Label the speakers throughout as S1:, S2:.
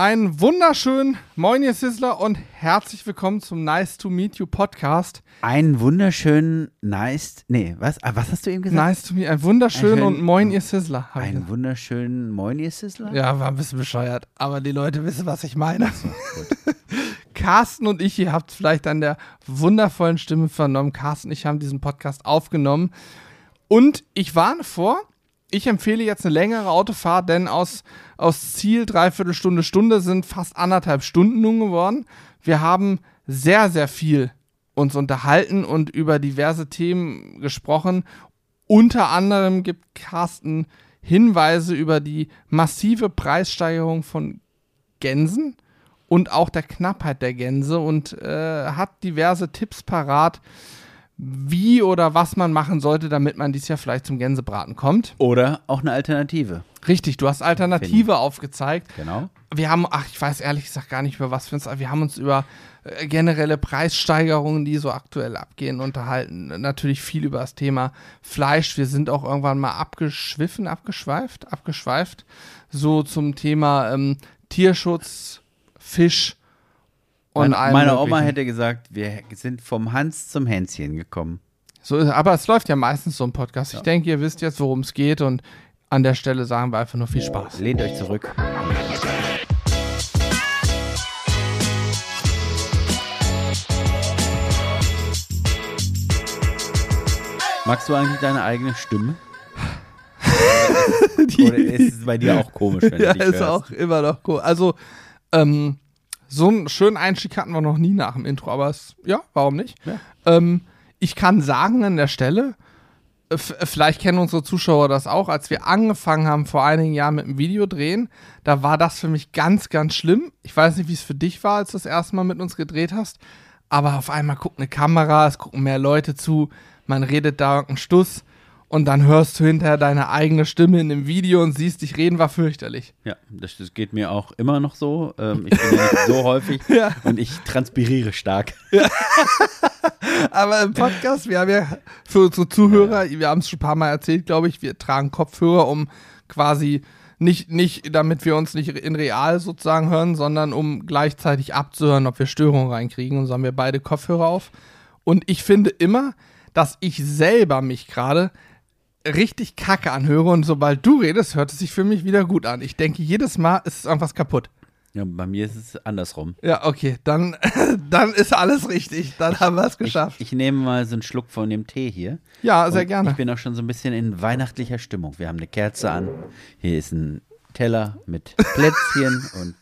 S1: Einen wunderschönen Moin, ihr Sizzler und herzlich willkommen zum Nice to Meet You Podcast.
S2: Einen wunderschönen Nice, nee, was, ah, was hast du eben gesagt?
S1: Nice to Meet, einen wunderschönen und Moin, ihr Sizzler.
S2: Einen wunderschönen Moin, ihr Sizzler?
S1: Ja, war ein bisschen bescheuert, aber die Leute wissen, was ich meine.
S2: Gut.
S1: Carsten und ich, ihr habt es vielleicht an der wundervollen Stimme vernommen. Carsten und ich haben diesen Podcast aufgenommen. Und ich warne vor, ich empfehle jetzt eine längere Autofahrt, denn aus, aus Ziel Dreiviertelstunde, Stunde sind fast anderthalb Stunden nun geworden. Wir haben sehr, sehr viel uns unterhalten und über diverse Themen gesprochen. Unter anderem gibt Carsten Hinweise über die massive Preissteigerung von Gänsen und auch der Knappheit der Gänse und äh, hat diverse Tipps parat, wie oder was man machen sollte, damit man dies Jahr vielleicht zum Gänsebraten kommt.
S2: Oder auch eine Alternative.
S1: Richtig, du hast Alternative aufgezeigt.
S2: Genau.
S1: Wir haben, ach, ich weiß ehrlich gesagt gar nicht über was für uns, wir haben uns über äh, generelle Preissteigerungen, die so aktuell abgehen, unterhalten. Natürlich viel über das Thema Fleisch. Wir sind auch irgendwann mal abgeschwiffen, abgeschweift, abgeschweift. So zum Thema ähm, Tierschutz, Fisch und
S2: Meine, meine Oma hätte gesagt, wir sind vom Hans zum Hänschen gekommen.
S1: So aber es läuft ja meistens so ein Podcast. Ich denke, ihr wisst jetzt, worum es geht und an der Stelle sagen wir einfach nur viel Spaß.
S2: Lehnt euch zurück. Magst du eigentlich deine eigene Stimme? Oder ist es bei dir auch komisch, wenn
S1: ja,
S2: du dich
S1: ist
S2: hörst?
S1: auch immer noch cool. Also, ähm, so einen schönen Einstieg hatten wir noch nie nach dem Intro, aber es, ja, warum nicht?
S2: Ja.
S1: Ähm, ich kann sagen an der Stelle, äh, f- vielleicht kennen unsere Zuschauer das auch, als wir angefangen haben vor einigen Jahren mit dem Videodrehen, da war das für mich ganz, ganz schlimm. Ich weiß nicht, wie es für dich war, als du das erste Mal mit uns gedreht hast, aber auf einmal guckt eine Kamera, es gucken mehr Leute zu, man redet da irgendeinen Stuss und dann hörst du hinterher deine eigene Stimme in dem Video und siehst dich reden, war fürchterlich.
S2: Ja, das, das geht mir auch immer noch so. Ähm, ich bin ja nicht so häufig
S1: Ja.
S2: und ich transpiriere stark.
S1: Aber im Podcast, wir haben ja für unsere Zuhörer, wir haben es schon ein paar Mal erzählt, glaube ich, wir tragen Kopfhörer, um quasi nicht, nicht, damit wir uns nicht in real sozusagen hören, sondern um gleichzeitig abzuhören, ob wir Störungen reinkriegen. Und so haben wir beide Kopfhörer auf. Und ich finde immer, dass ich selber mich gerade richtig kacke anhöre und sobald du redest, hört es sich für mich wieder gut an. Ich denke, jedes Mal ist irgendwas kaputt.
S2: Ja, bei mir ist es andersrum.
S1: Ja, okay, dann, dann ist alles richtig. Dann haben wir es
S2: Ich,
S1: geschafft.
S2: ich nehme mal so einen Schluck von dem Tee hier.
S1: ja, sehr
S2: Und
S1: gerne.
S2: Ich bin auch schon so ein bisschen in weihnachtlicher Stimmung. Wir haben eine Kerze an. Hier ist ein Teller mit Plätzchen und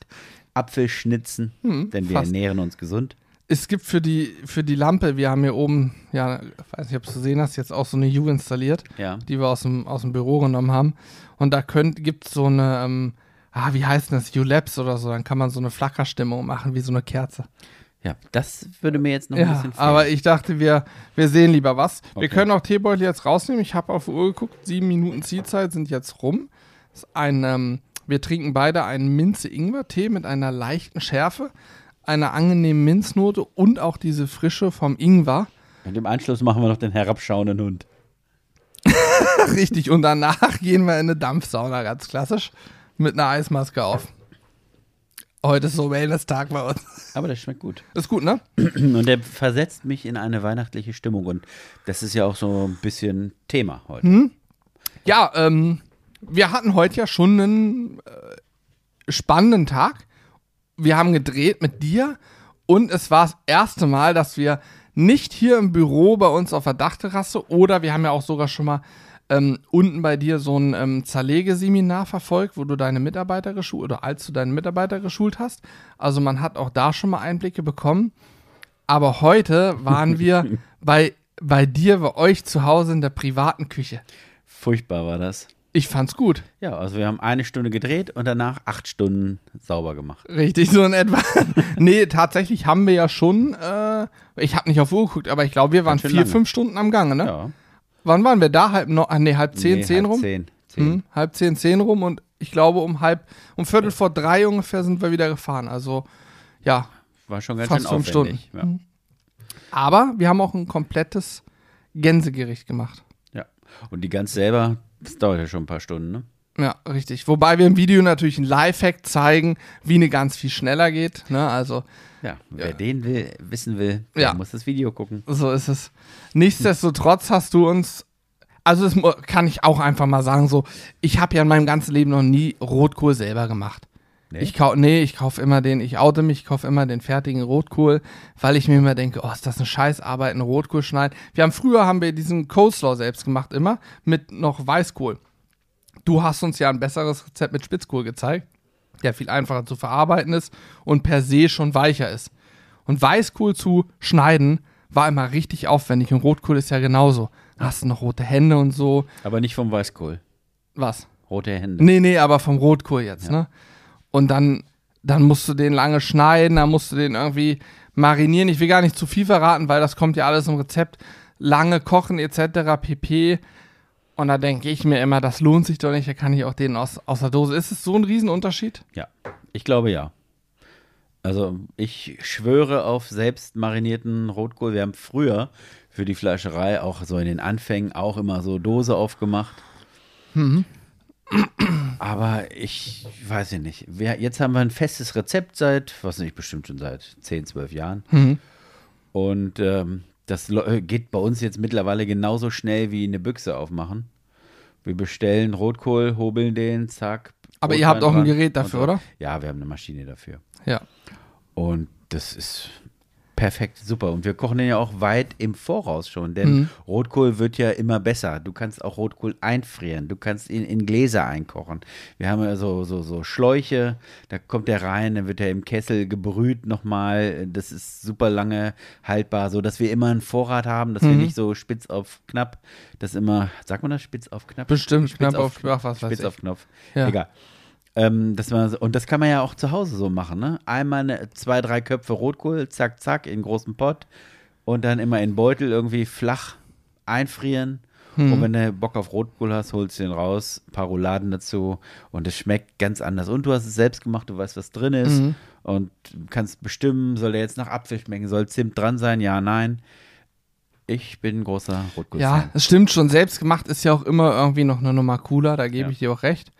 S2: Apfelschnitzen, denn wir
S1: Hm, fast.
S2: ernähren uns gesund.
S1: Es gibt für die, für die Lampe, wir haben hier oben, ja, weiß nicht, ob du es gesehen hast, jetzt auch so eine U installiert,
S2: Ja.
S1: die wir aus dem, aus dem Büro genommen haben. Und da gibt es so eine, ähm, ah, wie heißt denn das, U-Labs oder so, dann kann man so eine Flackerstimmung machen, wie so eine Kerze.
S2: Ja, das würde mir jetzt noch ein
S1: Ja,
S2: bisschen fehlen.
S1: aber ich dachte, wir, wir sehen lieber was. Wir
S2: Okay.
S1: können auch Teebeutel jetzt rausnehmen. Ich habe auf die Uhr geguckt, sieben Minuten Zielzeit sind jetzt rum. Das ist ein, ähm, wir trinken beide einen Minze-Ingwer-Tee mit einer leichten Schärfe, einer angenehmen Minznote und auch diese Frische vom Ingwer.
S2: Und im Anschluss machen wir noch den herabschauenden Hund.
S1: Richtig, und danach gehen wir in eine Dampfsauna, ganz klassisch, mit einer Eismaske auf. Heute ist so Wellness-Tag bei uns.
S2: Aber das schmeckt gut.
S1: Ist gut, ne?
S2: Und der versetzt mich in eine weihnachtliche Stimmung. Und das ist ja auch so ein bisschen Thema heute.
S1: Hm? Ja, ähm, wir hatten heute ja schon einen äh, spannenden Tag. Wir haben gedreht mit dir und es war das erste Mal, dass wir nicht hier im Büro bei uns auf der Dachterrasse oder wir haben ja auch sogar schon mal ähm, unten bei dir so ein ähm, Zerlegeseminar verfolgt, wo du deine Mitarbeiter geschult oder als du deine Mitarbeiter geschult hast. Also man hat auch da schon mal Einblicke bekommen. Aber heute waren wir bei, bei dir, bei euch zu Hause in der privaten Küche.
S2: Furchtbar war das.
S1: Ich fand's gut.
S2: Ja, also wir haben eine Stunde gedreht und danach acht Stunden sauber gemacht.
S1: Richtig, so in etwa. nee, tatsächlich haben wir ja schon, äh, ich habe nicht auf Uhr geguckt, aber ich glaube, wir waren vier,
S2: lange.
S1: fünf Stunden am Gange, ne?
S2: Ja.
S1: Wann waren wir da? Halb, no, ah, nee, halb zehn,
S2: Nee,
S1: zehn
S2: halb
S1: rum?
S2: Zehn. zehn.
S1: Hm, halb zehn, zehn rum und ich glaube, um halb, um Viertel vor drei ungefähr sind wir wieder gefahren. Also, ja,
S2: War schon ganz
S1: fast
S2: schön
S1: fünf. Stunden. Aber wir haben auch ein komplettes Gänsegericht gemacht.
S2: Ja. ja. Und die Gans selber, das dauert ja schon ein paar Stunden, ne?
S1: Ja, richtig. Wobei wir im Video natürlich einen Lifehack zeigen, wie eine ganz viel schneller geht. Ne? Also,
S2: Ja, wer den will, wissen will, der
S1: Ja.
S2: muss das Video gucken.
S1: so ist es. Nichtsdestotrotz hast du uns, also das kann ich auch einfach mal sagen, so, ich habe ja in meinem ganzen Leben noch nie Rotkohl selber gemacht.
S2: Nee?
S1: Ich kau nee, ich kaufe immer den, ich oute mich, ich kaufe immer den fertigen Rotkohl, weil ich mir immer denke, oh, ist das eine Scheißarbeit, einen Rotkohl schneiden. Wir haben früher haben wir diesen Coleslaw selbst gemacht, immer mit noch Weißkohl. Du hast uns ja ein besseres Rezept mit Spitzkohl gezeigt, der viel einfacher zu verarbeiten ist und per se schon weicher ist. Und Weißkohl zu schneiden war immer richtig aufwendig und Rotkohl ist ja genauso. Da hast du noch rote Hände und so.
S2: Aber nicht vom Weißkohl.
S1: Was?
S2: Rote Hände.
S1: Nee, nee, aber vom Rotkohl jetzt, ne? Und dann, dann musst du den lange schneiden, dann musst du den irgendwie marinieren. Ich will gar nicht zu viel verraten, weil das kommt ja alles im Rezept. Lange kochen etc. pp. Und da denke ich mir immer, das lohnt sich doch nicht, da kann ich auch den aus, aus der Dose. Ist es so ein Riesenunterschied?
S2: Ja, ich glaube ja. Also ich schwöre auf selbst marinierten Rotkohl. Wir haben früher für die Fleischerei auch so in den Anfängen auch immer so Dose aufgemacht. Aber ich weiß ja nicht. Wir, jetzt haben wir ein festes Rezept seit, was nicht, bestimmt schon seit 10, 12 Jahren.
S1: Mhm.
S2: Und ähm, das geht bei uns jetzt mittlerweile genauso schnell wie eine Büchse aufmachen. Wir bestellen Rotkohl, hobeln den, zack.
S1: Aber ihr habt auch ein Gerät dafür,
S2: und
S1: oder?
S2: Ja, wir haben eine Maschine dafür.
S1: Ja.
S2: Und das ist perfekt, super. Und wir kochen den ja auch weit im Voraus schon, denn
S1: Mhm.
S2: Rotkohl wird ja immer besser. Du kannst auch Rotkohl einfrieren, du kannst ihn in Gläser einkochen. Wir haben ja so, so, so Schläuche, da kommt der rein, dann wird er im Kessel gebrüht nochmal. Das ist super lange haltbar, so dass wir immer einen Vorrat haben, dass wir
S1: Mhm.
S2: nicht so spitz auf knapp, das immer, sagt man das, spitz auf knapp?
S1: Bestimmt,
S2: Spitz
S1: knapp auf- ach, was weiß
S2: Spitz
S1: ich.
S2: auf Knopf.
S1: Ja.
S2: Egal. Ähm, das war, so- und das kann man ja auch zu Hause so machen, ne? Einmal eine, zwei, drei Köpfe Rotkohl, zack, zack, in einen großen Pott und dann immer in Beutel irgendwie flach einfrieren.
S1: Mhm.
S2: Und wenn du Bock auf Rotkohl hast, holst du den raus, ein paar Rouladen dazu und es schmeckt ganz anders. Und du hast es selbst gemacht, du weißt, was drin ist
S1: Mhm.
S2: und kannst bestimmen, soll der jetzt nach Apfel schmecken, soll Zimt dran sein, ja, nein. Ich bin ein großer rotkohl
S1: Ja, es stimmt schon. Selbst gemacht ist ja auch immer irgendwie noch eine Nummer cooler, da gebe
S2: Ja.
S1: ich dir auch recht.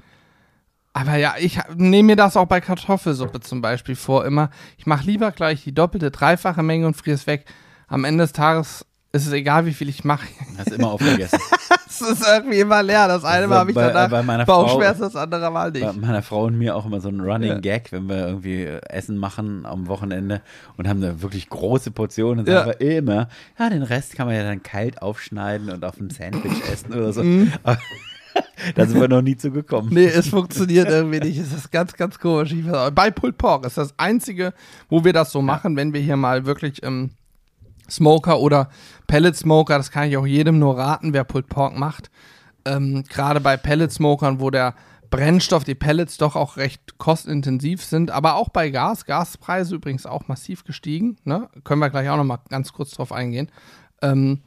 S1: Aber ja, ich nehme mir das auch bei Kartoffelsuppe zum Beispiel vor, immer. Ich mache lieber gleich die doppelte, dreifache Menge und friere es weg. Am Ende des Tages ist es egal, wie viel ich mache.
S2: Hast immer aufgegessen.
S1: Es ist irgendwie immer leer. Das eine Mal habe ich
S2: Bei-
S1: danach
S2: bei meiner
S1: Bauchschmerzen, das andere Mal
S2: bei
S1: nicht.
S2: meiner Frau und mir auch immer so ein Running
S1: Ja.
S2: Gag, wenn wir irgendwie äh, Essen machen am Wochenende und haben da wirklich große Portionen und
S1: Ja.
S2: sagen wir immer, ja, den Rest kann man ja dann kalt aufschneiden und auf ein Sandwich essen oder so.
S1: Mhm.
S2: Da sind wir noch nie zu gekommen.
S1: Nee, es funktioniert irgendwie nicht. Es ist ganz, ganz komisch. Bei Pulled Pork ist das Einzige, wo wir das so machen, wenn wir hier mal wirklich ähm, Smoker oder Pellet Smoker, das kann ich auch jedem nur raten, wer Pulled Pork macht. Ähm, Gerade bei Pellet Smokern, wo der Brennstoff, die Pellets doch auch recht kostenintensiv sind, aber auch bei Gas. Gaspreise übrigens auch massiv gestiegen. Ne? Können wir gleich auch noch mal ganz kurz drauf eingehen. Ähm,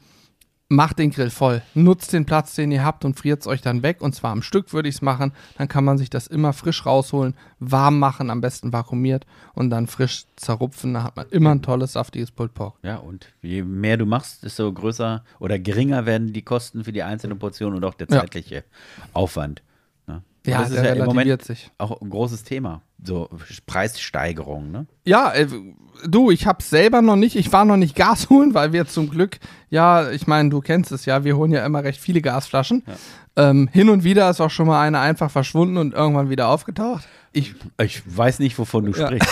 S1: macht den Grill voll. Nutzt den Platz, den ihr habt und friert es euch dann weg. Und zwar am Stück würde ich es machen. Dann kann man sich das immer frisch rausholen, warm machen, am besten vakuumiert und dann frisch zerrupfen. Da hat man immer ein tolles, saftiges Pulled Pork.
S2: Ja, und je mehr du machst, desto größer oder geringer werden die Kosten für die einzelne Portion und auch der
S1: Ja.
S2: zeitliche Aufwand.
S1: Ja,
S2: das ist ja im Moment
S1: sich.
S2: auch ein großes Thema. So Preissteigerung, ne?
S1: Ja, äh, du, ich hab's selber noch nicht. Ich war noch nicht Gas holen, weil wir zum Glück, ja, ich meine, du kennst es ja, wir holen ja immer recht viele Gasflaschen. Ähm, hin und wieder ist auch schon mal eine einfach verschwunden und irgendwann wieder aufgetaucht. Ich,
S2: Ich weiß nicht, wovon du
S1: Ja.
S2: sprichst.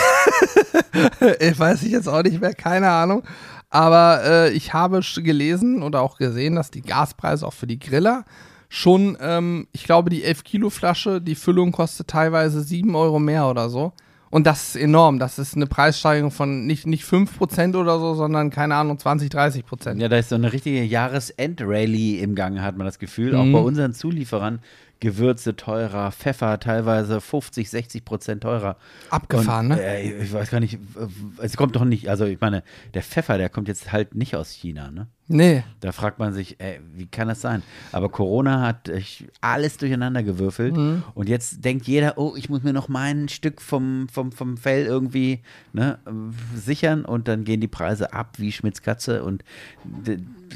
S1: ich weiß ich jetzt auch nicht mehr, keine Ahnung. Aber äh, ich habe gelesen oder auch gesehen, dass die Gaspreise auch für die Griller schon, ähm, ich glaube, die 11 Kilo Flasche, die Füllung kostet teilweise 7 Euro mehr oder so. Und das ist enorm. Das ist eine Preissteigerung von nicht, nicht 5% oder so, sondern, keine Ahnung, 20, 30%.
S2: Ja, da ist so eine richtige Jahresendrallye im Gang, hat man das Gefühl.
S1: Mhm.
S2: Auch bei unseren Zulieferern. Gewürze teurer, Pfeffer teilweise 50, 60 Prozent teurer.
S1: Abgefahren,
S2: Und,
S1: ne?
S2: Äh, ich weiß gar nicht, es kommt doch nicht, also ich meine, der Pfeffer, der kommt jetzt halt nicht aus China, ne?
S1: Nee.
S2: Da fragt man sich, ey, wie kann das sein? Aber Corona hat alles durcheinander gewürfelt
S1: Mhm.
S2: und jetzt denkt jeder, oh, ich muss mir noch mein Stück vom, vom, vom Fell irgendwie ne, sichern und dann gehen die Preise ab wie Schmitz Katze und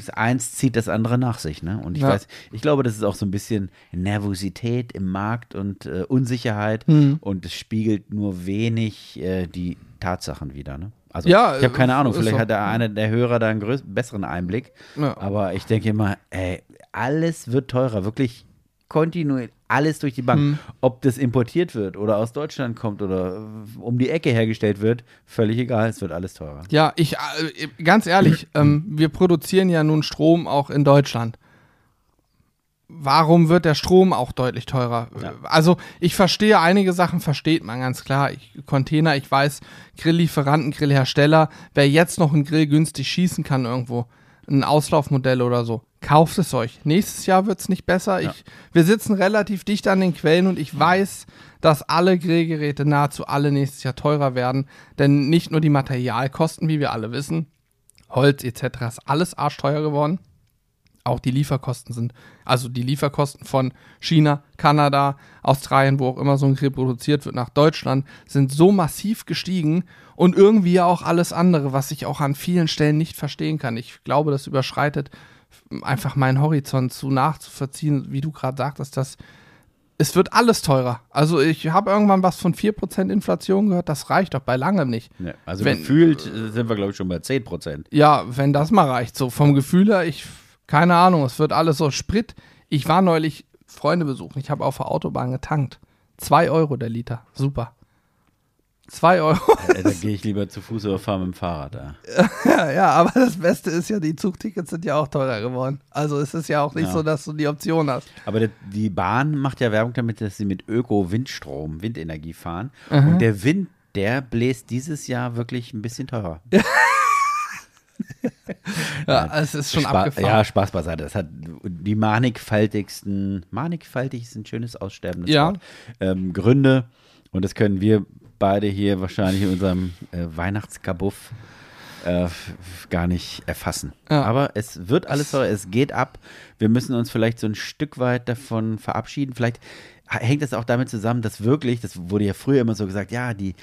S2: das eins zieht das andere nach sich. Ne? Und ich
S1: Ja.
S2: weiß, ich glaube, das ist auch so ein bisschen Nervosität im Markt und äh, Unsicherheit
S1: Mhm.
S2: und es spiegelt nur wenig äh, die Tatsachen wieder. Ne? Also
S1: Ja,
S2: ich habe keine Ahnung, vielleicht
S1: so.
S2: hat der eine der Hörer da einen größ besseren Einblick.
S1: Ja.
S2: Aber ich denke immer, ey, alles wird teurer, wirklich kontinuierlich, alles durch die Bank.
S1: Hm.
S2: Ob das importiert wird oder aus Deutschland kommt oder äh, um die Ecke hergestellt wird, völlig egal, es wird alles teurer.
S1: Ja, ich, äh, ganz ehrlich, ähm, wir produzieren ja nun Strom auch in Deutschland. Warum wird der Strom auch deutlich teurer?
S2: Ja.
S1: Also, ich verstehe, einige Sachen versteht man ganz klar. Ich, Container, ich weiß, Grilllieferanten, Grillhersteller, wer jetzt noch einen Grill günstig schießen kann irgendwo, ein Auslaufmodell oder so, kauft es euch. Nächstes Jahr wird es nicht besser.
S2: Ja.
S1: Ich, wir sitzen relativ dicht an den Quellen und ich weiß, dass alle Grillgeräte nahezu alle nächstes Jahr teurer werden. Denn nicht nur die Materialkosten, wie wir alle wissen, Holz etc. ist alles arschteuer geworden. Auch die Lieferkosten sind, also die Lieferkosten von China, Kanada, Australien, wo auch immer so ein Grill produziert wird, nach Deutschland, sind so massiv gestiegen und irgendwie auch alles andere, was ich auch an vielen Stellen nicht verstehen kann. Ich glaube, das überschreitet einfach meinen Horizont zu nachzuvollziehen, wie du gerade sagtest, dass es wird alles teurer. Also ich habe irgendwann was von 4% Inflation gehört, das reicht doch bei langem nicht.
S2: Ja, also
S1: Wenn-
S2: gefühlt sind wir, glaube ich, schon bei 10 Prozent.
S1: Ja, wenn das mal reicht. So vom Gefühl her, ich, keine Ahnung, es wird alles so Sprit. Ich war neulich Freunde besuchen. Ich habe auf der Autobahn getankt. Zwei Euro der Liter. Super. Zwei Euro.
S2: Äh, da gehe ich lieber zu Fuß oder fahre mit dem Fahrrad. Ja.
S1: ja, ja, aber das Beste ist ja, die Zugtickets sind ja auch teurer geworden. Also es ist ja auch nicht
S2: Ja.
S1: so, dass du die Option hast.
S2: Aber der, die Bahn macht ja Werbung damit, dass sie mit Öko-Windstrom, Windenergie fahren.
S1: Aha.
S2: Und der Wind, der bläst dieses Jahr wirklich ein bisschen teurer.
S1: Ja, es ist schon
S2: Spa
S1: abgefahren.
S2: Ja, Spaß beiseite. Das hat die mannigfaltigsten, mannigfaltig ist ein schönes aussterbendes
S1: Ja.
S2: Wort, ähm, Gründe. Und das können wir beide hier wahrscheinlich in unserem äh, Weihnachtskabuff äh, gar nicht erfassen.
S1: Ja.
S2: Aber es wird alles teurer, es geht ab. Wir müssen uns vielleicht so ein Stück weit davon verabschieden. Vielleicht hängt das auch damit zusammen, dass wirklich, das wurde ja früher immer so gesagt, ja, die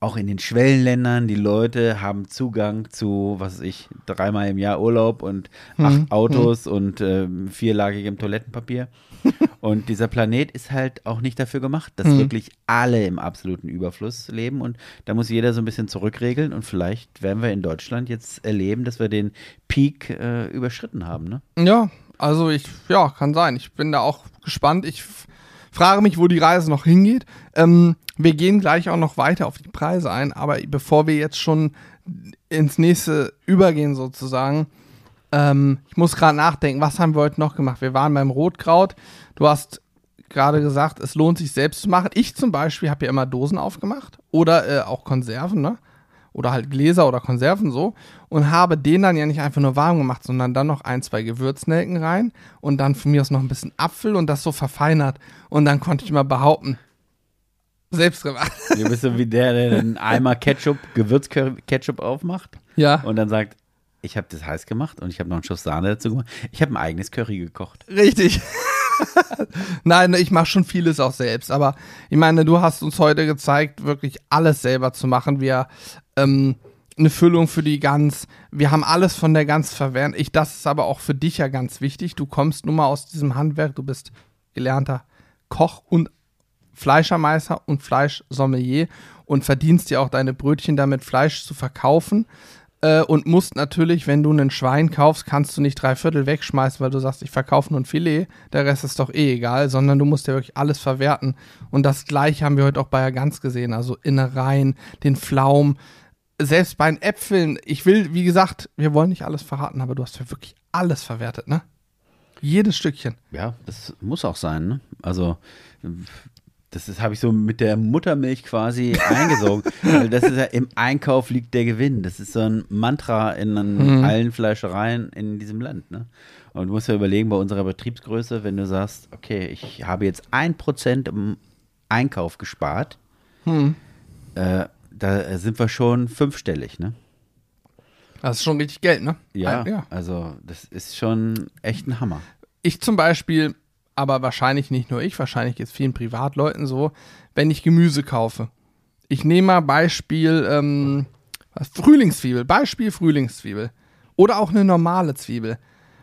S2: auch in den Schwellenländern, die Leute haben Zugang zu, was weiß ich, dreimal im Jahr Urlaub und acht Autos und ähm, vierlagigem Toilettenpapier. und dieser Planet ist halt auch nicht dafür gemacht, dass wirklich alle im absoluten Überfluss leben. Und da muss jeder so ein bisschen zurückregeln. Und vielleicht werden wir in Deutschland jetzt erleben, dass wir den Peak äh, überschritten haben. Ne?
S1: Ja, also ich, ja, kann sein. Ich bin da auch gespannt. Ich frage mich, wo die Reise noch hingeht. Ähm, wir gehen gleich auch noch weiter auf die Preise ein, aber bevor wir jetzt schon ins nächste übergehen sozusagen, ähm, ich muss gerade nachdenken, was haben wir heute noch gemacht? Wir waren beim Rotkraut. Du hast gerade gesagt, es lohnt sich selbst zu machen. Ich zum Beispiel habe ja immer Dosen aufgemacht oder äh, auch Konserven, ne? Oder halt Gläser oder Konserven so und habe den dann ja nicht einfach nur warm gemacht, sondern dann noch ein, zwei Gewürznelken rein und dann von mir aus noch ein bisschen Apfel und das so verfeinert. Und dann konnte ich mal behaupten, selbst gemacht.
S2: Du bist so wie der, der einen Eimer Ketchup, Gewürzketchup aufmacht
S1: ja,
S2: und dann sagt, ich habe das heiß gemacht und ich habe noch einen Schuss Sahne dazu gemacht. Ich habe ein eigenes Curry gekocht.
S1: richtig. Nein, ich mache schon vieles auch selbst, aber ich meine, du hast uns heute gezeigt, wirklich alles selber zu machen. Wir ähm, eine Füllung für die Gans. Wir haben alles von der Gans verwendet. Ich, das ist aber auch für dich ja ganz wichtig. Du kommst nun mal aus diesem Handwerk. Du bist gelernter Koch und Fleischermeister und Fleischsommelier und verdienst dir auch deine Brötchen damit, Fleisch zu verkaufen. Äh, und musst natürlich, wenn du ein Schwein kaufst, kannst du nicht drei Viertel wegschmeißen, weil du sagst, ich verkaufe nur ein Filet, der Rest ist doch eh egal, sondern du musst ja wirklich alles verwerten. Und das gleiche haben wir heute auch bei der Gans gesehen, also Innereien, den Pflaum, selbst bei den Äpfeln. Ich will, wie gesagt, wir wollen nicht alles verraten, aber du hast ja wirklich alles verwertet, ne? Jedes Stückchen.
S2: Ja, das muss auch sein. Ne? Also das habe ich so mit der Muttermilch quasi eingesogen. Weil das ist ja im Einkauf liegt der Gewinn. Das ist so ein Mantra in
S1: Mhm.
S2: allen Fleischereien in diesem Land. Ne? Und du musst ja überlegen, bei unserer Betriebsgröße, wenn du sagst, okay, ich habe jetzt ein Prozent im Einkauf gespart,
S1: Hm.
S2: äh, da sind wir schon fünfstellig. Ne?
S1: Das ist schon richtig Geld, ne?
S2: Ja,
S1: Ein- ja.
S2: also das ist schon echt ein Hammer.
S1: Ich zum Beispiel, aber wahrscheinlich nicht nur ich, wahrscheinlich jetzt vielen Privatleuten so, wenn ich Gemüse kaufe. Ich nehme mal Beispiel ähm, Frühlingszwiebel, Beispiel Frühlingszwiebel. Oder auch eine normale Zwiebel.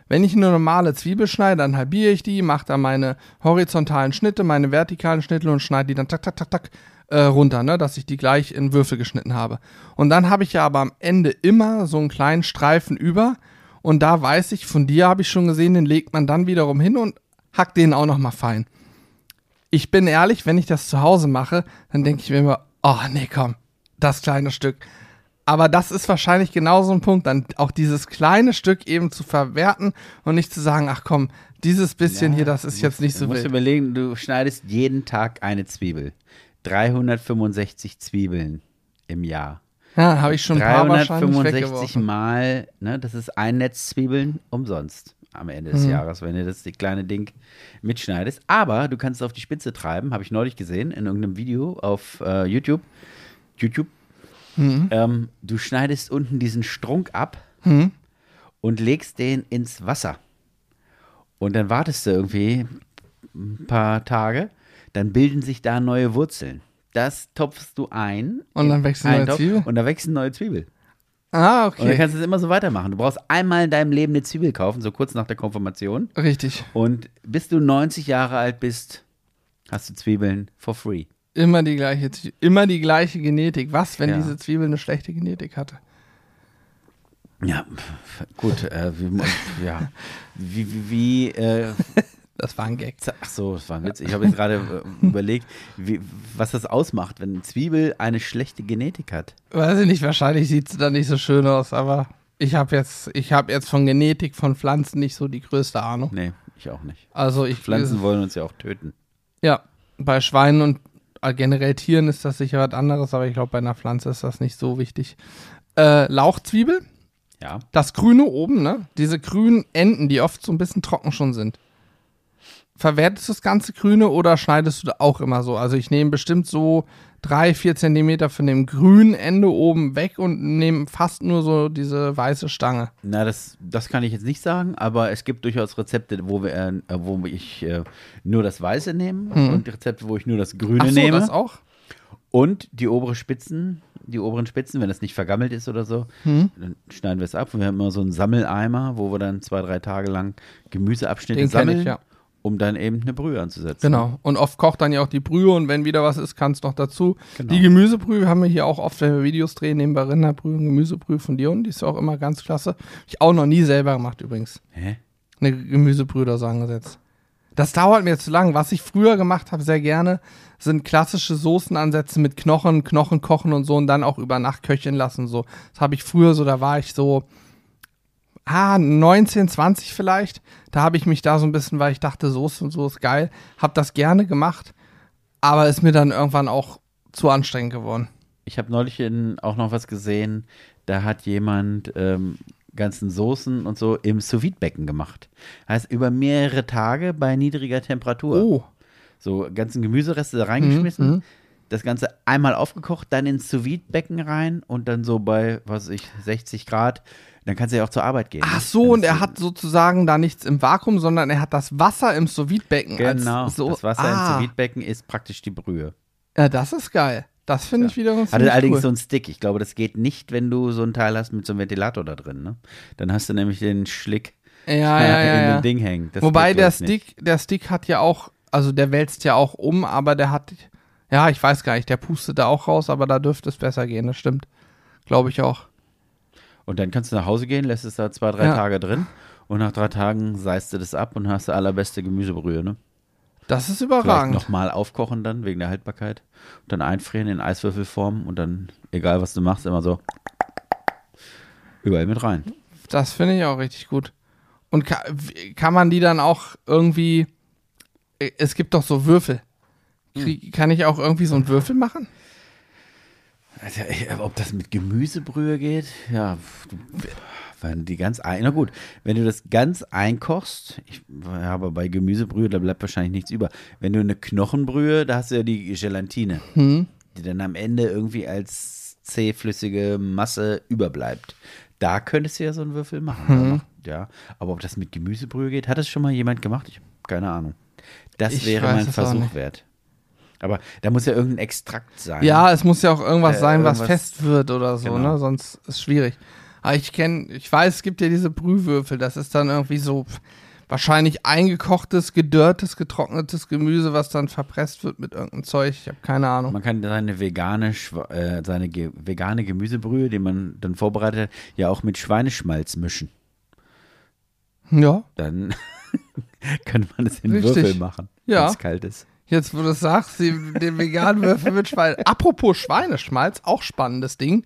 S1: Wenn ich eine normale Zwiebel schneide, dann halbiere ich die, mache da meine horizontalen Schnitte, meine vertikalen Schnitte und schneide die dann tak, tak, tak, tak äh, runter, ne, dass ich die gleich in Würfel geschnitten habe. Und dann habe ich ja aber am Ende immer so einen kleinen Streifen über. Und da weiß ich, von dir habe ich schon gesehen, den legt man dann wiederum hin und hackt den auch nochmal fein. Ich bin ehrlich, wenn ich das zu Hause mache, dann denke ich mir immer, oh nee, komm, das kleine Stück. Aber das ist wahrscheinlich genau so ein Punkt, dann auch dieses kleine Stück eben zu verwerten und nicht zu sagen, ach komm, dieses bisschen hier, das ist jetzt nicht
S2: Du
S1: so
S2: musst
S1: wild.
S2: überlegen, du schneidest jeden Tag eine Zwiebel. 365 Zwiebeln im Jahr.
S1: Ja, habe ich schon ein paar wahrscheinlich
S2: 365
S1: weggeworfen.
S2: Mal, ne, das ist ein Netz Zwiebeln umsonst am Ende des
S1: Mhm.
S2: Jahres, wenn du das kleine Ding mitschneidest. Aber du kannst es auf die Spitze treiben, habe ich neulich gesehen in irgendeinem Video auf äh, YouTube. YouTube.
S1: Mhm.
S2: Ähm, du schneidest unten diesen Strunk ab
S1: Mhm.
S2: und legst den ins Wasser. Und dann wartest du irgendwie ein paar Tage, dann bilden sich da neue Wurzeln. Das topfst du ein.
S1: Und dann wächst eine neue
S2: Topf
S1: Zwiebel?
S2: Und da wächst eine neue Zwiebel.
S1: Ah,
S2: Und dann
S1: okay.
S2: kannst du es immer so weitermachen. Du brauchst einmal in deinem Leben eine Zwiebel kaufen, so kurz nach der Konfirmation.
S1: Richtig.
S2: Und bis du 90 Jahre alt bist, hast du Zwiebeln for free.
S1: Immer die gleiche, immer die gleiche Genetik. Was, wenn
S2: Ja.
S1: diese Zwiebel eine schlechte Genetik hatte?
S2: Ja, gut. Äh, wie, ja. wie, wie, wie äh,
S1: Das war ein Gag.
S2: Ach so, das war ein Witz. Ich habe jetzt gerade äh, überlegt, wie, was das ausmacht, wenn eine Zwiebel eine schlechte Genetik hat.
S1: Weiß ich nicht, wahrscheinlich sieht es dann nicht so schön aus, aber ich habe jetzt, ich habe jetzt von Genetik von Pflanzen nicht so die größte Ahnung.
S2: Nee, ich auch nicht.
S1: Also ich
S2: Pflanzen wollen uns ja auch töten.
S1: Ja, bei Schweinen und äh, generell Tieren ist das sicher was anderes, aber ich glaube, bei einer Pflanze ist das nicht so wichtig. Äh, Lauchzwiebel,
S2: Ja.
S1: das Grüne oben, ne? Diese grünen Enden, die oft so ein bisschen trocken schon sind. Verwertest du das ganze Grüne oder schneidest du da auch immer so? Also ich nehme bestimmt so drei, vier Zentimeter von dem grünen Ende oben weg und nehme fast nur so diese weiße Stange.
S2: Na, das, das kann ich jetzt nicht sagen, aber es gibt durchaus Rezepte, wo, wir, äh, wo ich äh, nur das Weiße nehme und Rezepte, wo ich nur das Grüne
S1: Ach so,
S2: nehme.
S1: das auch?
S2: Und die obere Spitzen, die oberen Spitzen, wenn das nicht vergammelt ist oder so,
S1: Hm.
S2: dann schneiden wir es ab. Und wir haben immer so einen Sammeleimer, wo wir dann zwei, drei Tage lang Gemüseabschnitte
S1: Den
S2: sammeln,
S1: ich, ja.
S2: Um dann eben eine Brühe anzusetzen.
S1: Genau. Und oft kocht dann ja auch die Brühe und wenn wieder was ist, kann es noch dazu.
S2: Genau.
S1: Die Gemüsebrühe haben wir hier auch oft, wenn wir Videos drehen, nehmen wir Rinderbrühe und Gemüsebrühe von dir und die ist auch immer ganz klasse. Ich auch noch nie selber gemacht übrigens.
S2: Hä?
S1: Eine Gemüsebrühe da so angesetzt. Das dauert mir zu lang. Was ich früher gemacht habe, sehr gerne, sind klassische Soßenansätze mit Knochen, Knochen kochen und so und dann auch über Nacht köcheln lassen. So. Das habe ich früher so, da war ich so, ah, 19, 20 vielleicht. Da habe ich mich da so ein bisschen, weil ich dachte, Soße und so ist geil, habe das gerne gemacht, aber ist mir dann irgendwann auch zu anstrengend geworden.
S2: Ich habe neulich in, auch noch was gesehen, da hat jemand ähm, ganzen Soßen und so im sous becken gemacht. Heißt über mehrere Tage bei niedriger Temperatur.
S1: Oh,
S2: So ganzen Gemüsereste da reingeschmissen,
S1: Mhm,
S2: das Ganze einmal aufgekocht, dann ins sous becken rein und dann so bei, was weiß ich, 60 Grad. Dann kannst du ja auch zur Arbeit gehen.
S1: ach
S2: ne?
S1: so, und er hat sozusagen da nichts im Vakuum, sondern er hat das Wasser im sous
S2: Genau,
S1: so.
S2: das Wasser
S1: ah,
S2: im sous ist praktisch die Brühe.
S1: Ja, das ist geil. Das finde ich wiederum
S2: Hatte
S1: ziemlich
S2: allerdings
S1: cool.
S2: so einen Stick. Ich glaube, das geht nicht, wenn du so ein Teil hast mit so einem Ventilator da drin. Ne? Dann hast du nämlich den Schlick
S1: ja, ja, ja,
S2: in
S1: ja.
S2: dem Ding hängen. Das
S1: Wobei der
S2: ich, nicht.
S1: Stick, der Stick hat ja auch, also der wälzt ja auch um, aber der hat, ja, ich weiß gar nicht, der pustet da auch raus, aber da dürfte es besser gehen, das stimmt. Glaube ich auch.
S2: Und dann kannst du nach Hause gehen, lässt es da zwei, drei
S1: Ja.
S2: Tage drin. Und nach drei Tagen seist du das ab und hast die allerbeste Gemüsebrühe. Ne?
S1: Das ist überragend.
S2: nochmal aufkochen dann, wegen der Haltbarkeit. Und dann einfrieren in Eiswürfelform und dann, egal was du machst, immer so überall mit rein.
S1: Das finde ich auch richtig gut. Und kann, kann man die dann auch irgendwie, es gibt doch so Würfel. Krieg, kann ich auch irgendwie so einen Würfel machen?
S2: Also, ob das mit Gemüsebrühe geht? Ja, wenn die ganz ein, na gut, wenn du das ganz einkochst, ich habe bei Gemüsebrühe, da bleibt wahrscheinlich nichts über. Wenn du eine Knochenbrühe, da hast du ja die Gelatine,
S1: Hm.
S2: die dann am Ende irgendwie als zähflüssige Masse überbleibt. Da könntest du ja so einen Würfel machen.
S1: Mhm.
S2: Ja, aber ob das mit Gemüsebrühe geht, hat das schon mal jemand gemacht? Ich habe keine Ahnung. Das
S1: Ich
S2: wäre mein Versuch wert. Aber da muss ja irgendein Extrakt sein.
S1: Ja, es muss ja auch irgendwas
S2: Äh,
S1: sein, was
S2: irgendwas-
S1: fest wird oder so,
S2: Genau.
S1: ne? Sonst ist es schwierig. Aber ich kenne, ich weiß, es gibt ja diese Brühwürfel, das ist dann irgendwie so wahrscheinlich eingekochtes, gedörrtes, getrocknetes Gemüse, was dann verpresst wird mit irgendeinem Zeug. Ich habe keine Ahnung.
S2: Man kann seine vegane, äh, seine ge vegane Gemüsebrühe, die man dann vorbereitet hat, ja auch mit Schweineschmalz mischen.
S1: Ja,
S2: Dann könnte man es in
S1: Richtig.
S2: Würfel machen,
S1: Ja.
S2: wenn es kalt ist.
S1: Jetzt wo du es sagst, den veganen Würfel mit Schwein. Apropos Schweineschmalz, auch spannendes Ding.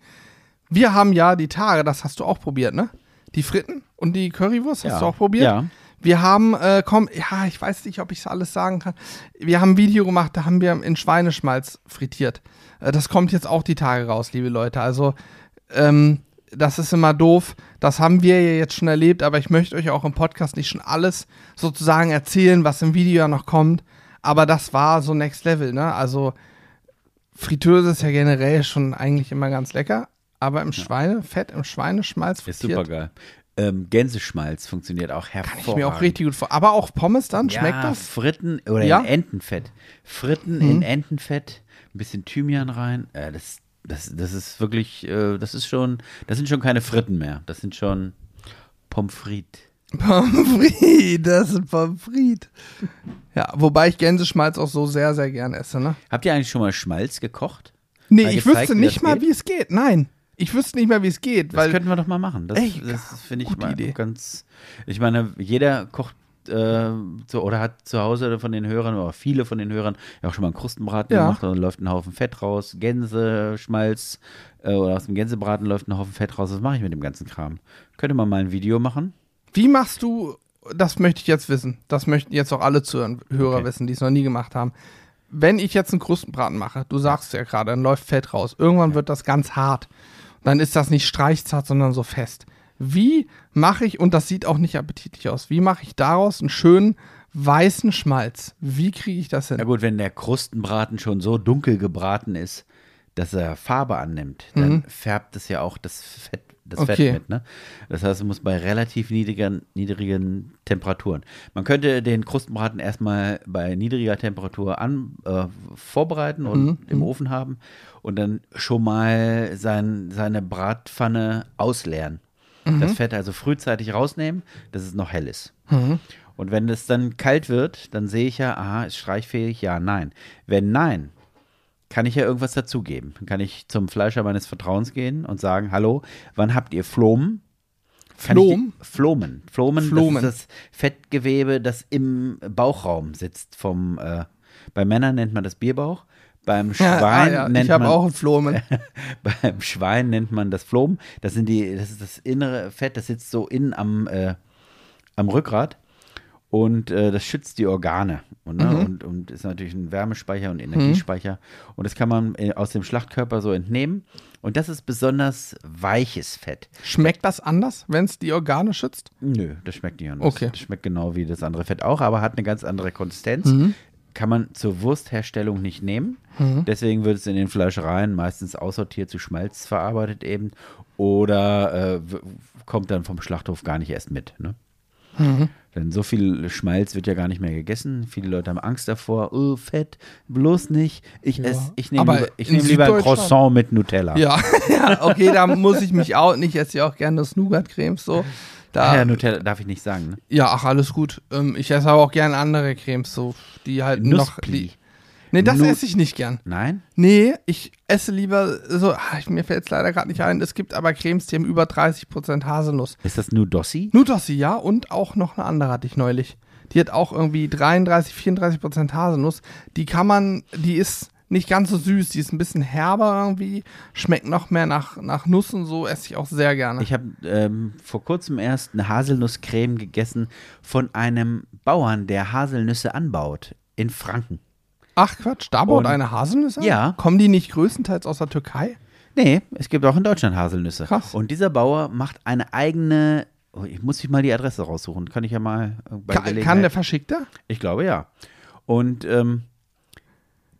S1: Wir haben ja die Tage, das hast du auch probiert, ne? Die Fritten und die Currywurst hast
S2: Ja.
S1: du auch probiert?
S2: Ja.
S1: Wir haben, äh, komm, ja, ich weiß nicht, ob ich es alles sagen kann. Wir haben ein Video gemacht, da haben wir in Schweineschmalz frittiert. Äh, das kommt jetzt auch die Tage raus, liebe Leute. Also, ähm, das ist immer doof. Das haben wir ja jetzt schon erlebt, aber ich möchte euch auch im Podcast nicht schon alles sozusagen erzählen, was im Video ja noch kommt. Aber das war so Next Level, ne? Also, Fritteuse ist ja generell schon eigentlich immer ganz lecker, aber im Schweinefett, im Schweineschmalz
S2: Ist
S1: frittiert,
S2: super geil. Ähm, Gänseschmalz funktioniert auch
S1: kann
S2: hervorragend.
S1: ich mir auch richtig gut vor. Aber auch Pommes dann,
S2: ja,
S1: schmeckt das?
S2: Fritten oder
S1: Ja?
S2: in Entenfett. Fritten
S1: Mhm.
S2: in Entenfett, ein bisschen Thymian rein. Äh, das, das, das ist wirklich, äh, das ist schon, das sind schon keine Fritten mehr. Das sind schon Pommes frites.
S1: Pommes frites, das ist Pommes frites. Ja, wobei ich Gänseschmalz auch so sehr, sehr gern esse, ne?
S2: Habt ihr eigentlich schon mal Schmalz gekocht?
S1: Nee,
S2: Mal
S1: ich
S2: gezeigt,
S1: wüsste nicht mal,
S2: geht?
S1: wie es geht. Nein. Ich wüsste nicht mal, wie es geht,
S2: Das
S1: weil.
S2: könnten wir doch mal machen. Das,
S1: Ey,
S2: das finde ich
S1: gute
S2: mal
S1: Idee.
S2: ganz. Ich meine, jeder kocht äh, zu, oder hat zu Hause von den Hörern, oder viele von den Hörern, ja auch schon mal einen Krustenbraten
S1: Ja.
S2: gemacht. Da läuft ein Haufen Fett raus, Gänseschmalz äh, oder aus dem Gänsebraten läuft ein Haufen Fett raus. Was mache ich mit dem ganzen Kram? Könnte man mal ein Video machen?
S1: Wie machst du, das möchte ich jetzt wissen. Das möchten jetzt auch alle Zuhörer
S2: Okay.
S1: wissen, die es noch nie gemacht haben. Wenn ich jetzt einen Krustenbraten mache, du sagst ja gerade, dann läuft Fett raus. Irgendwann wird das ganz hart. Dann ist das nicht streichzart, sondern so fest. Wie mache ich, und das sieht auch nicht appetitlich aus, wie mache ich daraus einen schönen weißen Schmalz? Wie kriege ich das hin?
S2: Ja gut, wenn der Krustenbraten schon so dunkel gebraten ist, dass er Farbe annimmt, dann färbt es ja auch das Fett, das
S1: Mhm. Okay.
S2: Fett mit. Ne? Das heißt, es muss bei relativ niedrigen, niedrigen Temperaturen. Man könnte den Krustenbraten erstmal bei niedriger Temperatur an, äh, vorbereiten und
S1: Mhm.
S2: im Ofen haben und dann schon mal sein, seine Bratpfanne ausleeren.
S1: Mhm.
S2: Das Fett also frühzeitig rausnehmen, dass es noch hell ist. Und wenn es dann kalt wird, dann sehe ich ja, aha, ist streichfähig? Ja, nein. Wenn nein, kann ich ja irgendwas dazugeben. Dann kann ich zum Fleischer meines Vertrauens gehen und sagen, hallo, wann habt ihr Flomen? Kann
S1: Flom?
S2: Die, Flomen. Flomen,
S1: Flomen.
S2: das ist das Fettgewebe, das im Bauchraum sitzt. Vom, äh, bei Männern nennt man das Bierbauch. Beim
S1: Ja,
S2: Schwein
S1: ah, ja.
S2: nennt man
S1: auch einen Flomen.
S2: beim Schwein nennt man das Flom. Das sind die, das ist das innere Fett, das sitzt so innen am, äh, am Rückgrat und äh, das schützt die Organe und, ne, und, und ist natürlich ein Wärmespeicher und Energiespeicher. Und das kann man äh, aus dem Schlachtkörper so entnehmen. Und das ist besonders weiches Fett.
S1: Schmeckt das anders, wenn es die Organe schützt?
S2: Nö, das schmeckt nicht anders.
S1: Okay.
S2: Das schmeckt genau wie das andere Fett auch, aber hat eine ganz andere Konsistenz. Kann man zur Wurstherstellung nicht nehmen. Deswegen wird es in den Fleischereien meistens aussortiert zu Schmalz verarbeitet eben oder äh, kommt dann vom Schlachthof gar nicht erst mit. Ne? Denn so viel Schmalz wird ja gar nicht mehr gegessen. Viele Leute haben Angst davor. Oh, Fett, bloß nicht. Ich,
S1: Ja.
S2: ess, ich nehme lieber, ich nehm lieber ein Croissant mit Nutella.
S1: Ja, ja, okay, da muss ich mich auch nicht. Ich esse ja auch gerne das Nougat-Cremes so. Da,
S2: Ah, ja,
S1: ja,
S2: Nutella darf ich nicht sagen. Ne?
S1: ach, alles gut. Ähm, ich esse aber auch gerne andere Cremes, so, die halt noch.
S2: Nusspli.
S1: Die, nee, das esse ich nicht gern.
S2: Nein?
S1: Nee, ich esse lieber so, ah, ich- mir fällt es leider gerade nicht ein. Es gibt aber Cremes, die haben über 30% Haselnuss.
S2: Ist das Nudossi?
S1: Nutossi, ja, und auch noch eine andere hatte ich neulich. Die hat auch irgendwie 33, 34% Haselnuss. Die kann man, die ist nicht ganz so süß, die ist ein bisschen herber irgendwie, schmeckt noch mehr nach, nach Nuss und so, esse ich auch sehr gerne.
S2: Ich habe ähm, vor kurzem erst eine Haselnusscreme gegessen von einem Bauern, der Haselnüsse anbaut in Franken.
S1: Ach Quatsch, da baut
S2: Und-
S1: eine Haselnüsse?
S2: Ja.
S1: Kommen die nicht größtenteils aus der Türkei?
S2: Nee, es gibt auch in Deutschland Haselnüsse.
S1: Krass.
S2: Und dieser Bauer macht eine eigene. Oh, ich muss ich mal die Adresse raussuchen. Kann ich ja mal äh, bei
S1: Kann,
S2: Gelegenheit-
S1: kann der Verschickter?
S2: Ich glaube ja. Und ähm,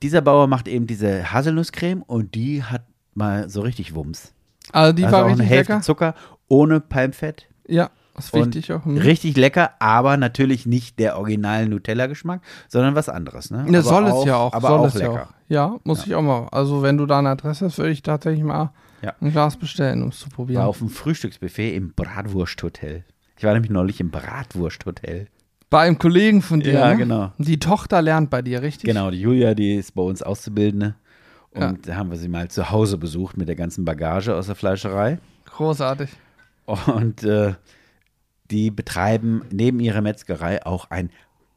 S2: dieser Bauer macht eben diese Haselnusscreme und die hat mal so richtig Wumms.
S1: Also die
S2: also
S1: war
S2: auch eine
S1: richtig
S2: Hälfte
S1: lecker.
S2: Zucker ohne Palmfett.
S1: Ja, ist
S2: Und
S1: wichtig auch. Hm.
S2: Richtig lecker, aber natürlich nicht der original Nutella-Geschmack, sondern was anderes. Ne?
S1: Ja,
S2: aber
S1: soll es ja auch.
S2: Aber
S1: soll
S2: auch lecker.
S1: Ja, auch. ja, muss ich auch mal. Also, wenn du da eine Adresse hast, würde ich tatsächlich mal
S2: Ja.
S1: ein Glas bestellen, um es zu
S2: War
S1: probieren.
S2: auf dem Frühstücksbuffet im Bratwursthotel. Ich war nämlich neulich im Bratwursthotel.
S1: Bei einem Kollegen von dir.
S2: Ja,
S1: ne?
S2: genau.
S1: Die Tochter lernt bei dir, richtig?
S2: Genau, die Julia, die ist bei uns Auszubildende.
S1: Ja.
S2: Und da haben wir sie mal zu Hause besucht mit der ganzen Bagage aus der Fleischerei.
S1: Großartig.
S2: Und äh, die betreiben neben ihrer Metzgerei auch ein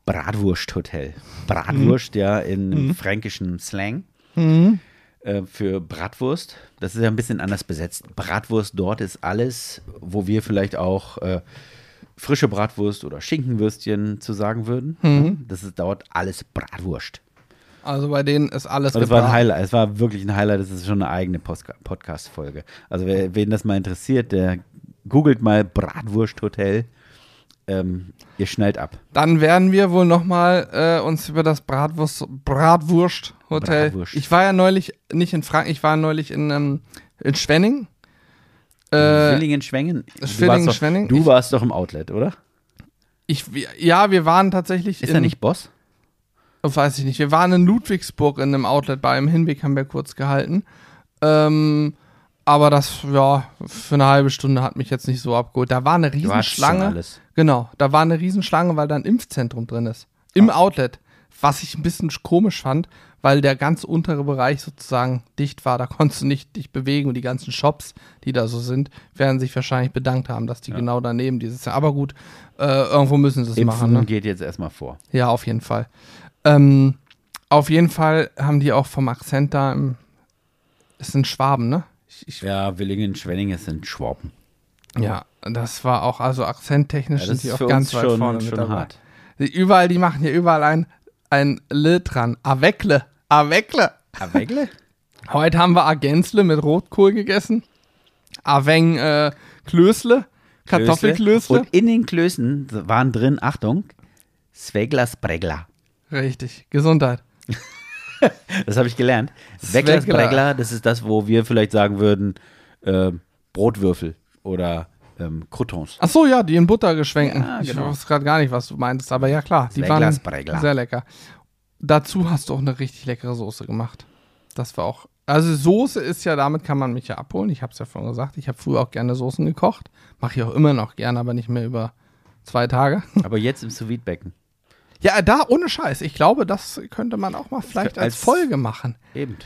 S2: Bratwursthotel. Bratwurst, ja, in fränkischem Slang.
S1: Mhm.
S2: äh, Für Bratwurst. Das ist ja ein bisschen anders besetzt. Bratwurst dort ist alles, wo wir vielleicht auch äh, frische Bratwurst oder Schinkenwürstchen zu sagen würden.
S1: Mhm.
S2: Das ist dort alles Bratwurst.
S1: Also bei denen ist alles
S2: das war ein. Highlight. Es war wirklich ein Highlight. Das ist schon eine eigene Podcast-Folge. Also wer, wen das mal interessiert, der googelt mal Bratwurst-Hotel. Ähm, ihr schnallt ab.
S1: Dann werden wir wohl nochmal äh, uns über das Bratwurst, Bratwurst-Hotel.
S2: Bratwurst.
S1: Ich war ja neulich nicht in Frank, ich war neulich in, ähm, in Schwenning. Äh, Villingen,
S2: warst doch-
S1: Schwenning.
S2: Du warst doch im Outlet, oder?
S1: ich, ja, wir waren tatsächlich
S2: Ist
S1: in,
S2: er nicht Boss?
S1: Oh, weiß ich nicht. Wir waren in Ludwigsburg in einem Outlet bei einem Hinweg, haben wir kurz gehalten. Ähm, aber das, ja, für eine halbe Stunde hat mich jetzt nicht so abgeholt. Da war eine Riesenschlange.
S2: alles.
S1: Genau, da war eine Riesenschlange, weil da ein Impfzentrum drin ist. Im Outlet. Was ich ein bisschen komisch fand, weil der ganz untere Bereich sozusagen dicht war. Da konntest du nicht dich bewegen und die ganzen Shops, die da so sind, werden sich wahrscheinlich bedankt haben, dass die genau daneben dieses Aber gut, äh, irgendwo müssen sie es
S2: Impfen
S1: machen. Ne?
S2: geht jetzt erstmal vor.
S1: Ja, auf jeden Fall. Ähm, auf jeden Fall haben die auch vom Akzent da im. Es sind Schwaben, ne? Ich,
S2: Ja, Villingen-Schwenning sind Schwaben.
S1: ja, das war auch, also akzenttechnisch
S2: Ja,
S1: sind
S2: das
S1: die
S2: ist
S1: auch ganz weit
S2: schon,
S1: vorne mit
S2: schon
S1: dabei.
S2: hart.
S1: Die, überall, die machen hier überall ein, ein Le dran. Avekle. Avekle.
S2: Avegle?
S1: Heute haben wir Agenzle mit Rotkohl gegessen. Aveng äh, Klösle. Kartoffelklösle.
S2: Und in den Klößen waren drin, Achtung, Sveglas Bregla.
S1: Richtig. Gesundheit.
S2: Das habe ich gelernt. Bregla, das ist das, wo wir vielleicht sagen würden, äh, Brotwürfel oder ähm, Croutons.
S1: Ach so, ja, die in Butter geschwenken.
S2: Ja,
S1: Ich
S2: genau.
S1: wusste gerade gar nicht, was du meintest, aber ja klar, die waren sehr lecker. Dazu hast du auch eine richtig leckere Soße gemacht. Das war auch. Also Soße ist ja, damit kann man mich ja abholen. Ich habe es ja vorhin gesagt. Ich habe früher auch gerne Soßen gekocht. Mache ich auch immer noch gerne, aber nicht mehr über zwei Tage.
S2: Aber jetzt im sous becken
S1: Ja, da ohne Scheiß. Ich glaube, das könnte man auch mal vielleicht als,
S2: als-
S1: Folge machen.
S2: Eben.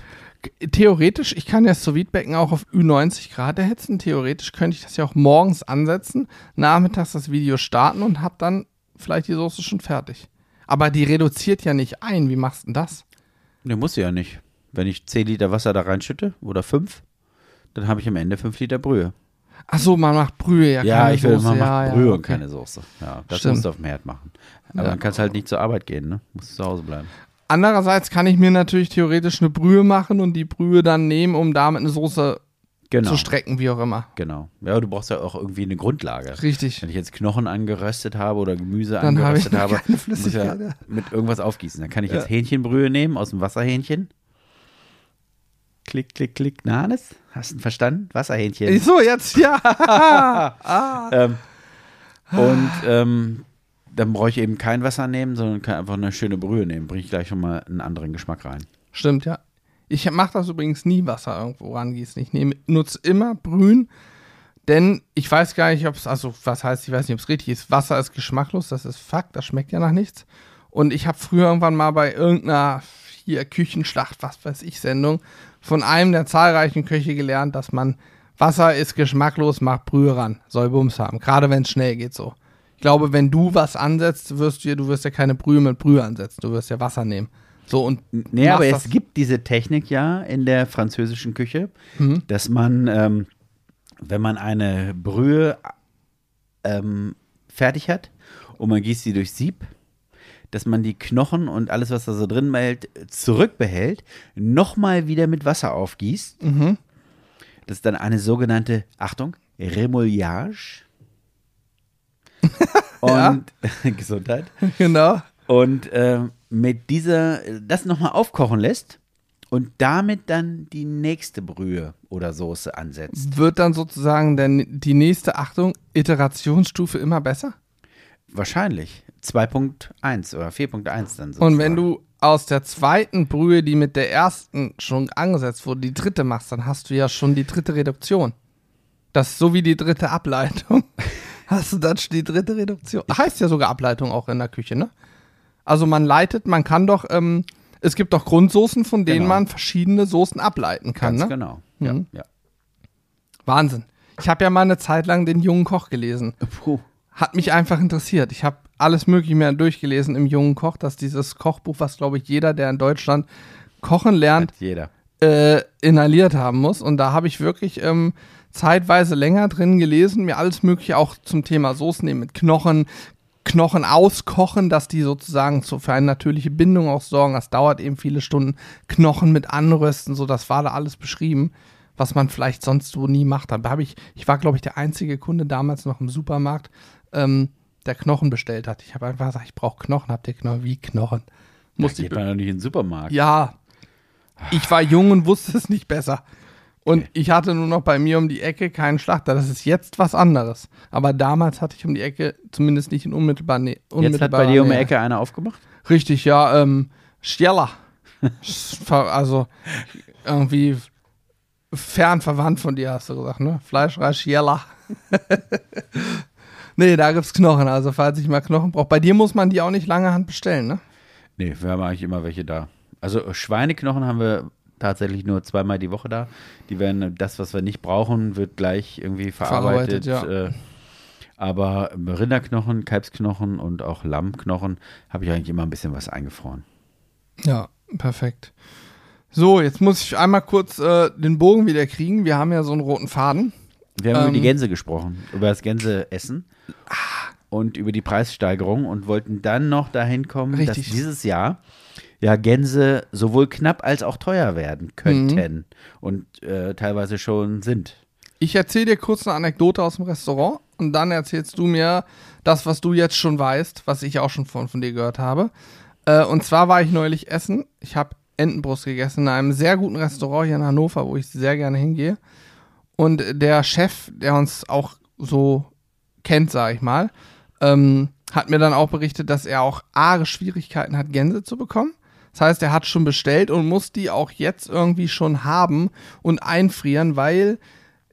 S1: Theoretisch, ich kann ja das sous becken auch auf Ü90 Grad erhitzen. Theoretisch könnte ich das ja auch morgens ansetzen, nachmittags das Video starten und habe dann vielleicht die Soße schon fertig. Aber die reduziert ja nicht ein. Wie machst du denn das?
S2: Ne, muss ja nicht. Wenn ich 10 Liter Wasser da reinschütte oder 5, dann habe ich am Ende 5 Liter Brühe.
S1: Ach so, man macht Brühe, ja,
S2: Ja,
S1: keine
S2: ich will,
S1: Soße.
S2: man macht
S1: ja, ja,
S2: Brühe
S1: okay.
S2: und keine Soße. Ja, das
S1: Stimmt.
S2: musst du auf dem Herd machen. Aber
S1: Ja.
S2: dann kannst du halt nicht zur Arbeit gehen, ne? Musst zu Hause bleiben.
S1: Andererseits kann ich mir natürlich theoretisch eine Brühe machen und die Brühe dann nehmen, um damit eine Soße
S2: Genau.
S1: zu strecken, wie auch immer.
S2: Genau. Ja, du brauchst ja auch irgendwie eine Grundlage.
S1: Richtig.
S2: Wenn ich jetzt Knochen angeröstet habe oder Gemüse
S1: Dann habe ich
S2: angeröstet habe, muss ich ja
S1: ja.
S2: mit irgendwas aufgießen. Dann kann ich jetzt Hähnchenbrühe nehmen aus dem Wasserhähnchen. Klick, klick, klick. Na, Hannes? Hast du verstanden? Wasserhähnchen.
S1: So, jetzt, ja.
S2: Ähm, und ähm, dann brauche ich eben kein Wasser nehmen, sondern kann einfach eine schöne Brühe nehmen. Bringe ich gleich schon mal einen anderen Geschmack rein.
S1: Stimmt, ja. Ich mache das übrigens nie Wasser irgendwo rangießen. Ich nehme, nutze immer Brühen, denn ich weiß gar nicht, ob es, also was heißt, ich weiß nicht, ob es richtig ist. Wasser ist geschmacklos, das ist Fakt, das schmeckt ja nach nichts. Und ich habe früher irgendwann mal bei irgendeiner hier Küchenschlacht, was weiß ich, Sendung, von einem der zahlreichen Köche gelernt, dass man Wasser ist geschmacklos, macht Brühe ran, soll Bums haben. Gerade wenn es schnell geht so. Ich glaube, wenn du was ansetzt, wirst du, ja- du wirst ja keine Brühe mit Brühe ansetzen, du wirst ja Wasser nehmen. So und
S2: Nee, aber es gibt diese Technik ja in der französischen Küche,
S1: Mhm.
S2: dass man, ähm, wenn man eine Brühe ähm, fertig hat und man gießt sie durch Sieb, dass man die Knochen und alles, was da so drin hält, zurückbehält, nochmal wieder mit Wasser aufgießt.
S1: Mhm.
S2: Das ist dann eine sogenannte, Achtung, Remouillage. Und Gesundheit.
S1: Genau.
S2: Und ähm, mit dieser, das nochmal aufkochen lässt und damit dann die nächste Brühe oder Soße ansetzt.
S1: Wird dann sozusagen denn die nächste, Achtung, Iterationsstufe immer besser?
S2: Wahrscheinlich 2.1 oder 4.1 dann sozusagen.
S1: Und wenn du aus der zweiten Brühe, die mit der ersten schon angesetzt wurde, die dritte machst, dann hast du ja schon die dritte Reduktion. Das ist so wie die dritte Ableitung. Hast du dann schon die dritte Reduktion? Heißt ja sogar Ableitung auch in der Küche, ne? Also man leitet, man kann doch, ähm, es gibt doch Grundsoßen, von denen
S2: Genau.
S1: man verschiedene Soßen ableiten kann,
S2: Ganz
S1: ne?
S2: genau. Ja,
S1: Mhm.
S2: ja.
S1: Wahnsinn. Ich habe ja mal eine Zeit lang den jungen Koch gelesen.
S2: Puh.
S1: Hat mich einfach interessiert. Ich habe alles Mögliche mehr durchgelesen im jungen Koch, dass dieses Kochbuch, was glaube ich jeder, der in Deutschland kochen lernt,
S2: Hat jeder.
S1: äh, inhaliert haben muss. Und da habe ich wirklich ähm, zeitweise länger drin gelesen, mir alles Mögliche auch zum Thema Soßen nehmen mit Knochen, Knochen auskochen, dass die sozusagen so für eine natürliche Bindung auch sorgen. Das dauert eben viele Stunden. Knochen mit anrösten, so das war da alles beschrieben, was man vielleicht sonst so nie macht. Da habe ich, ich war glaube ich der einzige Kunde damals noch im Supermarkt, ähm, der Knochen bestellt hat. Ich habe einfach gesagt, ich brauche Knochen. Habt ihr Knochen? Wie Knochen?
S2: Da
S1: Musste ich
S2: man doch nicht in den Supermarkt.
S1: ja, ich war jung und wusste es nicht besser. Und ich hatte nur noch bei mir um die Ecke keinen Schlachter. Das ist jetzt was anderes. Aber damals hatte ich um die Ecke zumindest nicht in unmittelbar Nähe.
S2: Jetzt hat bei dir um die Ecke einer aufgemacht?
S1: Richtig, ja. Ähm, Stieller. Ver- also irgendwie fern verwandt von dir, hast du gesagt, ne? Fleischreich Stieller. nee, da gibt's Knochen. Also falls ich mal Knochen brauche. Bei dir muss man die auch nicht lange Hand bestellen, ne?
S2: Nee, wir haben eigentlich immer welche da. Also Schweineknochen haben wir tatsächlich nur zweimal die Woche da. Die werden, das, was wir nicht brauchen, wird gleich irgendwie verarbeitet.
S1: Verarbeitet, ja.
S2: äh, aber Rinderknochen, Kalbsknochen und auch Lammknochen habe ich eigentlich immer ein bisschen was eingefroren.
S1: Ja, perfekt. So, jetzt muss ich einmal kurz äh, den Bogen wieder kriegen. Wir haben ja so einen roten Faden.
S2: Wir haben über die
S1: Ähm.
S2: Gänse gesprochen, über das Gänseessen und über die Preissteigerung und wollten dann noch dahin kommen,
S1: Richtig.
S2: dass dieses Jahr ja Gänse sowohl knapp als auch teuer werden könnten
S1: Mhm.
S2: und äh, teilweise schon sind.
S1: Ich erzähle dir kurz eine Anekdote aus dem Restaurant und dann erzählst du mir das, was du jetzt schon weißt, was ich auch schon von, von dir gehört habe. Äh, und zwar war ich neulich essen. Ich habe Entenbrust gegessen in einem sehr guten Restaurant hier in Hannover, wo ich sehr gerne hingehe. Und der Chef, der uns auch so kennt, sage ich mal, ähm, hat mir dann auch berichtet, dass er auch arge Schwierigkeiten hat, Gänse zu bekommen. Das heißt, er hat schon bestellt und muss die auch jetzt irgendwie schon haben und einfrieren, weil,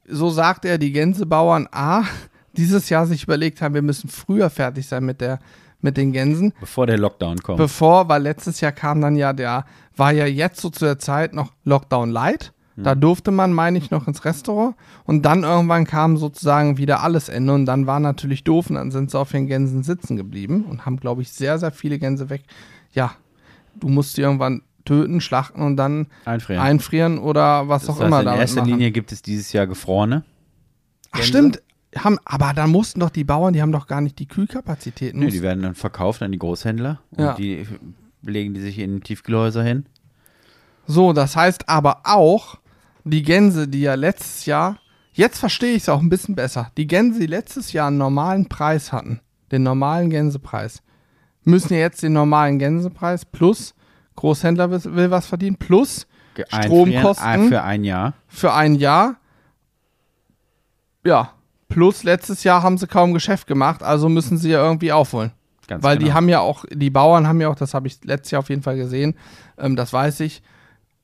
S1: so sagt er, die Gänsebauern A, dieses Jahr sich überlegt haben, wir müssen früher fertig sein mit, der, mit den Gänsen.
S2: Bevor der Lockdown kommt.
S1: Bevor, weil letztes Jahr kam dann ja der, war ja jetzt so zu der Zeit noch Lockdown Light. Da durfte man, meine ich, noch ins Restaurant. Und dann irgendwann kam sozusagen wieder alles Ende. Und dann war natürlich doof. Und dann sind sie auf den Gänsen sitzen geblieben und haben, glaube ich, sehr, sehr viele Gänse weg. Ja, du musst die irgendwann töten, schlachten und dann
S2: Einfrieren.
S1: einfrieren oder was
S2: das
S1: auch
S2: heißt,
S1: immer
S2: in erster
S1: machen.
S2: Linie gibt es dieses Jahr gefrorene.
S1: Ach,
S2: Gänse?
S1: stimmt. Haben, aber dann mussten doch die Bauern, die haben doch gar nicht die Kühlkapazitäten.
S2: Nee, die werden dann verkauft an die Großhändler und
S1: Ja.
S2: die legen die sich in Tiefkühlhäuser hin.
S1: So, das heißt aber auch, die Gänse, die ja letztes Jahr, jetzt verstehe ich es auch ein bisschen besser, die Gänse, die letztes Jahr einen normalen Preis hatten, den normalen Gänsepreis, müssen ja jetzt den normalen Gänsepreis plus Großhändler will, was verdienen, plus
S2: Ge-
S1: Stromkosten.
S2: für ein Jahr.
S1: für ein Jahr, ja, plus letztes Jahr haben sie kaum Geschäft gemacht, also müssen sie ja irgendwie aufholen.
S2: Ganz
S1: Weil
S2: genau.
S1: die haben ja auch, die Bauern haben ja auch, das habe ich letztes Jahr auf jeden Fall gesehen, ähm, das weiß ich,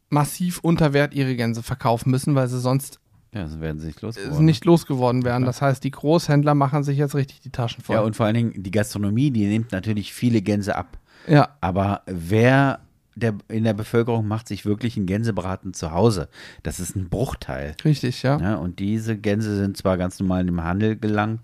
S1: massiv unter Wert ihre Gänse verkaufen müssen, weil sie sonst
S2: Ja, so werden sie nicht
S1: äh,
S2: losgeworden.
S1: nicht losgeworden.
S2: Klar.
S1: Das heißt, die Großhändler machen sich jetzt richtig die Taschen voll.
S2: Ja, und vor allen Dingen die Gastronomie, die nimmt natürlich viele Gänse ab.
S1: ja,
S2: Aber wer der, in der Bevölkerung macht sich wirklich einen Gänsebraten zu Hause? Das ist ein Bruchteil.
S1: richtig, ja.
S2: Ja, und diese Gänse sind zwar ganz normal im Handel gelangt,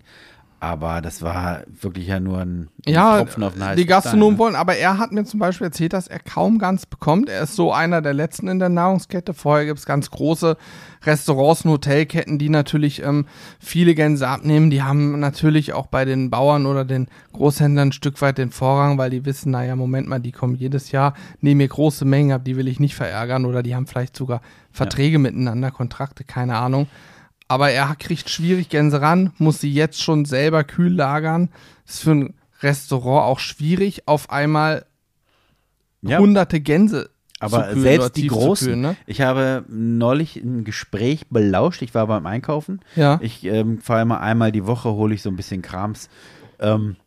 S2: aber das war wirklich ja nur ein, ein
S1: Ja,
S2: Tropfen auf den heißen
S1: die Gastronomen
S2: ne?
S1: wollen, aber er hat mir zum Beispiel erzählt, dass er kaum ganz bekommt. Er ist so einer der letzten in der Nahrungskette. Vorher gibt es ganz große Restaurants und Hotelketten, die natürlich ähm, viele Gänse abnehmen. Die haben natürlich auch bei den Bauern oder den Großhändlern ein Stück weit den Vorrang, weil die wissen, naja, Moment mal, die kommen jedes Jahr, nehmen mir große Mengen ab, die will ich nicht verärgern oder die haben vielleicht sogar Verträge miteinander, Kontrakte, keine Ahnung. Aber er kriegt schwierig Gänse ran, muss sie jetzt schon selber kühl lagern. ist für ein Restaurant auch schwierig, auf einmal
S2: Ja.
S1: hunderte Gänse
S2: Aber
S1: zu kühlen
S2: selbst
S1: oder
S2: die großen.
S1: kühlen, ne?
S2: Ich habe neulich ein Gespräch belauscht. Ich war beim Einkaufen.
S1: Ja.
S2: Ich ähm, fahre immer einmal die Woche, hole ich so ein bisschen Krams. Ähm,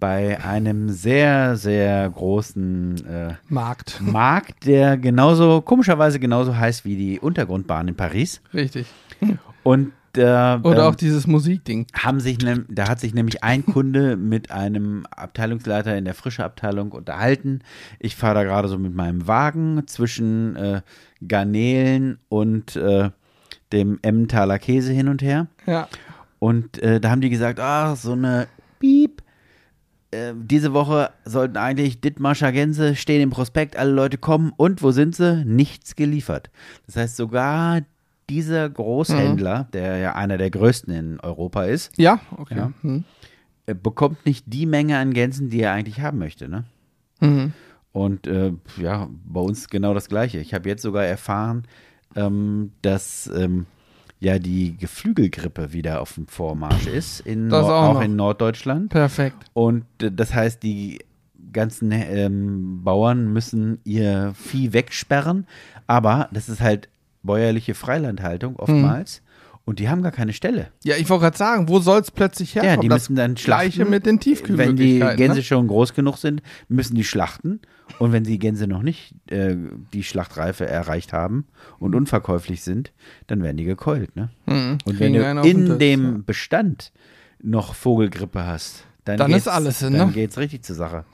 S2: bei einem sehr, sehr großen äh,
S1: Markt.
S2: Markt, der genauso, komischerweise genauso heißt wie die Untergrundbahn in Paris.
S1: Richtig.
S2: Und äh,
S1: Oder
S2: ähm,
S1: auch dieses Musikding.
S2: haben sich, nem- da hat sich nämlich ein Kunde mit einem Abteilungsleiter in der frische Abteilung unterhalten. Ich fahre da gerade so mit meinem Wagen zwischen äh, Garnelen und äh, dem Emmentaler Käse hin und her.
S1: Ja.
S2: Und äh, da haben die gesagt, ah, so eine Piep. Äh, diese Woche sollten eigentlich Dithmarscher Gänse stehen im Prospekt, alle Leute kommen. Und wo sind sie? Nichts geliefert. Das heißt, sogar dieser Großhändler, der ja einer der größten in Europa ist,
S1: Ja, okay.
S2: Ja.
S1: Hm.
S2: äh, bekommt nicht die Menge an Gänsen, die er eigentlich haben möchte. Ne?
S1: Mhm.
S2: Und äh, ja, bei uns genau das Gleiche. Ich habe jetzt sogar erfahren, ähm, dass ähm, ja die Geflügelgrippe wieder auf dem Vormarsch ist, in
S1: auch
S2: auch, in Norddeutschland.
S1: Perfekt.
S2: Und äh, das heißt, die ganzen ähm, Bauern müssen ihr Vieh wegsperren. Aber das ist halt bäuerliche Freilandhaltung oftmals. Und die haben gar keine Stelle.
S1: Ja, ich wollte gerade sagen, wo soll es plötzlich herkommen?
S2: Ja, die müssen dann
S1: Gleiche
S2: schlachten.
S1: mit den
S2: Wenn die
S1: Tiefkühlmöglichkeiten.
S2: Gänse
S1: ne?
S2: schon groß genug sind, müssen die schlachten. Und wenn die Gänse noch nicht äh, die Schlachtreife erreicht haben und unverkäuflich sind, dann werden die gekeult. Ne?
S1: Mhm.
S2: Und
S1: Kriegen
S2: wenn du in
S1: Tisch,
S2: dem
S1: ja.
S2: Bestand noch Vogelgrippe hast, dann,
S1: Dann ist
S2: geht's-
S1: alles hin,
S2: Dann
S1: ne?
S2: geht's richtig zur Sache.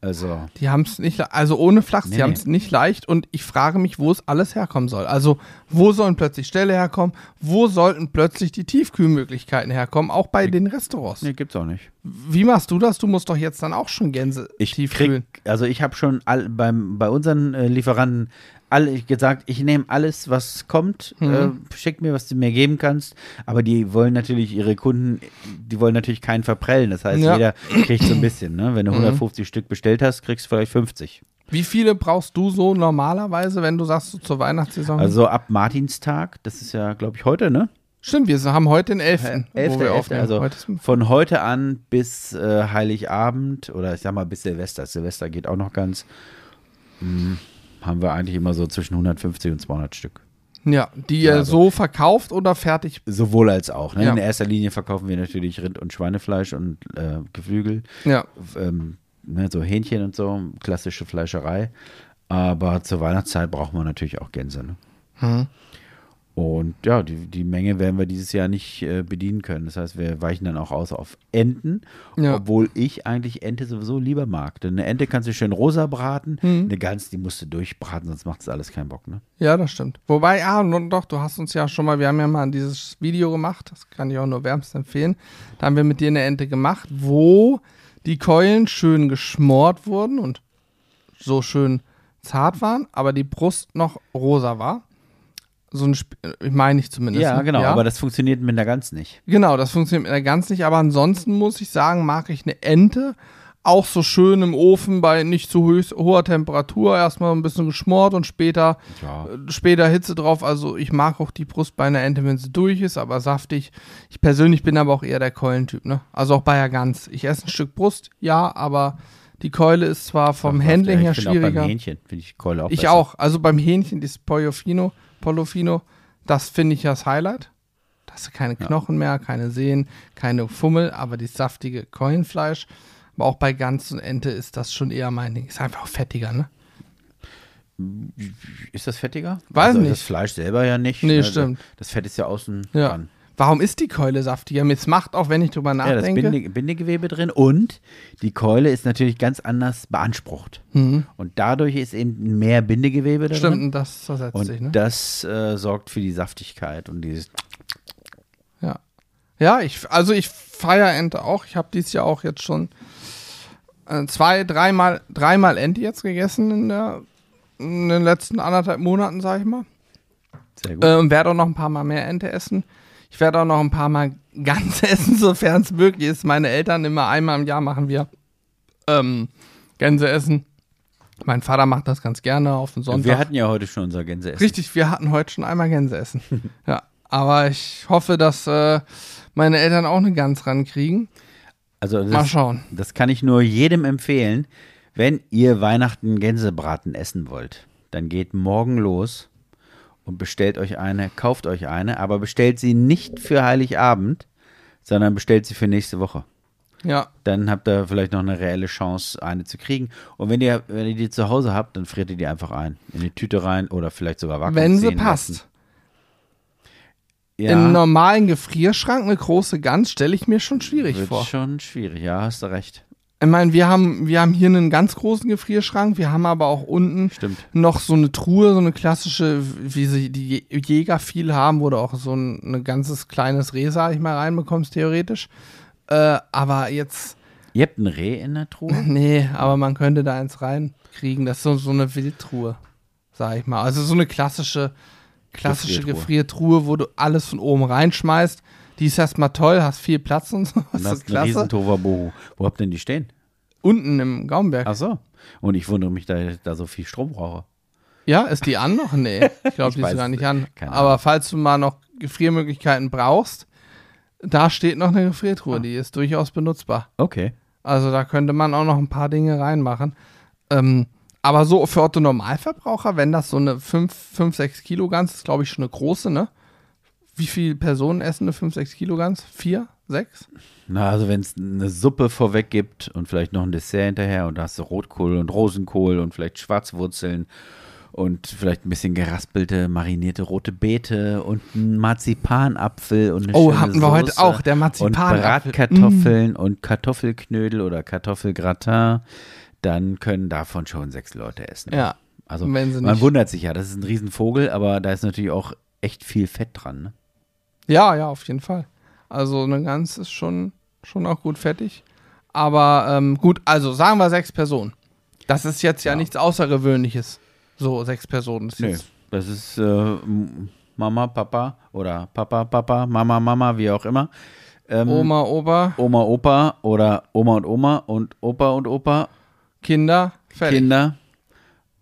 S2: Also,
S1: Die haben es nicht, also ohne Flachs,
S2: Nee,
S1: die haben es nicht leicht und ich frage mich, wo es alles herkommen soll. Also, wo sollen plötzlich Ställe herkommen? Wo sollten plötzlich die Tiefkühlmöglichkeiten herkommen? Auch bei den Restaurants.
S2: nee, gibt's auch nicht.
S1: Wie machst du das? Du musst doch jetzt dann auch schon Gänse
S2: Ich
S1: tiefkühlen.
S2: krieg, also ich habe schon all, beim, bei unseren äh, Lieferanten alle gesagt, ich nehme alles, was kommt,
S1: Mhm.
S2: äh, schick mir, was du mir geben kannst. Aber die wollen natürlich ihre Kunden, die wollen natürlich keinen verprellen. Das heißt,
S1: Ja.
S2: jeder kriegt so ein bisschen. Ne? Wenn du 150 Stück bestellt hast, kriegst du vielleicht 50.
S1: Wie viele brauchst du so normalerweise, wenn du sagst, so zur Weihnachtssaison?
S2: Also ab Martinstag, das ist ja, glaube ich, heute, ne?
S1: Stimmt, wir haben heute den 11. wo
S2: 11.,
S1: wir
S2: 11.,
S1: aufnehmen.
S2: also
S1: heute
S2: von heute an bis äh, Heiligabend oder ich sag mal bis Silvester. Silvester geht auch noch ganz. Hm, haben wir eigentlich immer so zwischen 150 und 200 Stück.
S1: ja, die
S2: Ja,
S1: ihr
S2: also-
S1: so verkauft oder fertig.
S2: Sowohl als auch. Ne?
S1: Ja.
S2: In erster Linie verkaufen wir natürlich Rind- und Schweinefleisch und äh, Geflügel,
S1: Ja,
S2: ähm, ne, so Hähnchen und so, klassische Fleischerei. Aber zur Weihnachtszeit brauchen wir natürlich auch Gänse. Ne?
S1: Hm.
S2: Und ja, die, die Menge werden wir dieses Jahr nicht äh, bedienen können. Das heißt, wir weichen dann auch aus auf Enten,
S1: Ja.
S2: obwohl ich eigentlich Ente sowieso lieber mag. Denn eine Ente kannst du schön rosa braten,
S1: Mhm.
S2: eine Gans, die musst du durchbraten, sonst macht es alles keinen Bock. Ne?
S1: Ja, das stimmt. Wobei, nun doch, du hast uns ja schon mal, wir haben ja mal dieses Video gemacht, das kann ich auch nur wärmstens empfehlen. Da haben wir mit dir eine Ente gemacht, wo die Keulen schön geschmort wurden und so schön zart waren, aber die Brust noch rosa war. So ein, Sp ich meine ich zumindest.
S2: Ja, genau, aber das funktioniert mit der Gans nicht.
S1: Genau, das funktioniert mit der Gans nicht, aber ansonsten muss ich sagen, mag ich eine Ente auch so schön im Ofen bei nicht zu höchst, hoher Temperatur erstmal ein bisschen geschmort und später
S2: Ja.
S1: äh, später Hitze drauf. Also ich mag auch die Brust bei einer Ente, wenn sie durch ist, aber saftig. Ich persönlich bin aber auch eher der Keulentyp, ne? Also auch bei der Gans. Ich esse ein Stück Brust, ja, aber die Keule ist zwar vom Handling her
S2: finde Auch
S1: schwieriger.
S2: beim Hähnchen finde ich Keule auch
S1: Ich
S2: besser.
S1: auch. Also beim Hähnchen, dieses Pollo Fino, Pollo Fino, das finde ich das Highlight. Da hast du keine Knochen mehr, keine Sehnen, keine Fummel, aber die saftige Keulenfleisch. Aber auch bei Gans und Ente ist das schon eher mein Ding. Ist einfach auch fettiger, ne?
S2: Ist das fettiger?
S1: Weiß
S2: also
S1: nicht.
S2: Das Fleisch selber ja nicht.
S1: Nee,
S2: ne?
S1: stimmt.
S2: Das Fett ist ja außen
S1: Ja.
S2: dran.
S1: Warum ist die Keule saftiger? Mir macht auch, wenn ich drüber
S2: Ja, das
S1: nachdenke.
S2: Binde, Bindegewebe drin und die Keule ist natürlich ganz anders beansprucht.
S1: Mhm.
S2: Und dadurch ist eben mehr Bindegewebe
S1: Stimmt,
S2: drin.
S1: und das zersetzt
S2: Und
S1: sich, ne?
S2: das äh, sorgt für die Saftigkeit und dieses.
S1: Ja. Ja, ich, also ich feiere Ente auch. Ich habe dieses Jahr auch jetzt schon äh, zwei, dreimal, dreimal Ente jetzt gegessen in, der, in den letzten anderthalb Monaten, sag ich mal.
S2: Sehr gut.
S1: Äh, und werde auch noch ein paar Mal mehr Ente essen. Ich werde auch noch ein paar Mal ganz essen, sofern es möglich ist. Meine Eltern immer einmal im Jahr machen wir ähm, Gänse essen. Mein Vater macht das ganz gerne auf den Sonntag.
S2: wir hatten ja heute schon unser Gänseessen.
S1: Richtig, wir hatten heute schon einmal Gänse essen. ja, aber ich hoffe, dass äh, meine Eltern auch eine Gans rankriegen.
S2: Also
S1: Mal
S2: das,
S1: schauen.
S2: das kann ich nur jedem empfehlen. Wenn ihr Weihnachten Gänsebraten essen wollt, dann geht morgen los und bestellt euch eine, kauft euch eine, aber bestellt sie nicht für Heiligabend, sondern bestellt sie für nächste Woche.
S1: Ja,
S2: Dann habt ihr vielleicht noch eine reelle Chance, eine zu kriegen. Und wenn ihr, wenn ihr die zu Hause habt, dann friert ihr die einfach ein. In die Tüte rein oder vielleicht sogar Vakuum
S1: wenn sie passt.
S2: lassen.
S1: In einem
S2: Ja,
S1: normalen Gefrierschrank eine große Gans stelle ich mir schon schwierig
S2: wird
S1: vor.
S2: schon schwierig. Ja, hast du recht.
S1: Ich meine, wir haben, wir haben hier einen ganz großen Gefrierschrank, wir haben aber auch unten
S2: Stimmt.
S1: noch so eine Truhe, so eine klassische, wie sie die Jäger viel haben, wo du auch so ein, ein ganzes kleines Reh, sag ich mal, reinbekommst, theoretisch. Äh, aber jetzt,
S2: Ihr habt ein Reh in der Truhe?
S1: nee, aber man könnte da eins reinkriegen. Das ist so, so eine Wildtruhe, sag ich mal. Also so eine klassische, klassische
S2: Gefriertruhe.
S1: Gefriertruhe, wo du alles von oben reinschmeißt. Die ist erstmal toll, hast viel Platz und so.
S2: Und
S1: Das
S2: das
S1: ist klasse.
S2: Tohuwabohu. Wo habt denn die stehen?
S1: Unten im Gaumberg.
S2: Ach so. Und ich wundere mich, da ich da so viel Strom brauche.
S1: Ja, ist die an noch? Nee, ich glaube, die ist gar nicht an. Aber falls du mal noch Gefriermöglichkeiten brauchst, da steht noch eine Gefriertruhe,
S2: Ah.
S1: die ist durchaus benutzbar.
S2: Okay.
S1: Also da könnte man auch noch ein paar Dinge reinmachen. Ähm, aber so für Otto Normalverbraucher, wenn das so eine 5, 5 6 Kilo Gans ist, glaube ich, schon eine große, ne? Wie viele Personen essen eine 5, 6 Kilo Gans? Vier? Sechs?
S2: Na, also wenn es eine Suppe vorweg gibt und vielleicht noch ein Dessert hinterher und da hast du Rotkohl und Rosenkohl und vielleicht Schwarzwurzeln und vielleicht ein bisschen geraspelte, marinierte rote Beete und ein Marzipanapfel und eine
S1: Oh, hatten wir heute auch, der
S2: und
S1: Marzipanapfel.
S2: Bratkartoffeln und Kartoffelknödel oder Kartoffelgratin, dann können davon schon sechs Leute essen.
S1: Ja.
S2: Also man wundert sich ja, das ist ein Riesenvogel, aber da ist natürlich auch echt viel Fett dran. Ne?
S1: Ja, ja, auf jeden Fall. Also eine Gans ist schon, schon auch gut fettig. Aber ähm, gut, also sagen wir sechs Personen. Das ist jetzt ja,
S2: Ja.
S1: nichts Außergewöhnliches. So, sechs Personen. Ist jetzt,
S2: das ist äh, Mama, Papa oder Papa, Papa, Mama, Mama, wie auch immer. Ähm,
S1: Oma, Opa,
S2: Oma, Opa oder Oma und Oma und Opa und Opa,
S1: Kinder, fertig.
S2: Kinder.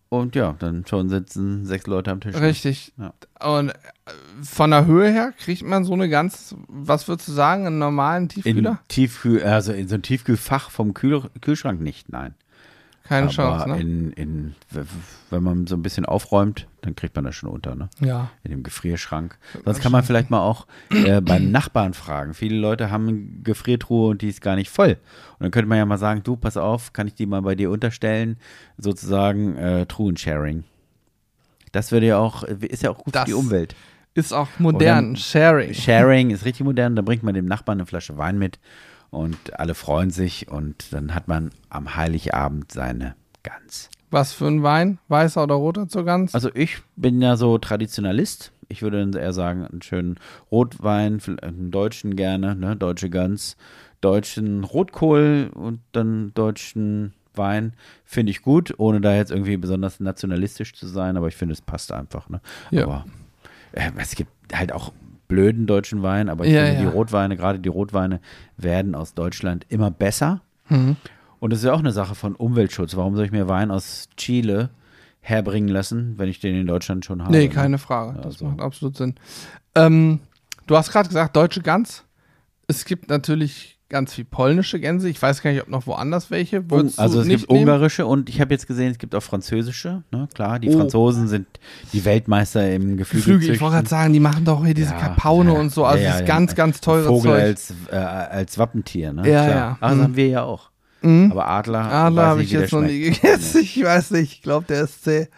S2: Und ja, dann schon sitzen sechs Leute am Tisch.
S1: Richtig.
S2: Ja.
S1: Und äh, von der Höhe her kriegt man so eine ganz, was würdest du sagen, einen normalen
S2: In
S1: Tiefkühler?
S2: Tiefkühl, also in so ein Tiefkühlfach vom Kühl Kühlschrank nicht, nein.
S1: Keine
S2: Aber
S1: Chance, ne?
S2: in, in, wenn man so ein bisschen aufräumt, dann kriegt man das schon unter, ne?
S1: ja.
S2: in dem Gefrierschrank. Sonst kann man vielleicht mal auch äh, beim Nachbarn fragen. Viele Leute haben eine Gefriertruhe und die ist gar nicht voll. Und dann könnte man ja mal sagen, du, pass auf, kann ich die mal bei dir unterstellen? Sozusagen äh, Truhensharing. Das würde ja auch, ist ja auch gut
S1: Das-
S2: für die Umwelt.
S1: Ist auch modern. Sharing.
S2: Sharing ist richtig modern, da bringt man dem Nachbarn eine Flasche Wein mit und alle freuen sich und dann hat man am Heiligabend seine Gans.
S1: Was für ein Wein? Weißer oder roter zur Gans?
S2: Also ich bin ja so Traditionalist. Ich würde dann eher sagen, einen schönen Rotwein, einen deutschen gerne, ne, deutsche Gans, deutschen Rotkohl und dann deutschen Wein finde ich gut, ohne da jetzt irgendwie besonders nationalistisch zu sein, aber ich finde, es passt einfach. Ne?
S1: Ja.
S2: Aber äh, es gibt halt auch blöden deutschen Wein, aber ich
S1: Ja,
S2: finde,
S1: ja.
S2: die Rotweine, gerade die Rotweine, werden aus Deutschland immer besser.
S1: Mhm.
S2: Und das ist ja auch eine Sache von Umweltschutz. Warum soll ich mir Wein aus Chile herbringen lassen, wenn ich den in Deutschland schon habe?
S1: Nee,
S2: ne?
S1: keine Frage. Das
S2: Also-
S1: macht absolut Sinn. Ähm, du hast gerade gesagt, deutsche Gans. Es gibt natürlich ganz viel polnische Gänse. Ich weiß gar nicht, ob noch woanders welche. Würdest
S2: also es
S1: nicht
S2: gibt
S1: nehmen?
S2: ungarische und ich habe jetzt gesehen, es gibt auch französische. Ne? Klar, die
S1: Oh.
S2: Franzosen sind die Weltmeister im Geflügel.
S1: Geflügel. Ich wollte gerade sagen, die machen doch hier diese
S2: Ja,
S1: Kapaune
S2: ja,
S1: und so. Also
S2: ja,
S1: das
S2: ja,
S1: ganz, ganz teure
S2: Vogel
S1: Zeug.
S2: als, äh, als Wappentier. Ne?
S1: Ja,
S2: Klar.
S1: ja.
S2: Ach, das
S1: Mhm.
S2: haben wir ja auch.
S1: Mhm.
S2: Aber Adler,
S1: Adler habe ich jetzt noch nie gegessen. Ich weiß nicht. Ich glaube, der ist zäh.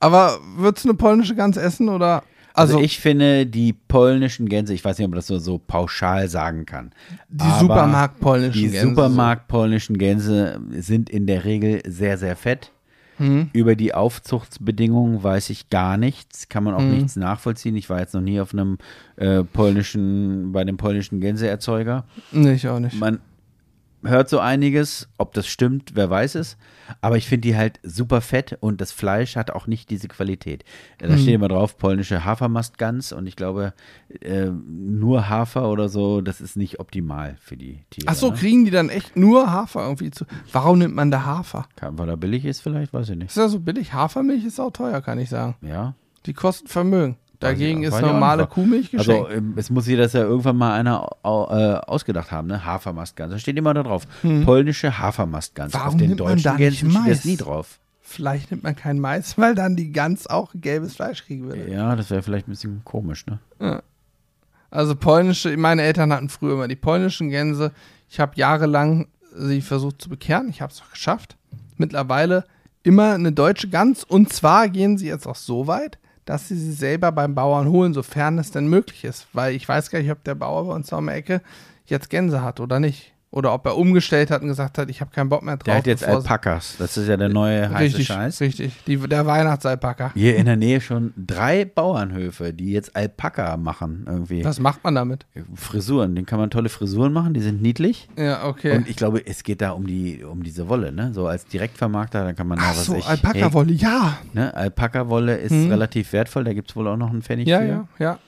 S1: Aber würdest du eine polnische Gans essen oder?
S2: Also,
S1: Also,
S2: ich finde die polnischen Gänse, ich weiß nicht, ob man das so, so pauschal sagen kann.
S1: die Supermarkt-polnischen
S2: Die
S1: Gänse.
S2: Supermarkt-polnischen Gänse sind in der Regel sehr, sehr fett.
S1: Mhm.
S2: Über die Aufzuchtsbedingungen weiß ich gar nichts, kann man auch
S1: Mhm.
S2: nichts nachvollziehen. Ich war jetzt noch nie auf einem äh, polnischen, bei dem polnischen Gänseerzeuger.
S1: Nee, ich auch nicht.
S2: Man hört so einiges, ob das stimmt, wer weiß es. Aber ich finde die halt super fett und das Fleisch hat auch nicht diese Qualität. Da
S1: Mhm.
S2: steht immer drauf, polnische Hafermastgans und ich glaube, äh, nur Hafer oder so, das ist nicht optimal für die Tiere.
S1: Ach so,
S2: ne?
S1: kriegen die dann echt nur Hafer irgendwie zu? Warum nimmt man da Hafer?
S2: Kann, weil er billig ist vielleicht, weiß ich nicht.
S1: Ist ja so billig. Hafermilch ist auch teuer, kann ich sagen.
S2: Ja,
S1: Die kosten Vermögen. Dagegen ist normale. Kuhmilch geschenkt.
S2: Also, ähm, es muss sich das ja irgendwann mal einer äh, ausgedacht haben, ne? Hafermastgans. Da steht immer da drauf. Polnische Hafermastgans.
S1: Hm. Warum
S2: Auf den
S1: nimmt man
S2: deutschen
S1: da nicht
S2: Gänsen steht
S1: Mais?
S2: das nie drauf.
S1: Vielleicht nimmt man kein Mais, weil dann die Gans auch gelbes Fleisch kriegen würde.
S2: Ja, das wäre vielleicht ein bisschen komisch, ne?
S1: Also polnische, meine Eltern hatten früher immer die polnischen Gänse. Ich habe jahrelang sie versucht zu bekehren. Ich habe es auch geschafft. Mittlerweile immer eine deutsche Gans. Und zwar gehen sie jetzt auch so weit, dass sie sie selber beim Bauern holen, sofern es denn möglich ist. Weil ich weiß gar nicht, ob der Bauer bei uns da um die Ecke jetzt Gänse hat oder nicht. Oder ob er umgestellt hat und gesagt hat, ich habe keinen Bock mehr drauf.
S2: Der hat jetzt Alpakas. Das ist ja der neue heiße
S1: Richtig,
S2: Scheiß.
S1: richtig. Die, der Weihnachtsalpaka.
S2: Hier in der Nähe schon drei Bauernhöfe, die jetzt Alpaka machen irgendwie.
S1: Was macht man damit?
S2: Frisuren, den kann man tolle Frisuren machen, die sind niedlich.
S1: Ja, okay.
S2: Und ich glaube, es geht da um die um diese Wolle, ne? So als Direktvermarkter, dann kann man da
S1: Ach
S2: was
S1: so,
S2: ich,
S1: Alpaka-Wolle, ja.
S2: ne? Alpaka-Wolle ist
S1: Mhm.
S2: relativ wertvoll, da gibt es wohl auch noch einen Pfennig
S1: Ja,
S2: für.
S1: ja, ja.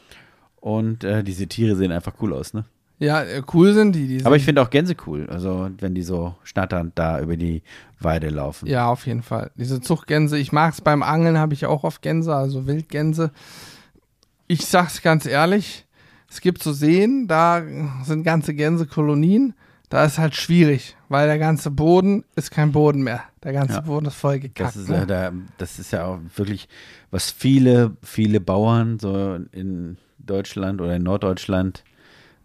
S2: Und äh, diese Tiere sehen einfach cool aus, ne?
S1: Ja, äh, cool sind die. die
S2: Aber ich
S1: sind-
S2: finde auch Gänse cool, also wenn die so schnatternd da über die Weide laufen.
S1: Ja, auf jeden Fall. Diese Zuchtgänse, ich mag es beim Angeln, habe ich auch oft Gänse, also Wildgänse. Ich sag's ganz ehrlich, es gibt so Seen, da sind ganze Gänsekolonien. Da ist halt schwierig, weil der ganze Boden ist kein Boden mehr. Der ganze
S2: Ja.
S1: Boden ist voll gekackt.
S2: Das ist,
S1: ne?
S2: ja da, das ist ja auch wirklich, was viele, viele Bauern so in Deutschland oder in Norddeutschland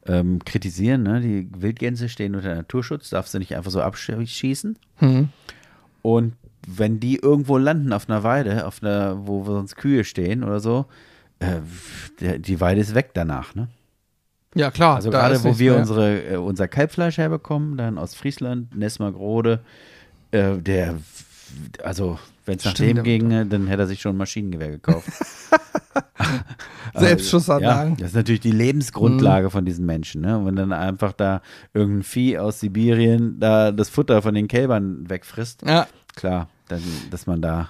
S2: ähm, kritisieren. Ne? Die Wildgänse stehen unter Naturschutz, darfst du nicht einfach so abschießen.
S1: Hm.
S2: Und wenn die irgendwo landen auf einer Weide, auf einer, wo sonst Kühe stehen oder so, äh, die Weide ist weg danach. Ne?
S1: Ja, klar.
S2: Also gerade wo wir
S1: mehr.
S2: unsere, äh, unser Kalbfleisch herbekommen, dann aus Friesland, Nesmargrode, äh, der, also wenn es nach
S1: Stimmt,
S2: dem ginge, dann hätte er sich schon ein Maschinengewehr gekauft.
S1: Selbstschussanlagen.
S2: Ja, das ist natürlich die Lebensgrundlage von diesen Menschen. Ne? Und wenn dann einfach da irgendein Vieh aus Sibirien da das Futter von den Kälbern wegfrisst,
S1: Ja,
S2: klar, dann, dass man da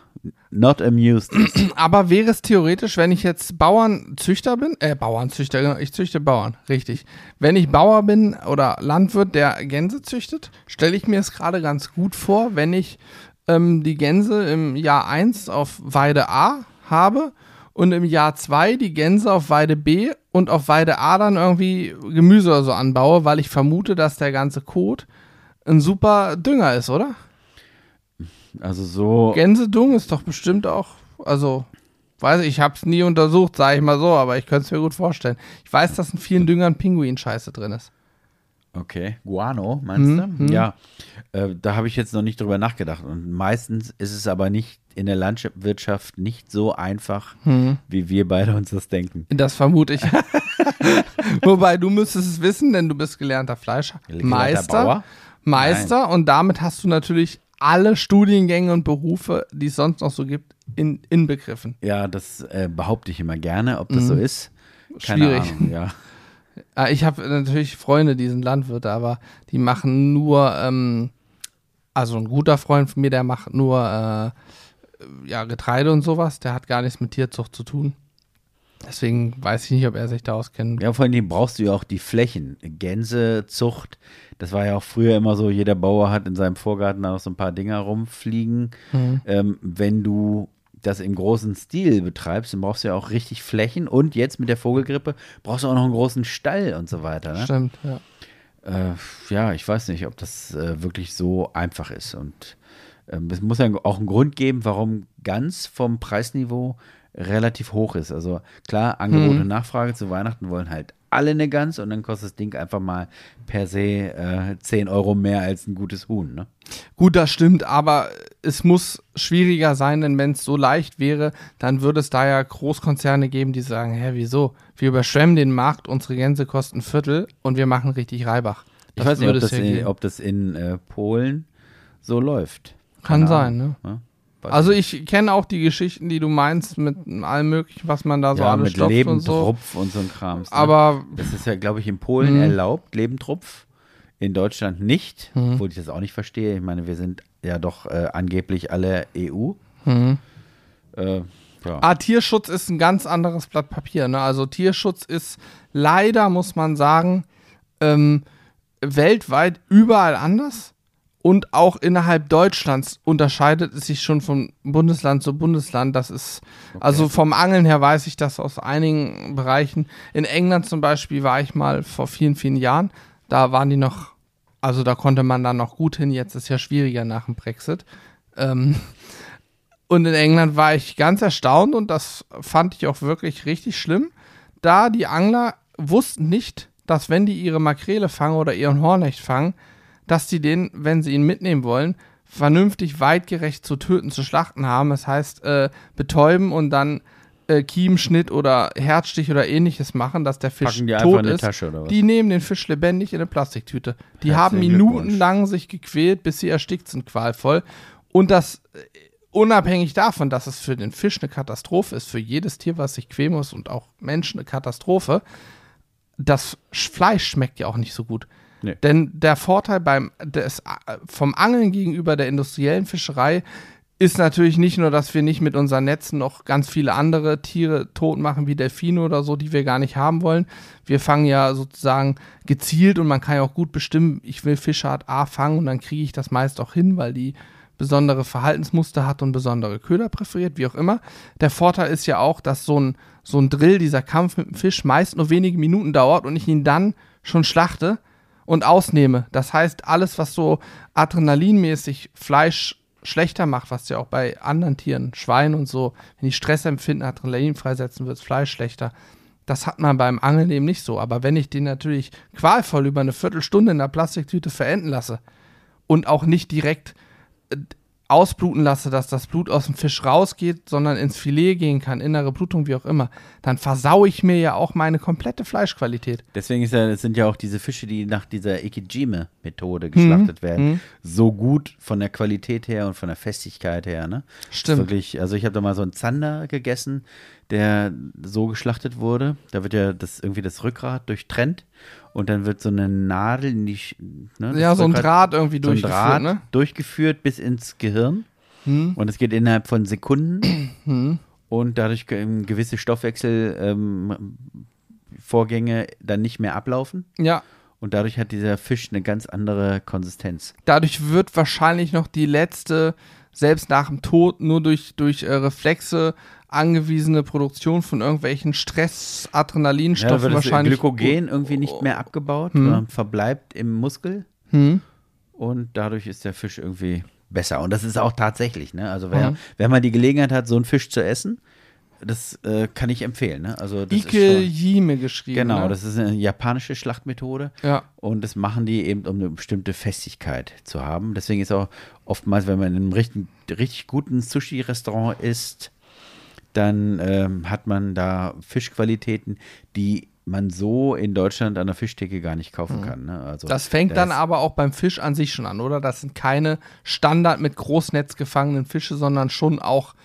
S2: not amused ist.
S1: aber wäre es theoretisch, wenn ich jetzt Bauernzüchter bin, äh, Bauernzüchter, genau, ich züchte Bauern, richtig. Wenn ich Bauer bin oder Landwirt, der Gänse züchtet, stelle ich mir es gerade ganz gut vor, wenn ich ähm, die Gänse im Jahr 1 auf Weide A habe und im Jahr 2 die Gänse auf Weide B und auf Weide A dann irgendwie Gemüse oder so anbaue, weil ich vermute, dass der ganze Kot ein super Dünger ist, oder?
S2: Also so,
S1: Gänsedung ist doch bestimmt auch, also, weiß ich, ich habe es nie untersucht, sage ich mal so, aber ich könnte es mir gut vorstellen. Ich weiß, dass in vielen Düngern Pinguin-Scheiße drin ist.
S2: Okay, Guano, meinst
S1: Mhm,
S2: du?
S1: mhm.
S2: Ja, äh, da habe ich jetzt noch nicht drüber nachgedacht. Und meistens ist es aber nicht in der Landwirtschaft nicht so einfach,
S1: Mhm.
S2: wie wir beide uns das denken.
S1: Das vermute ich. Wobei, du müsstest es wissen, denn du bist gelernter Fleischer.
S2: Gelernter
S1: Meister. Meister und damit hast du natürlich alle Studiengänge und Berufe, die es sonst noch so gibt, in, inbegriffen.
S2: Ja, das äh, behaupte ich immer gerne, ob das so ist. Keine.
S1: Schwierig.
S2: Ahnung, ja.
S1: Äh, Ich habe natürlich Freunde, die sind Landwirte, aber die machen nur, ähm, also ein guter Freund von mir, der macht nur äh, ja, Getreide und sowas, der hat gar nichts mit Tierzucht zu tun. Deswegen weiß ich nicht, ob er sich da auskennt.
S2: Ja, vor allem brauchst du ja auch die Flächen. Gänsezucht, das war ja auch früher immer so, jeder Bauer hat in seinem Vorgarten da noch so ein paar Dinger rumfliegen.
S1: Mhm.
S2: Ähm, wenn du das im großen Stil betreibst, dann brauchst du ja auch richtig Flächen und jetzt mit der Vogelgrippe brauchst du auch noch einen großen Stall und so weiter. Ne?
S1: Stimmt, ja.
S2: Äh, ja, ich weiß nicht, ob das äh, wirklich so einfach ist. Und ähm, es muss ja auch einen Grund geben, warum ganz vom Preisniveau relativ hoch ist. Also klar, Angebot
S1: Mhm.
S2: und Nachfrage zu Weihnachten wollen halt alle eine Gans und dann kostet das Ding einfach mal per se äh, 10 Euro mehr als ein gutes Huhn. Ne?
S1: Gut, das stimmt, aber es muss schwieriger sein, denn wenn es so leicht wäre, dann würde es da ja Großkonzerne geben, die sagen, hä, wieso? Wir überschwemmen den Markt, unsere Gänse kosten ein Viertel und wir machen richtig Reibach.
S2: Ich weiß nicht, ob das,
S1: ja
S2: in, ob das in äh, Polen so läuft.
S1: Kann
S2: Keine
S1: sein,
S2: Ahnung,
S1: ne?
S2: ne?
S1: Also ich kenne auch die Geschichten, die du meinst, mit allem möglichen, was man da so
S2: ja,
S1: alles
S2: mit
S1: stopft und so.
S2: Lebendrupf und so ein Kram. Ne?
S1: Aber
S2: Das ist ja, glaube ich, in Polen
S1: Mhm.
S2: erlaubt, Lebendrupf. In Deutschland nicht,
S1: Mhm.
S2: obwohl ich das auch nicht verstehe. Ich meine, wir sind ja doch äh, angeblich alle EU.
S1: Mhm.
S2: Äh, ja.
S1: Ah, Tierschutz ist ein ganz anderes Blatt Papier. Ne? Also Tierschutz ist leider, muss man sagen, ähm, weltweit überall anders. Und auch innerhalb Deutschlands unterscheidet es sich schon von Bundesland zu Bundesland. Das ist, also vom Angeln her weiß ich das aus einigen Bereichen. In England zum Beispiel war ich mal vor vielen, vielen Jahren. Da waren die noch, also da konnte man dann noch gut hin. Jetzt ist ja schwieriger nach dem Brexit. Ähm, und in England war ich ganz erstaunt und das fand ich auch wirklich richtig schlimm. Da die Angler wussten nicht, dass wenn die ihre Makrele fangen oder ihren Hornecht fangen, dass die den, wenn sie ihn mitnehmen wollen, vernünftig weitgerecht zu töten, zu schlachten haben. Das heißt, äh, betäuben und dann äh, Kiemenschnitt oder Herzstich oder ähnliches machen, dass der Fisch
S2: Packen die
S1: tot ist.
S2: Tasche oder was?
S1: Die nehmen den Fisch lebendig in eine Plastiktüte. Die haben
S2: Herzlichen
S1: minutenlang sich gequält, bis sie erstickt sind, qualvoll. Und das äh, unabhängig davon, dass es für den Fisch eine Katastrophe ist, für jedes Tier, was sich quälen muss und auch Menschen eine Katastrophe, das Sch- Fleisch schmeckt ja auch nicht so gut.
S2: Nee.
S1: Denn der Vorteil beim des, äh, vom Angeln gegenüber der industriellen Fischerei ist natürlich nicht nur, dass wir nicht mit unseren Netzen noch ganz viele andere Tiere tot machen, wie Delfine oder so, die wir gar nicht haben wollen. Wir fangen ja sozusagen gezielt und man kann ja auch gut bestimmen, ich will Fischart A fangen und dann kriege ich das meist auch hin, weil die besondere Verhaltensmuster hat und besondere Köder präferiert, wie auch immer. Der Vorteil ist ja auch, dass so ein, so ein Drill, dieser Kampf mit dem Fisch, meist nur wenige Minuten dauert und ich ihn dann schon schlachte und ausnehme. Das heißt, alles, was so adrenalinmäßig Fleisch schlechter macht, was ja auch bei anderen Tieren, Schweinen und so, wenn die Stress empfinden, Adrenalin freisetzen, wird Fleisch schlechter. Das hat man beim Angeln eben nicht so. Aber wenn ich den natürlich qualvoll über eine Viertelstunde in der Plastiktüte verenden lasse und auch nicht direkt äh, ausbluten lasse, dass das Blut aus dem Fisch rausgeht, sondern ins Filet gehen kann, innere Blutung, wie auch immer, dann versau ich mir ja auch meine komplette Fleischqualität.
S2: Deswegen ja, sind ja auch diese Fische, die nach dieser Ikejime-Methode geschlachtet werden, so gut von der Qualität her und von der Festigkeit her. Ne? Das ist
S1: Stimmt.
S2: Wirklich, also ich habe da mal so einen Zander gegessen, der so geschlachtet wurde. Da wird ja das irgendwie das Rückgrat durchtrennt und dann wird so eine Nadel in die, ne,
S1: Ja, so ein Draht irgendwie
S2: so ein
S1: durchgeführt,
S2: Draht
S1: ne?
S2: durchgeführt bis ins Gehirn.
S1: Hm.
S2: Und es geht innerhalb von Sekunden. Und dadurch können gewisse Stoffwechselvorgänge ähm, dann nicht mehr ablaufen.
S1: Ja,
S2: Und dadurch hat dieser Fisch eine ganz andere Konsistenz.
S1: dadurch wird wahrscheinlich noch die letzte, selbst nach dem Tod, nur durch, durch äh, Reflexe angewiesene Produktion von irgendwelchen Stress,
S2: Ja,
S1: Adrenalinstoffen
S2: wird das
S1: wahrscheinlich.
S2: Glykogen irgendwie nicht mehr abgebaut,
S1: Hm.
S2: sondern verbleibt im Muskel.
S1: Hm.
S2: Und dadurch ist der Fisch irgendwie besser. Und das ist auch tatsächlich. Ne? Also wer,
S1: Mhm.
S2: wenn man die Gelegenheit hat, so einen Fisch zu essen, das äh, kann ich empfehlen. Ne? Also das
S1: Ike
S2: schon,
S1: Jime geschrieben.
S2: Genau,
S1: ne?
S2: das ist eine japanische Schlachtmethode.
S1: Ja.
S2: Und das machen die eben, um eine bestimmte Festigkeit zu haben. Deswegen ist auch oftmals, wenn man in einem richtig, richtig guten Sushi-Restaurant isst, dann ähm, hat man da Fischqualitäten, die man so in Deutschland an der Fischtheke gar nicht kaufen kann. Ne? Also,
S1: Mhm. Das fängt
S2: da
S1: dann aber auch beim Fisch an sich schon an, oder? Das sind keine Standard mit Großnetz gefangenen Fische, sondern schon auch,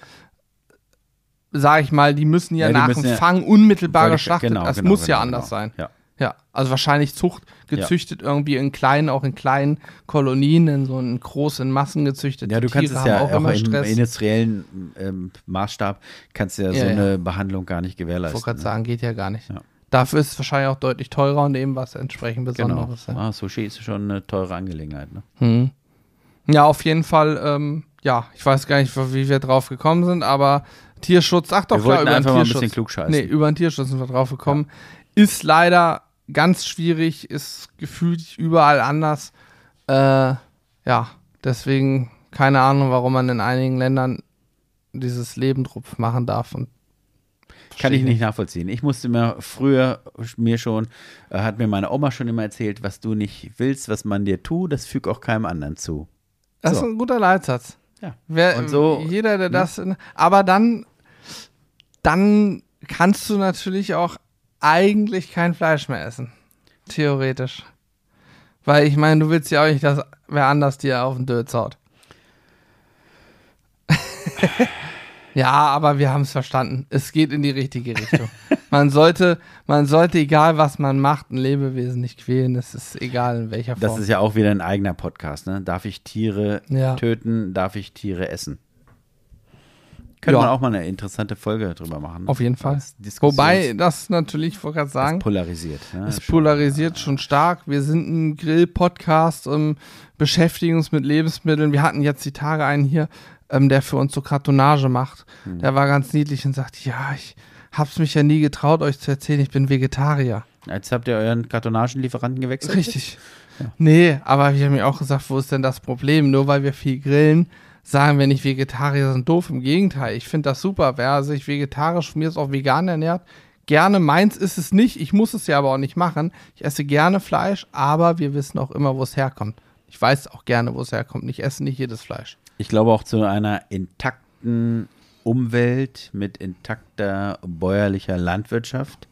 S1: sag ich mal, die müssen ja,
S2: Ja, die
S1: nach dem
S2: ja-
S1: Fang unmittelbar geschlachtet.
S2: genau,
S1: das
S2: genau,
S1: muss ja
S2: genau,
S1: anders
S2: genau.
S1: sein.
S2: Ja.
S1: Ja, also wahrscheinlich Zucht gezüchtet irgendwie in kleinen, auch in kleinen Kolonien, in so in großen Massen gezüchtet.
S2: Ja, du kannst
S1: Tiere
S2: es ja auch,
S1: immer
S2: im industriellen ähm, Maßstab kannst du ja,
S1: Ja,
S2: so
S1: ja.
S2: eine Behandlung gar nicht
S1: Ich wollte
S2: gewährleisten.
S1: gerade
S2: ne?
S1: sagen, geht ja gar nicht.
S2: Ja.
S1: Dafür ist es wahrscheinlich auch deutlich teurer und eben was entsprechend
S2: Genau.
S1: Besonderes. Ja.
S2: Ah, Sushi ist schon eine teure Angelegenheit. Ne?
S1: Hm. Ja, auf jeden Fall, ähm, ja, ich weiß gar nicht, wie wir drauf gekommen sind, aber Tierschutz, ach doch,
S2: Wir
S1: klar, über den
S2: einfach mal ein
S1: Tierschutz.
S2: bisschen klugscheißen.
S1: Nee, über den Tierschutz sind wir drauf gekommen. Ist leider ganz schwierig, ist gefühlt überall anders. Äh, ja, deswegen keine Ahnung, warum man in einigen Ländern dieses Lebendrupf machen darf. Und
S2: Kann ich nicht nachvollziehen. Ich musste mir früher mir schon, äh, hat mir meine Oma schon immer erzählt, was du nicht willst, was man dir tut, das füg auch keinem anderen zu.
S1: Das
S2: So.
S1: ist ein guter Leitsatz.
S2: Ja.
S1: Wer,
S2: Und so- ne?
S1: jeder, der das, aber dann, dann kannst du natürlich auch eigentlich kein Fleisch mehr essen. Theoretisch. Weil ich meine, du willst ja auch nicht, dass wer anders dir auf den Dötz haut. ja, aber wir haben es verstanden. Es geht in die richtige Richtung. man sollte, man sollte, egal was man macht, ein Lebewesen nicht quälen. Es ist egal in welcher
S2: Das
S1: Form.
S2: ist ja auch wieder ein eigener Podcast. Ne? Darf ich Tiere
S1: Ja.
S2: töten? Darf ich Tiere essen? Könnte
S1: Ja.
S2: man auch mal eine interessante Folge drüber machen.
S1: Auf jeden Fall. Wobei das natürlich, ich wollte gerade sagen,
S2: polarisiert. Ne?
S1: es polarisiert schon stark. Wir sind ein Grill-Podcast, ähm, beschäftigen uns mit Lebensmitteln. Wir hatten jetzt die Tage einen hier, ähm, der für uns so Kartonage macht.
S2: Hm.
S1: Der war ganz niedlich und sagt, ja, ich hab's mich ja nie getraut, euch zu erzählen, ich bin Vegetarier.
S2: Jetzt habt ihr euren Kartonagenlieferanten gewechselt?
S1: Richtig. Nee, aber ich habe mir auch gesagt, wo ist denn das Problem? Nur weil wir viel grillen, sagen wir nicht, Vegetarier sind doof. Im Gegenteil, ich finde das super. Wer sich vegetarisch, mir ist auch vegan ernährt, gerne. Meins ist es nicht. Ich muss es ja aber auch nicht machen. Ich esse gerne Fleisch, aber wir wissen auch immer, wo es herkommt. Ich weiß auch gerne, wo es herkommt. Ich esse nicht jedes Fleisch.
S2: Ich glaube auch zu einer intakten Umwelt mit intakter bäuerlicher Landwirtschaft.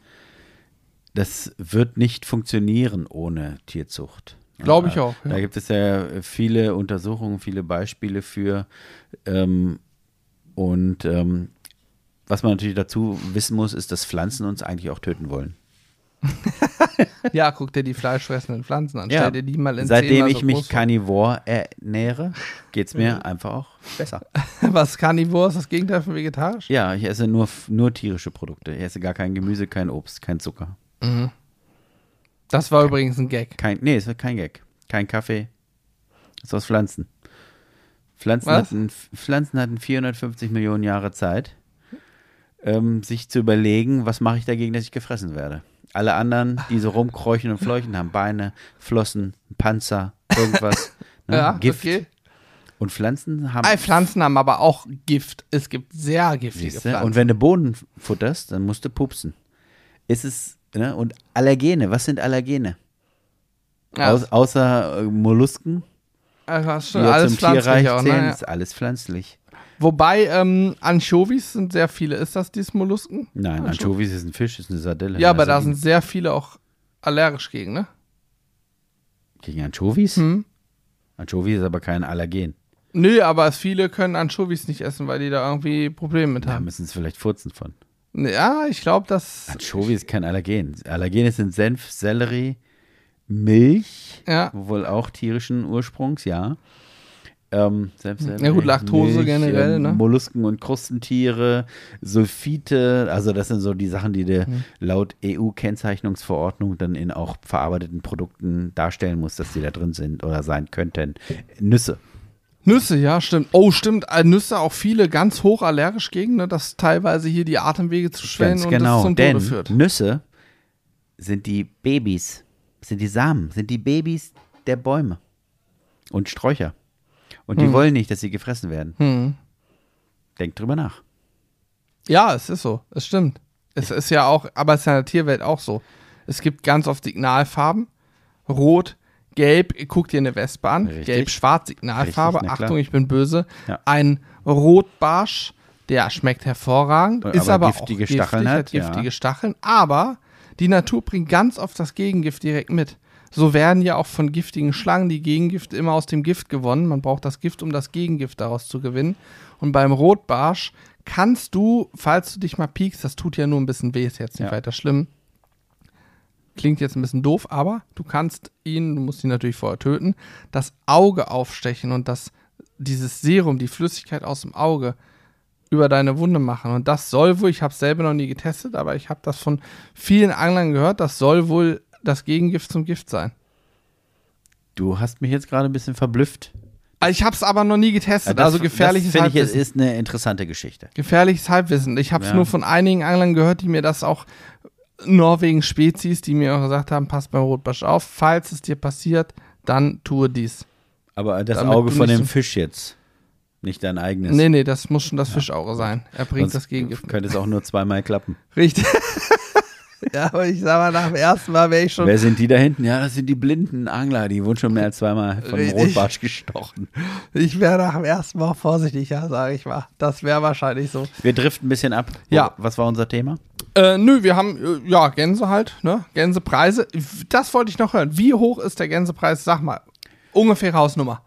S2: Das wird nicht funktionieren ohne Tierzucht.
S1: Glaube ich
S2: Ja,
S1: auch, ja.
S2: Da gibt es ja viele Untersuchungen, viele Beispiele für. Ähm, und ähm, was man natürlich dazu wissen muss, ist, dass Pflanzen uns eigentlich auch töten wollen.
S1: Ja, guck dir die fleischfressenden Pflanzen an. Stell dir die mal in
S2: Seitdem ich
S1: so
S2: mich. Carnivore ernähre, geht es mir einfach auch besser.
S1: Was Carnivore ist das Gegenteil von vegetarisch?
S2: Ja, ich esse nur, nur tierische Produkte. Ich esse gar kein Gemüse, kein Obst, kein Zucker.
S1: Das war übrigens ein Gag.
S2: Kein, nee, es wird kein Gag. Kein Kaffee. Das ist aus Pflanzen. Pflanzen
S1: Was?
S2: hatten, Pflanzen hatten 450 Millionen Jahre Zeit, ähm, sich zu überlegen, was mache ich dagegen, dass ich gefressen werde. Alle anderen, die so rumkräuchen und fleuchen, haben Beine, Flossen, Panzer, irgendwas. ne,
S1: Ja,
S2: Gift.
S1: okay.
S2: Und Pflanzen haben.
S1: All Pflanzen haben aber auch Gift. Es gibt sehr giftige? Pflanzen.
S2: Und wenn du Boden futterst, dann musst du pupsen. Ist es, ne? Und Allergene, was sind Allergene?
S1: ja,
S2: Aus, außer äh, Mollusken,
S1: also schon
S2: ja
S1: alles pflanzlich auch,
S2: zählen,
S1: ne?
S2: ist alles pflanzlich.
S1: Wobei ähm, Anchovies sind sehr viele. Ist das dies Mollusken?
S2: Nein, Anchovies ist ein Fisch, ist eine Sardelle.
S1: Ja, aber da sind sehr viele auch allergisch gegen, ne?
S2: Gegen Anchovies?
S1: Hm.
S2: Anchovies ist aber kein Allergen.
S1: Nö, aber viele können Anchovies nicht essen, weil die da irgendwie Probleme mit
S2: Da
S1: haben.
S2: müssen es vielleicht furzen von.
S1: Ja, ich glaube, dass.
S2: Anchovies ist kein Allergen. Allergene sind Senf, Sellerie, Milch,
S1: Ja.
S2: wohl auch tierischen Ursprungs, ja. Ähm, Senf, Sellerie,
S1: Ja gut, Laktose generell,
S2: ähm,
S1: ne?
S2: Mollusken und Krustentiere, Sulfite, also das sind so die Sachen, die du
S1: Mhm.
S2: laut EU-Kennzeichnungsverordnung dann in auch verarbeiteten Produkten darstellen musst, dass die da drin sind oder sein könnten. Nüsse.
S1: Nüsse, ja, stimmt. Oh, stimmt. äh, Nüsse auch viele ganz hoch allergisch gegen, ne? Dass teilweise hier die Atemwege zu schwellen
S2: Ganz
S1: und
S2: genau,
S1: das zum
S2: denn
S1: Tode führt.
S2: Nüsse sind die Babys, sind die Samen, sind die Babys der Bäume und Sträucher. Und die wollen nicht, dass sie gefressen werden.
S1: Hm.
S2: Denkt drüber nach.
S1: Ja, es ist so. Es stimmt. Es ist ja auch, aber es ist ja in der Tierwelt auch so. Es gibt ganz oft Signalfarben. Rot, gelb, guck dir eine Wespe an.
S2: Richtig.
S1: Gelb, schwarz, Signalfarbe.
S2: Richtig.
S1: Achtung, ich bin böse.
S2: Ja.
S1: Ein Rotbarsch, der schmeckt hervorragend,
S2: Aber
S1: ist aber
S2: giftige
S1: auch giftig,
S2: Stacheln hat, ja.
S1: giftige Stacheln. Aber die Natur bringt ganz oft das Gegengift direkt mit. So werden ja auch von giftigen Schlangen die Gegengifte immer aus dem Gift gewonnen. Man braucht das Gift, um das Gegengift daraus zu gewinnen. Und beim Rotbarsch kannst du, falls du dich mal piekst, das tut ja nur ein bisschen weh, ist jetzt nicht
S2: Ja.
S1: weiter schlimm. Klingt jetzt ein bisschen doof, aber du kannst ihn, du musst ihn natürlich vorher töten, das Auge aufstechen und das, dieses Serum, die Flüssigkeit aus dem Auge über deine Wunde machen. Und das soll wohl, ich habe es selber noch nie getestet, aber ich habe das von vielen Anglern gehört, das soll wohl das Gegengift zum Gift sein.
S2: Du hast mich jetzt gerade ein bisschen verblüfft.
S1: Also Ich habe es aber noch nie getestet,
S2: Das-
S1: also gefährliches
S2: Das finde ich,
S1: Halbwissen.
S2: ist eine interessante Geschichte.
S1: Gefährliches Halbwissen. Ich habe es
S2: Ja.
S1: nur von einigen Anglern gehört, die mir das auch Norwegen-Spezies, die mir auch gesagt haben, passt beim Rotbarsch auf. Falls es dir passiert, dann tue dies.
S2: Aber das
S1: Damit
S2: Auge von dem Fisch jetzt. Nicht dein eigenes.
S1: Nee, nee, das muss schon das Fischauge sein. Er bringt
S2: Sonst
S1: das Gegengift.
S2: Könnte es auch nur zweimal klappen.
S1: Richtig. ja, aber ich sag mal, nach dem ersten Mal wäre ich schon.
S2: Wer sind die da hinten? Ja, das sind die blinden Angler. Die wurden schon mehr als zweimal von
S1: Richtig.
S2: Rotbarsch gestochen.
S1: Ich wäre nach dem ersten Mal vorsichtiger, sage ich mal. Das wäre wahrscheinlich so.
S2: Wir driften ein bisschen ab.
S1: Ja.
S2: Was war unser Thema?
S1: Äh, nö, wir haben, äh, ja, Gänse halt, ne? Gänsepreise. Das wollte ich noch hören. Wie hoch ist der Gänsepreis? Sag mal, ungefähre Hausnummer.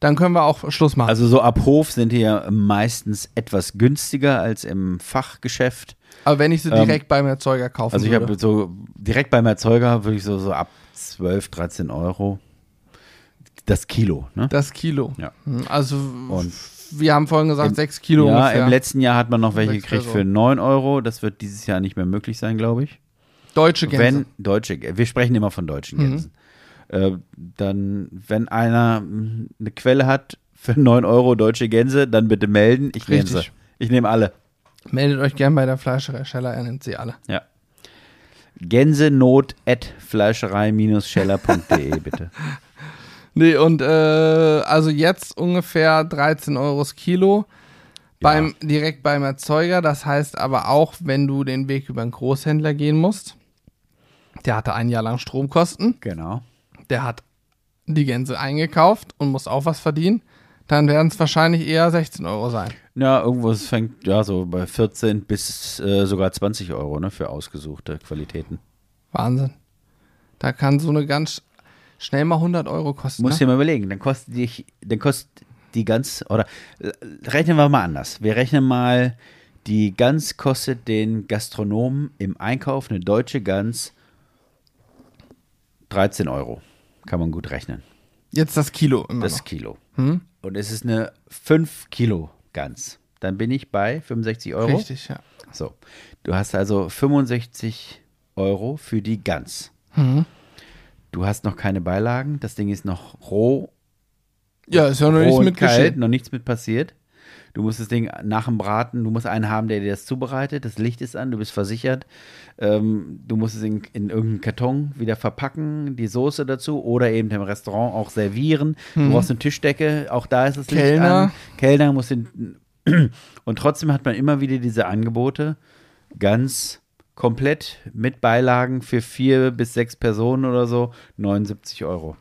S1: Dann können wir auch Schluss machen.
S2: Also so ab Hof sind die ja meistens etwas günstiger als im Fachgeschäft.
S1: Aber wenn ich sie
S2: ähm,
S1: direkt beim Erzeuger kaufen
S2: Also ich habe so direkt beim Erzeuger würde ich so, so ab 12, 13 Euro das Kilo. Ne?
S1: das Kilo.
S2: Ja.
S1: Hm, Also
S2: Und-
S1: wir haben vorhin gesagt,
S2: Im-
S1: 6 Kilo
S2: ja,
S1: ungefähr.
S2: im letzten Jahr hat man noch welche gekriegt für
S1: Personen.
S2: 9 Euro. Das wird dieses Jahr nicht mehr möglich sein, glaube ich.
S1: Deutsche Gänse.
S2: Wenn deutsche, wir sprechen immer von deutschen
S1: Mhm.
S2: Gänsen. Äh, dann, wenn einer mh, eine Quelle hat für 9 Euro deutsche Gänse, dann bitte melden. Ich nehme sie. Ich nehme alle.
S1: Meldet euch gern bei der Fleischerei Scheller, er nimmt sie alle.
S2: Ja. Gänsenot at fleischerei-scheller.de bitte.
S1: Nee, und äh, also jetzt ungefähr 13 Euro das Kilo beim, direkt beim Erzeuger. Das heißt aber auch, wenn du den Weg über einen Großhändler gehen musst, der hatte ein Jahr lang Stromkosten,
S2: Genau.
S1: der hat die Gänse eingekauft und muss auch was verdienen, dann werden es wahrscheinlich eher 16 Euro sein.
S2: Ja, irgendwo es fängt ja so bei 14 bis äh, sogar 20 Euro ne, für ausgesuchte Qualitäten.
S1: Wahnsinn. Da kann so eine ganz schnell mal 100 Euro kosten.
S2: Musst
S1: ne?
S2: dir mal überlegen, dann kostet die, dann kostet die ganz, oder rechnen wir mal anders. Wir rechnen mal, die Gans kostet den Gastronomen im Einkauf eine deutsche Gans 13 Euro. Kann man gut rechnen.
S1: Jetzt das Kilo immer
S2: Das
S1: noch.
S2: Kilo.
S1: Hm?
S2: Und es ist eine 5 Kilo Gans. Dann bin ich bei 65 Euro.
S1: Richtig, ja.
S2: So. Du hast also 65 Euro für die Gans.
S1: Mhm.
S2: Du hast noch keine Beilagen. Das Ding ist noch roh
S1: Ja, ist ja noch nichts mit
S2: kalt,
S1: geschehen.
S2: noch nichts mit passiert. Du musst das Ding nach dem Braten, du musst einen haben, der dir das zubereitet. Das Licht ist an, du bist versichert. Ähm, du musst es in, in irgendeinen Karton wieder verpacken, die Soße dazu oder eben im Restaurant auch servieren. Du brauchst eine Tischdecke, auch da ist das Licht.
S1: Kellner.
S2: an. Kellner muss den. Und trotzdem hat man immer wieder diese Angebote, ganz komplett mit Beilagen für vier bis sechs Personen oder so, 79 Euro.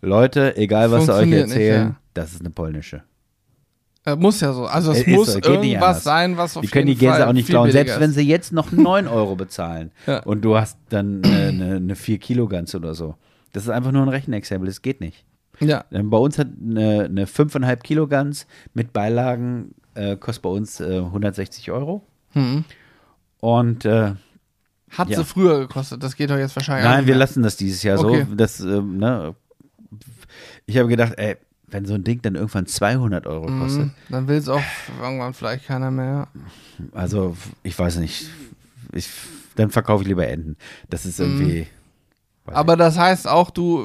S2: Leute, egal was sie euch
S1: Funktioniert nicht,
S2: erzählen,
S1: ja.
S2: das ist eine polnische.
S1: Äh, muss ja so. Also es
S2: Äh, ist
S1: muss
S2: so,
S1: irgendwas sein, was auf
S2: Die können die
S1: jeden
S2: Gänse
S1: Fall
S2: auch nicht klauen, selbst wenn
S1: ist.
S2: sie jetzt noch 9 Euro bezahlen
S1: Ja.
S2: und du hast dann eine, eine, eine 4 Kilo Gans oder so. Das ist einfach nur ein Rechenexempel, das geht nicht.
S1: Ja,
S2: Ähm, Bei uns hat eine, eine 5,5 Kilo Gans mit Beilagen äh, kostet bei uns äh, 160 Euro.
S1: hm.
S2: Und äh,
S1: hat
S2: Ja.
S1: sie früher gekostet. Das geht doch jetzt wahrscheinlich
S2: Nein, wir
S1: mehr.
S2: lassen das dieses Jahr
S1: Okay.
S2: so. Das, ähm, ne, ich habe gedacht, ey, wenn so ein Ding dann irgendwann 200 Euro kostet,
S1: Mhm. Dann will es auch irgendwann vielleicht keiner mehr.
S2: also ich weiß nicht, ich, dann verkaufe ich lieber Enten. Das ist irgendwie. weiß
S1: Aber das heißt auch, du,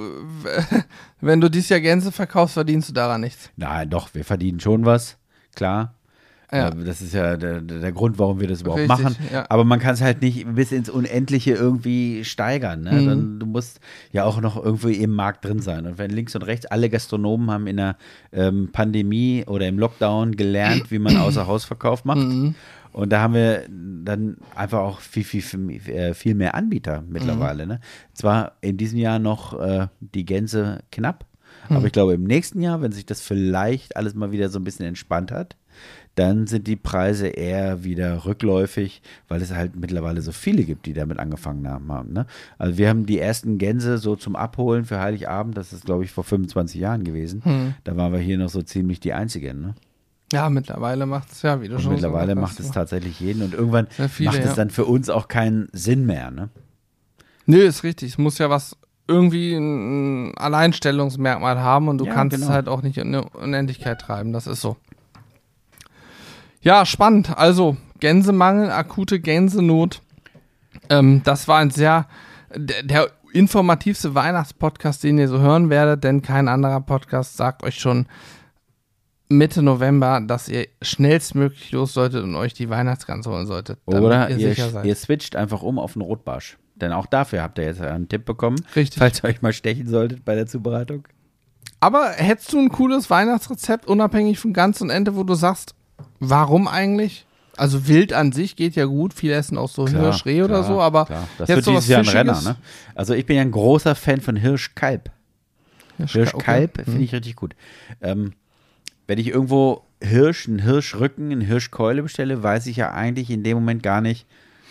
S1: wenn du dieses Jahr Gänse verkaufst, verdienst du daran nichts.
S2: Nein, doch, wir verdienen schon was, klar.
S1: Ja.
S2: Äh, Das ist ja der, der Grund, warum wir das überhaupt
S1: Richtig,
S2: machen.
S1: ja.
S2: Aber man kann es halt nicht bis ins Unendliche irgendwie steigern. Ne?
S1: Mhm.
S2: Dann, du musst ja auch noch irgendwie im Markt drin sein. Und wenn links und rechts alle Gastronomen haben in der ähm, Pandemie oder im Lockdown gelernt, wie man außer Hausverkauf macht.
S1: Mhm.
S2: Und da haben wir dann einfach auch viel, viel, viel, äh, viel mehr Anbieter mittlerweile.
S1: Mhm.
S2: Ne? Zwar in diesem Jahr noch äh, die Gänse knapp,
S1: Mhm.
S2: aber ich glaube im nächsten Jahr, wenn sich das vielleicht alles mal wieder so ein bisschen entspannt hat, dann sind die Preise eher wieder rückläufig, weil es halt mittlerweile so viele gibt, die damit angefangen haben. Ne? Also wir haben die ersten Gänse so zum Abholen für Heiligabend, das ist glaube ich vor 25 Jahren gewesen.
S1: Hm.
S2: Da waren wir hier noch so ziemlich die Einzigen. Ne?
S1: Ja, mittlerweile macht es ja, wie du
S2: Und
S1: schon
S2: mittlerweile
S1: so
S2: macht es tatsächlich jeden und irgendwann
S1: viele,
S2: macht es
S1: ja.
S2: dann für uns auch keinen Sinn mehr. Ne?
S1: Nö, ist richtig. Es muss ja was irgendwie ein Alleinstellungsmerkmal haben und du
S2: Ja,
S1: kannst
S2: genau.
S1: es halt auch nicht in eine Unendlichkeit treiben. Das ist so. Ja, spannend. Also, Gänsemangel, akute Gänsenot. Ähm, das war ein sehr, der, der informativste Weihnachtspodcast, den ihr so hören werdet, denn kein anderer Podcast sagt euch schon Mitte November, dass ihr schnellstmöglich los solltet und euch die Weihnachtsgans holen solltet. damit
S2: Oder
S1: ihr
S2: ihr,
S1: sicher seid.
S2: ihr switcht einfach um auf einen Rotbarsch. Denn auch dafür habt ihr jetzt einen Tipp bekommen,
S1: Richtig.
S2: falls ihr euch mal stechen solltet bei der Zubereitung.
S1: Aber hättest du ein cooles Weihnachtsrezept, unabhängig von Gans und Ente, wo du sagst, warum eigentlich? Also Wild an sich geht ja gut, viele essen auch so Hirsch, Reh oder so, aber
S2: klar. das
S1: jetzt
S2: wird dieses Jahr ein? Renner. Ne? Also ich bin ja ein großer Fan von Hirschkalb.
S1: Hirsch,
S2: Hirschkalb
S1: okay.
S2: finde ich richtig gut. Ähm, wenn ich irgendwo Hirsch, einen Hirschrücken, eine Hirschkeule bestelle, weiß ich ja eigentlich in dem Moment gar nicht,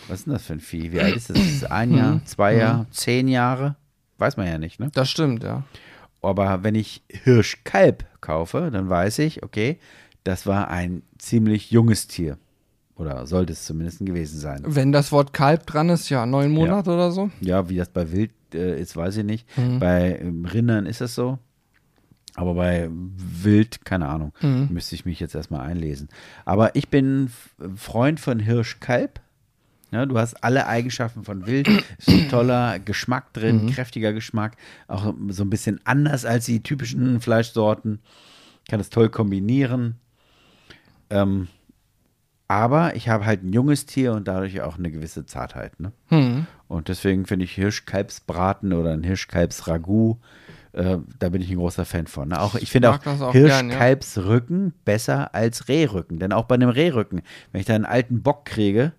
S2: was ist denn das für ein Vieh? Wie alt ist das? Ist das ein Jahr, zwei Jahre, zehn Jahre? Weiß man ja nicht, ne?
S1: Das stimmt, ja.
S2: Aber wenn ich Hirschkalb kaufe, dann weiß ich, okay, das war ein ziemlich junges Tier. Oder sollte es zumindest gewesen sein.
S1: Wenn das Wort Kalb dran ist, ja, neun Monate oder so.
S2: Ja, wie das bei Wild äh, ist, weiß ich nicht.
S1: Mhm.
S2: Bei ähm, Rindern ist es so. Aber bei Wild, keine Ahnung,
S1: Mhm.
S2: müsste ich mich jetzt erstmal einlesen. Aber ich bin Freund von Hirschkalb. Ja, du hast alle Eigenschaften von Wild. Ist ein toller Geschmack drin,
S1: Mhm.
S2: kräftiger Geschmack. Auch so ein bisschen anders als die typischen Fleischsorten. Kann es toll kombinieren. Ähm, aber ich habe halt ein junges Tier und dadurch auch eine gewisse Zartheit. Ne?
S1: Hm.
S2: Und deswegen finde ich Hirschkalbsbraten oder ein Hirschkalbsragout, äh, da bin ich ein großer Fan von. Ne? Auch, ich finde auch,
S1: auch gern, ja.
S2: Hirschkalbsrücken besser als Rehrücken. Denn auch bei einem Rehrücken, wenn ich da einen alten Bock kriege,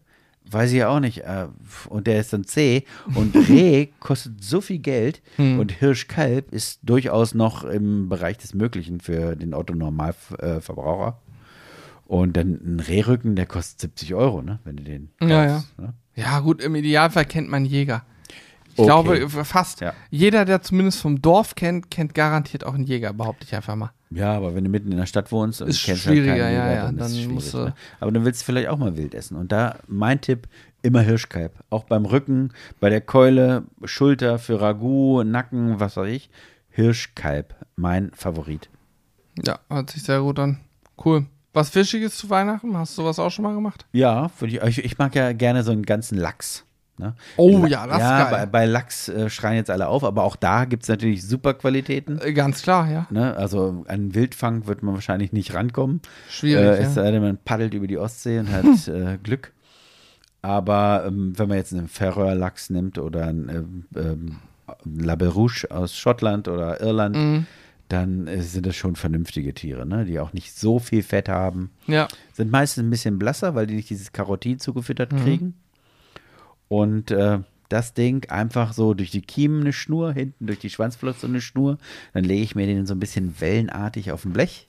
S2: weiß ich ja auch nicht, äh, und der ist dann zäh und Reh kostet so viel Geld
S1: Hm.
S2: und Hirschkalb ist durchaus noch im Bereich des Möglichen für den Otto-Normalverbraucher. Und dann ein Rehrücken, der kostet 70 Euro, ne? wenn du den
S1: Ja,
S2: kaufst, Ne?
S1: Ja, gut, im Idealfall kennt man Jäger. Ich
S2: Okay.
S1: glaube, fast
S2: Ja.
S1: jeder, der zumindest vom Dorf kennt, kennt garantiert auch einen Jäger, behaupte ich einfach mal.
S2: Ja, aber wenn du mitten in der Stadt wohnst und
S1: Ist
S2: kennst
S1: schwieriger,
S2: halt keinen
S1: ja,
S2: Jäger,
S1: ja,
S2: dann, ist
S1: dann
S2: es schwierig.
S1: musst du-
S2: Ne? Aber dann willst du vielleicht auch mal wild essen. Und da mein Tipp, immer Hirschkalb. Auch beim Rücken, bei der Keule, Schulter für Ragout, Nacken, was weiß ich. Hirschkalb, mein Favorit.
S1: Ja, hört sich sehr gut an. Cool. Was Fischiges zu Weihnachten? Hast du sowas auch schon mal gemacht?
S2: Ja, ich, ich, mag ja gerne so einen ganzen Lachs. Ne?
S1: Oh
S2: La-
S1: ja, das ist
S2: ja,
S1: geil.
S2: Bei, bei Lachs äh, schreien jetzt alle auf, aber auch da gibt es natürlich super Qualitäten.
S1: Äh, Ganz klar, ja.
S2: Ne? Also an Wildfang wird man wahrscheinlich nicht rankommen.
S1: Schwierig.
S2: Äh, es
S1: ja.
S2: sei denn, man paddelt über die Ostsee und hat äh, Glück. Aber ähm, wenn man jetzt einen Färöer-Lachs nimmt oder einen ähm, ähm, Label Rouge aus Schottland oder Irland,
S1: Mhm.
S2: Dann äh, sind das schon vernünftige Tiere, ne? die auch nicht so viel Fett haben.
S1: Ja.
S2: Sind meistens ein bisschen blasser, weil die nicht dieses Karotin zugefüttert
S1: Mhm.
S2: kriegen. Und äh, das Ding einfach so durch die Kiemen eine Schnur, hinten durch die Schwanzflosse eine Schnur. Dann lege ich mir den so ein bisschen wellenartig auf ein Blech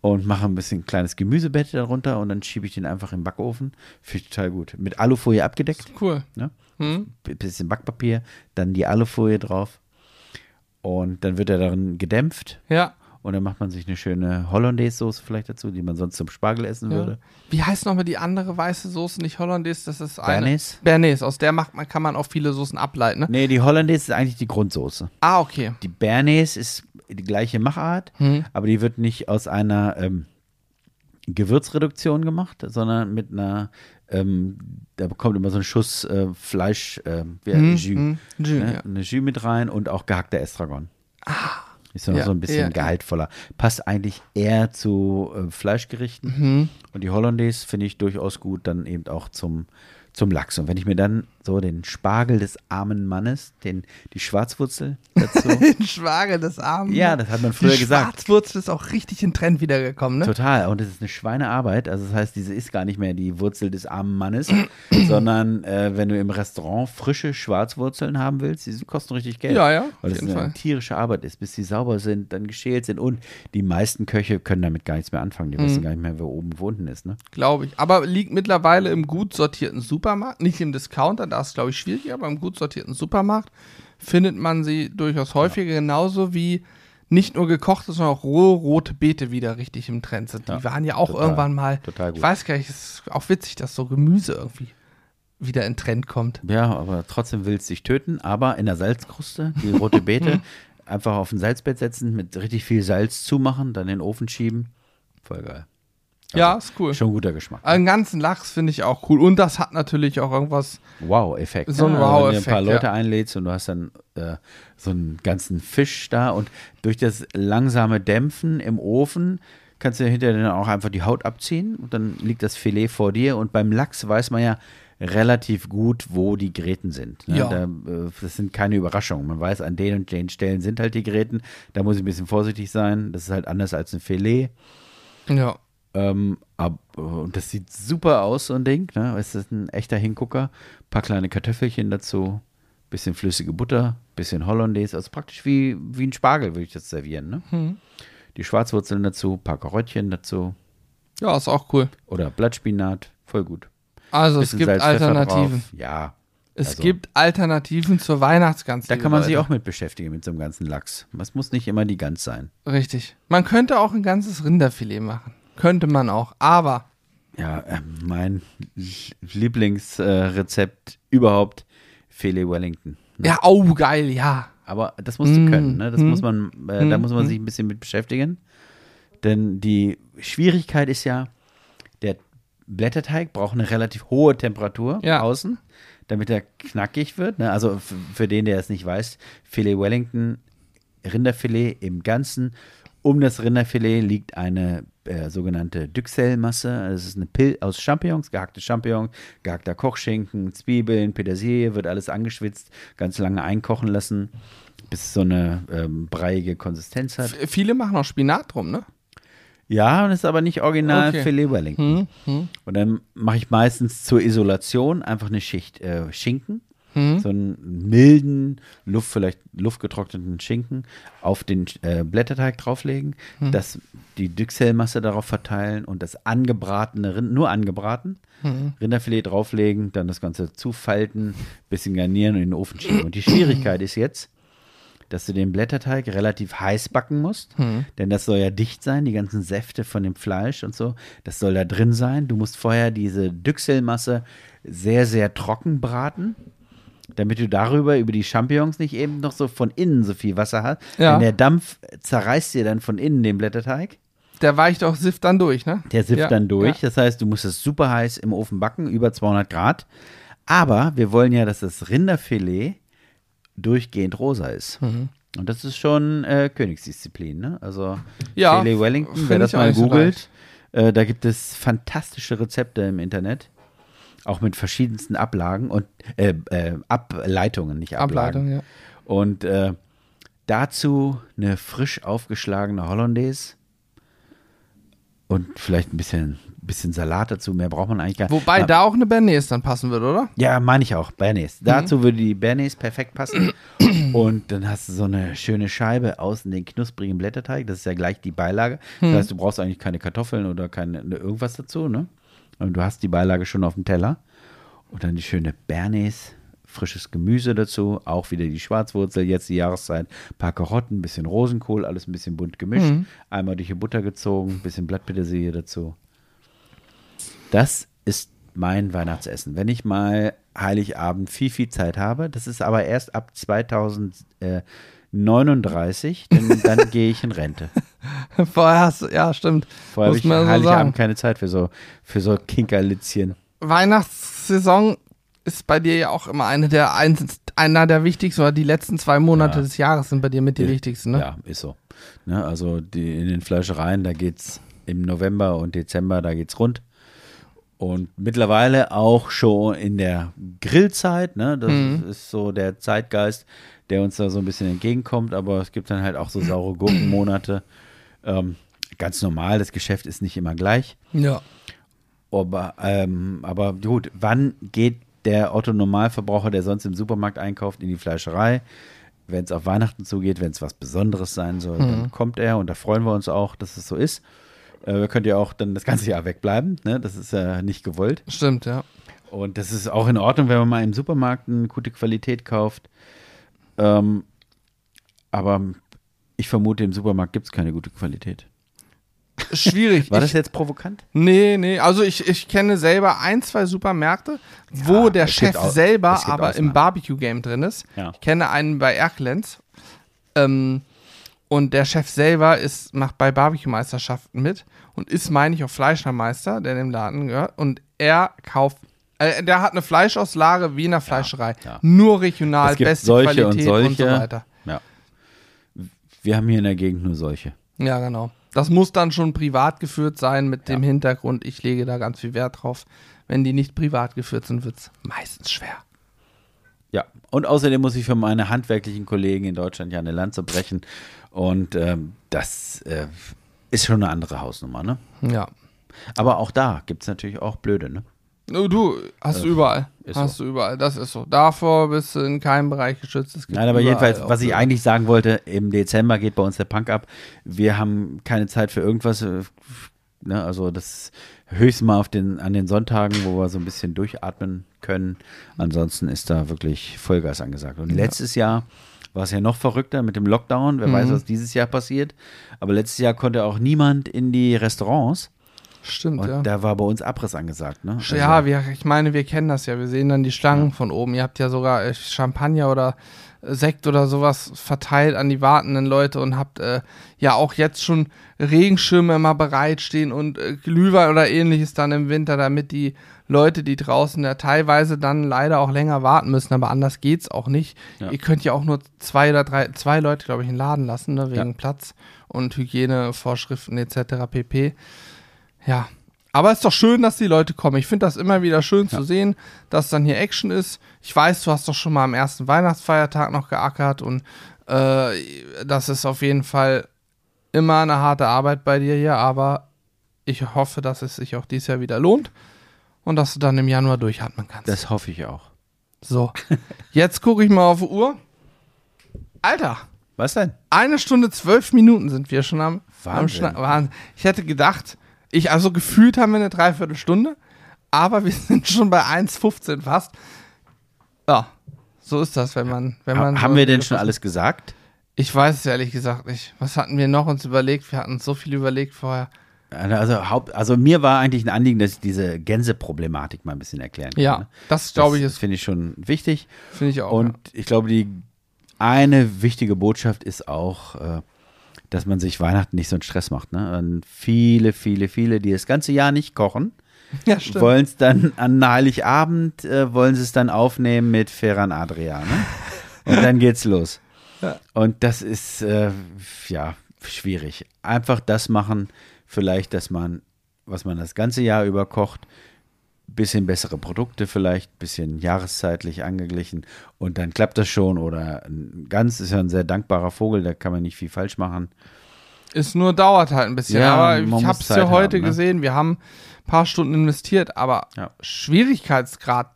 S2: und mache ein bisschen kleines Gemüsebett darunter und dann schiebe ich den einfach im Backofen. Finde ich total gut. Mit Alufolie abgedeckt,
S1: Cool.
S2: ne?
S1: Hm?
S2: Bisschen Backpapier, dann die Alufolie drauf und dann wird er darin gedämpft
S1: Ja.
S2: und dann macht man sich eine schöne Hollandaise-Soße vielleicht dazu, die man sonst zum Spargel essen
S1: ja.
S2: würde.
S1: Wie heißt nochmal die andere weiße Soße? Nicht Hollandaise, das ist eine.
S2: Bernays?
S1: Bernays. Aus der macht man, kann man auch viele Soßen ableiten, ne?
S2: Nee, die Hollandaise ist eigentlich die Grundsoße.
S1: Ah, okay.
S2: Die Bernays ist die gleiche Machart,
S1: Hm.
S2: aber die wird nicht aus einer ähm, Gewürzreduktion gemacht, sondern mit einer, ähm, da bekommt immer so ein Schuss äh, Fleisch, äh, wie,
S1: Hm,
S2: Jus,
S1: hm, Jus,
S2: ne?
S1: ja.
S2: eine Jus mit rein und auch gehackter Estragon. Ist ja noch so ein bisschen
S1: ja.
S2: gehaltvoller. Passt eigentlich eher zu äh, Fleischgerichten.
S1: Mhm.
S2: Und die Hollandaise finde ich durchaus gut, dann eben auch zum, zum Lachs. Und wenn ich mir dann so den Spargel des armen Mannes, den, die Schwarzwurzel dazu.
S1: Den Schwager des Armen.
S2: ja, das hat man früher
S1: die
S2: gesagt.
S1: Schwarzwurzel ist auch richtig in Trend wiedergekommen, ne?
S2: Total. Und es ist eine Schweinearbeit. Also das heißt, diese ist gar nicht mehr die Wurzel des armen Mannes, sondern äh, wenn du im Restaurant frische Schwarzwurzeln haben willst, die kosten richtig Geld.
S1: Ja, ja,
S2: Weil es eine
S1: Fall.
S2: tierische Arbeit ist, bis sie sauber sind, dann geschält sind. Und die meisten Köche können damit gar nichts mehr anfangen. Die
S1: Mhm.
S2: wissen gar nicht mehr, wer oben wo unten ist. Ne?
S1: Glaube ich. Aber liegt mittlerweile im gut sortierten Supermarkt, nicht im Discounter, da ist es, glaube ich, schwierig, aber im gut sortierten Supermarkt findet man sie durchaus häufiger, genauso wie nicht nur gekochte, sondern auch rohe rote Beete wieder richtig im Trend sind. Die
S2: Ja,
S1: waren ja auch
S2: total,
S1: irgendwann mal,
S2: total gut.
S1: ich weiß gar nicht, es ist auch witzig, dass so Gemüse irgendwie wieder in Trend kommt.
S2: Ja, aber trotzdem willst du dich töten. Aber in der Salzkruste, die rote Beete, einfach auf ein Salzbett setzen, mit richtig viel Salz zumachen, dann in den Ofen schieben. Voll geil.
S1: Ja, ist cool.
S2: Schon guter Geschmack.
S1: Einen ganzen Lachs finde ich auch cool. Und das hat natürlich auch irgendwas.
S2: Wow-Effekt.
S1: So ein
S2: ne? Also Wenn du ein
S1: Wow-Effekt,
S2: paar Leute
S1: ja.
S2: einlädst und du hast dann äh, so einen ganzen Fisch da und durch das langsame Dämpfen im Ofen kannst du hinterher dann auch einfach die Haut abziehen und dann liegt das Filet vor dir und beim Lachs weiß man ja relativ gut, wo die Gräten sind. Ne?
S1: Ja.
S2: Da, äh, das sind keine Überraschungen. Man weiß, an den und den Stellen sind halt die Gräten. Da muss ich ein bisschen vorsichtig sein. Das ist halt anders als ein Filet.
S1: Ja.
S2: Ähm, ab, und das sieht super aus, so ein Ding. Ne? Es ist ein echter Hingucker. paar kleine Kartoffelchen dazu, bisschen flüssige Butter, bisschen Hollandaise. Also praktisch wie, wie ein Spargel würde ich das servieren. Ne?
S1: Hm.
S2: Die Schwarzwurzeln dazu, paar Karottchen dazu
S1: Ja, ist auch cool.
S2: oder Blattspinat. Voll gut.
S1: Also es gibt
S2: Salz,
S1: Alternativen.
S2: Ja.
S1: Es
S2: Also-
S1: gibt Alternativen zur Weihnachtsgans.
S2: Da kann man sich
S1: Leute.
S2: auch mit beschäftigen, mit so einem ganzen Lachs. Es muss nicht immer die Gans sein.
S1: Richtig. Man könnte auch ein ganzes Rinderfilet machen. Könnte man auch. Aber
S2: Ja, äh, mein Lieblingsrezept überhaupt, Filet Wellington.
S1: Ja, oh, geil, ja.
S2: Aber das musst du
S1: Mm,
S2: können, ne? Das
S1: mm,
S2: muss man, äh, da
S1: mm,
S2: muss man
S1: mm.
S2: sich ein bisschen mit beschäftigen. Denn die Schwierigkeit ist ja, der Blätterteig braucht eine relativ hohe Temperatur
S1: Ja.
S2: außen, damit er knackig wird. Ne? Also für den, der es nicht weiß, Filet Wellington, Rinderfilet im Ganzen. Um das Rinderfilet liegt eine äh, sogenannte Duxelles-Masse. Das ist eine Pill aus Champignons, gehackte Champignons, gehackter Kochschinken, Zwiebeln, Petersilie, wird alles angeschwitzt, ganz lange einkochen lassen, bis es so eine ähm, breiige Konsistenz hat.
S1: F- Viele machen auch Spinat drum, ne?
S2: Ja, und ist aber nicht original
S1: Okay.
S2: Filet Wellington.
S1: Hm, hm,
S2: Und dann mache ich meistens zur Isolation einfach eine Schicht äh, Schinken.
S1: Hm.
S2: So einen milden, Luft, vielleicht luftgetrockneten Schinken auf den äh, Blätterteig drauflegen,
S1: Hm.
S2: das, die Duxelles-Masse darauf verteilen und das angebratene Rind, nur angebraten,
S1: Hm.
S2: Rinderfilet drauflegen, dann das Ganze zufalten, bisschen garnieren und in den Ofen schieben. Und die Schwierigkeit ist jetzt, dass du den Blätterteig relativ heiß backen musst,
S1: Hm.
S2: denn das soll ja dicht sein, die ganzen Säfte von dem Fleisch und so, das soll da drin sein. Du musst vorher diese Düxelmasse sehr, sehr trocken braten, damit du darüber, über die Champignons nicht eben noch so von innen so viel Wasser hast.
S1: Ja.
S2: Denn der Dampf zerreißt dir dann von innen den Blätterteig.
S1: Der weicht auch Sift dann durch, ne?
S2: Der sifft
S1: Ja,
S2: dann durch.
S1: ja.
S2: Das heißt, du musst es super heiß im Ofen backen, über 200 Grad. Aber wir wollen ja, dass das Rinderfilet durchgehend rosa ist.
S1: Mhm.
S2: Und das ist schon äh, Königsdisziplin. Ne? Also
S1: Ja,
S2: Filet Wellington, wer das mal
S1: nicht so
S2: googelt, äh, da gibt es fantastische Rezepte im Internet. Auch mit verschiedensten Ablagen und äh, äh, Ableitungen, nicht Ablagen.
S1: Ableitung, ja.
S2: Und äh, dazu eine frisch aufgeschlagene Hollandaise und vielleicht ein bisschen, bisschen Salat dazu. Mehr braucht man eigentlich gar nicht.
S1: Wobei
S2: Na,
S1: da auch eine Bernays dann passen würde, oder?
S2: Ja, meine ich auch. Bernays. Dazu würde die Bernays perfekt passen. und dann hast du so eine schöne Scheibe außen den knusprigen Blätterteig. Das ist ja gleich die Beilage. Das heißt, du brauchst eigentlich keine Kartoffeln oder keine ne, irgendwas dazu. Ne? Und du hast die Beilage schon auf dem Teller. Und dann die schöne Bernays. Frisches Gemüse dazu, auch wieder die Schwarzwurzel, jetzt die Jahreszeit, paar Karotten, bisschen Rosenkohl, alles ein bisschen bunt gemischt, einmal durch die Butter gezogen, bisschen Blattpetersilie dazu. Das ist mein Weihnachtsessen. Wenn ich mal Heiligabend viel, viel Zeit habe, das ist aber erst ab 2039, denn dann gehe ich in Rente.
S1: Vorher hast du, ja, stimmt.
S2: Vorher habe
S1: Muss
S2: ich
S1: so
S2: Heiligabend keine Zeit für so, für so Kinkerlitzchen.
S1: Weihnachtssaison ist bei dir ja auch immer eine der einer der wichtigsten, oder die letzten zwei Monate
S2: Ja.
S1: des Jahres sind bei dir mit die wichtigsten, ne?
S2: Ja, ist so. Ne, also die, in den Fleischereien, da geht es im November und Dezember, da geht's rund. Und mittlerweile auch schon in der Grillzeit, ne? Das
S1: Mhm.
S2: ist so der Zeitgeist, der uns da so ein bisschen entgegenkommt, aber es gibt dann halt auch so saure Gurkenmonate. Ähm, ganz normal, das Geschäft ist nicht immer gleich.
S1: Ja.
S2: Aber, ähm, aber gut, wann geht der Otto-Normalverbraucher, der sonst im Supermarkt einkauft, in die Fleischerei? Wenn es auf Weihnachten zugeht, wenn es was Besonderes sein soll, dann kommt er und da freuen wir uns auch, dass es so ist. Äh, wir könnt ja auch dann das ganze Jahr wegbleiben, ne? das ist ja nicht gewollt.
S1: Stimmt, ja.
S2: Und das ist auch in Ordnung, wenn man mal im Supermarkt eine gute Qualität kauft. Ähm, aber ich vermute, im Supermarkt gibt es keine gute Qualität.
S1: Schwierig.
S2: War
S1: ich,
S2: das jetzt provokant?
S1: Nee, nee. Also ich, ich kenne selber ein, zwei Supermärkte, wo der Chef
S2: au-
S1: selber aber im. Barbecue-Game drin ist.
S2: Ja.
S1: Ich kenne einen bei Erklenz. Ähm, und der Chef selber ist, macht bei Barbecue-Meisterschaften mit und ist, meine ich, auch Fleischermeister, der dem Laden gehört. Und er kauft, äh, der hat eine Fleischauslage wie in einer Fleischerei.
S2: ja.
S1: Nur regional,
S2: Es gibt
S1: beste
S2: solche und
S1: Qualität und, so
S2: solche.
S1: weiter.
S2: Ja. Wir haben hier in der Gegend nur solche.
S1: Ja, genau. Das muss dann schon privat geführt sein mit dem Hintergrund. Ich lege da ganz viel Wert drauf. Wenn die nicht privat geführt sind, wird es meistens schwer.
S2: Ja, und außerdem muss ich für meine handwerklichen Kollegen in Deutschland ja eine Lanze brechen. Und ähm, das äh, ist schon eine andere Hausnummer, ne?
S1: Ja.
S2: Aber auch da gibt es natürlich auch Blöde, ne?
S1: Du, du hast du überall.
S2: ist
S1: Hast
S2: so.
S1: du überall. Das ist so. Davor bist du in keinem Bereich geschützt.
S2: Nein, aber
S1: überall
S2: jedenfalls, was ich eigentlich sagen wollte, im Dezember geht bei uns der Punk ab. Wir haben keine Zeit für irgendwas. äh, Ne? Also das höchstens mal auf den, an den Sonntagen, wo wir so ein bisschen durchatmen können. Ansonsten ist da wirklich Vollgas angesagt. Und letztes Jahr war es ja noch verrückter mit dem Lockdown. Wer weiß, was dieses Jahr passiert. Aber letztes Jahr konnte auch niemand in die Restaurants.
S1: Stimmt,
S2: Und
S1: ja.
S2: da war bei uns Abriss angesagt, ne? Also,
S1: ja, wir, ich meine, wir kennen das ja. Wir sehen dann die Schlangen von oben. Ihr habt ja sogar äh, Champagner oder Sekt oder sowas verteilt an die wartenden Leute und habt äh, ja auch jetzt schon Regenschirme immer bereitstehen und äh, Glühwein oder ähnliches dann im Winter, damit die Leute, die draußen ja teilweise dann leider auch länger warten müssen, aber anders geht's auch nicht.
S2: Ja.
S1: Ihr könnt ja auch nur zwei oder drei, zwei Leute, glaube ich, in den Laden lassen, ne, wegen
S2: Ja.
S1: Platz und Hygienevorschriften etc. pp. Ja. Aber es ist doch schön, dass die Leute kommen. Ich finde das immer wieder schön zu sehen, dass dann hier Action ist. Ich weiß, du hast doch schon mal am ersten Weihnachtsfeiertag noch geackert und äh, das ist auf jeden Fall immer eine harte Arbeit bei dir hier, aber ich hoffe, dass es sich auch dieses Jahr wieder lohnt und dass du dann im Januar durchatmen kannst.
S2: Das hoffe ich auch.
S1: so, jetzt gucke ich mal auf die Uhr. Alter,
S2: Was denn?
S1: eine Stunde zwölf Minuten sind wir schon am, am
S2: Wahnsinn.
S1: Schna- Wahnsinn. Ich hätte gedacht, ich, also gefühlt haben wir eine Dreiviertelstunde, aber wir sind schon bei 1,15 fast. Ja, so ist das, wenn man, wenn man.
S2: Ha haben
S1: so-
S2: wir denn schon alles gesagt?
S1: Ich weiß es ehrlich gesagt nicht. Was hatten wir noch uns überlegt? Wir hatten uns so viel überlegt vorher.
S2: Also, Haupt, also mir war eigentlich ein Anliegen, dass ich diese Gänseproblematik mal ein bisschen erklären kann.
S1: Ja,
S2: ne?
S1: das glaube ich
S2: Das
S1: ist,
S2: finde ich schon wichtig.
S1: finde ich auch.
S2: Und ich glaube, die eine wichtige Botschaft ist auch, äh, dass man sich Weihnachten nicht so einen Stress macht. Ne? Und viele, viele, viele, die das ganze Jahr nicht kochen,
S1: ja,
S2: wollen es dann an Heiligabend, äh, wollen sie es dann aufnehmen mit Ferran Adria. Ne? Und dann geht's los.
S1: Ja.
S2: Und das ist, äh, ja, schwierig. Einfach das machen, vielleicht, dass man, was man das ganze Jahr über kocht, bisschen bessere Produkte vielleicht, bisschen jahreszeitlich angeglichen und dann klappt das schon. Oder ein Gans ist ja ein sehr dankbarer Vogel, da kann man nicht viel falsch machen.
S1: Ist nur dauert halt ein bisschen.
S2: Ja,
S1: aber ich habe es ja heute
S2: haben, ne?
S1: gesehen. Wir haben ein paar Stunden investiert, aber
S2: Ja.
S1: Schwierigkeitsgrad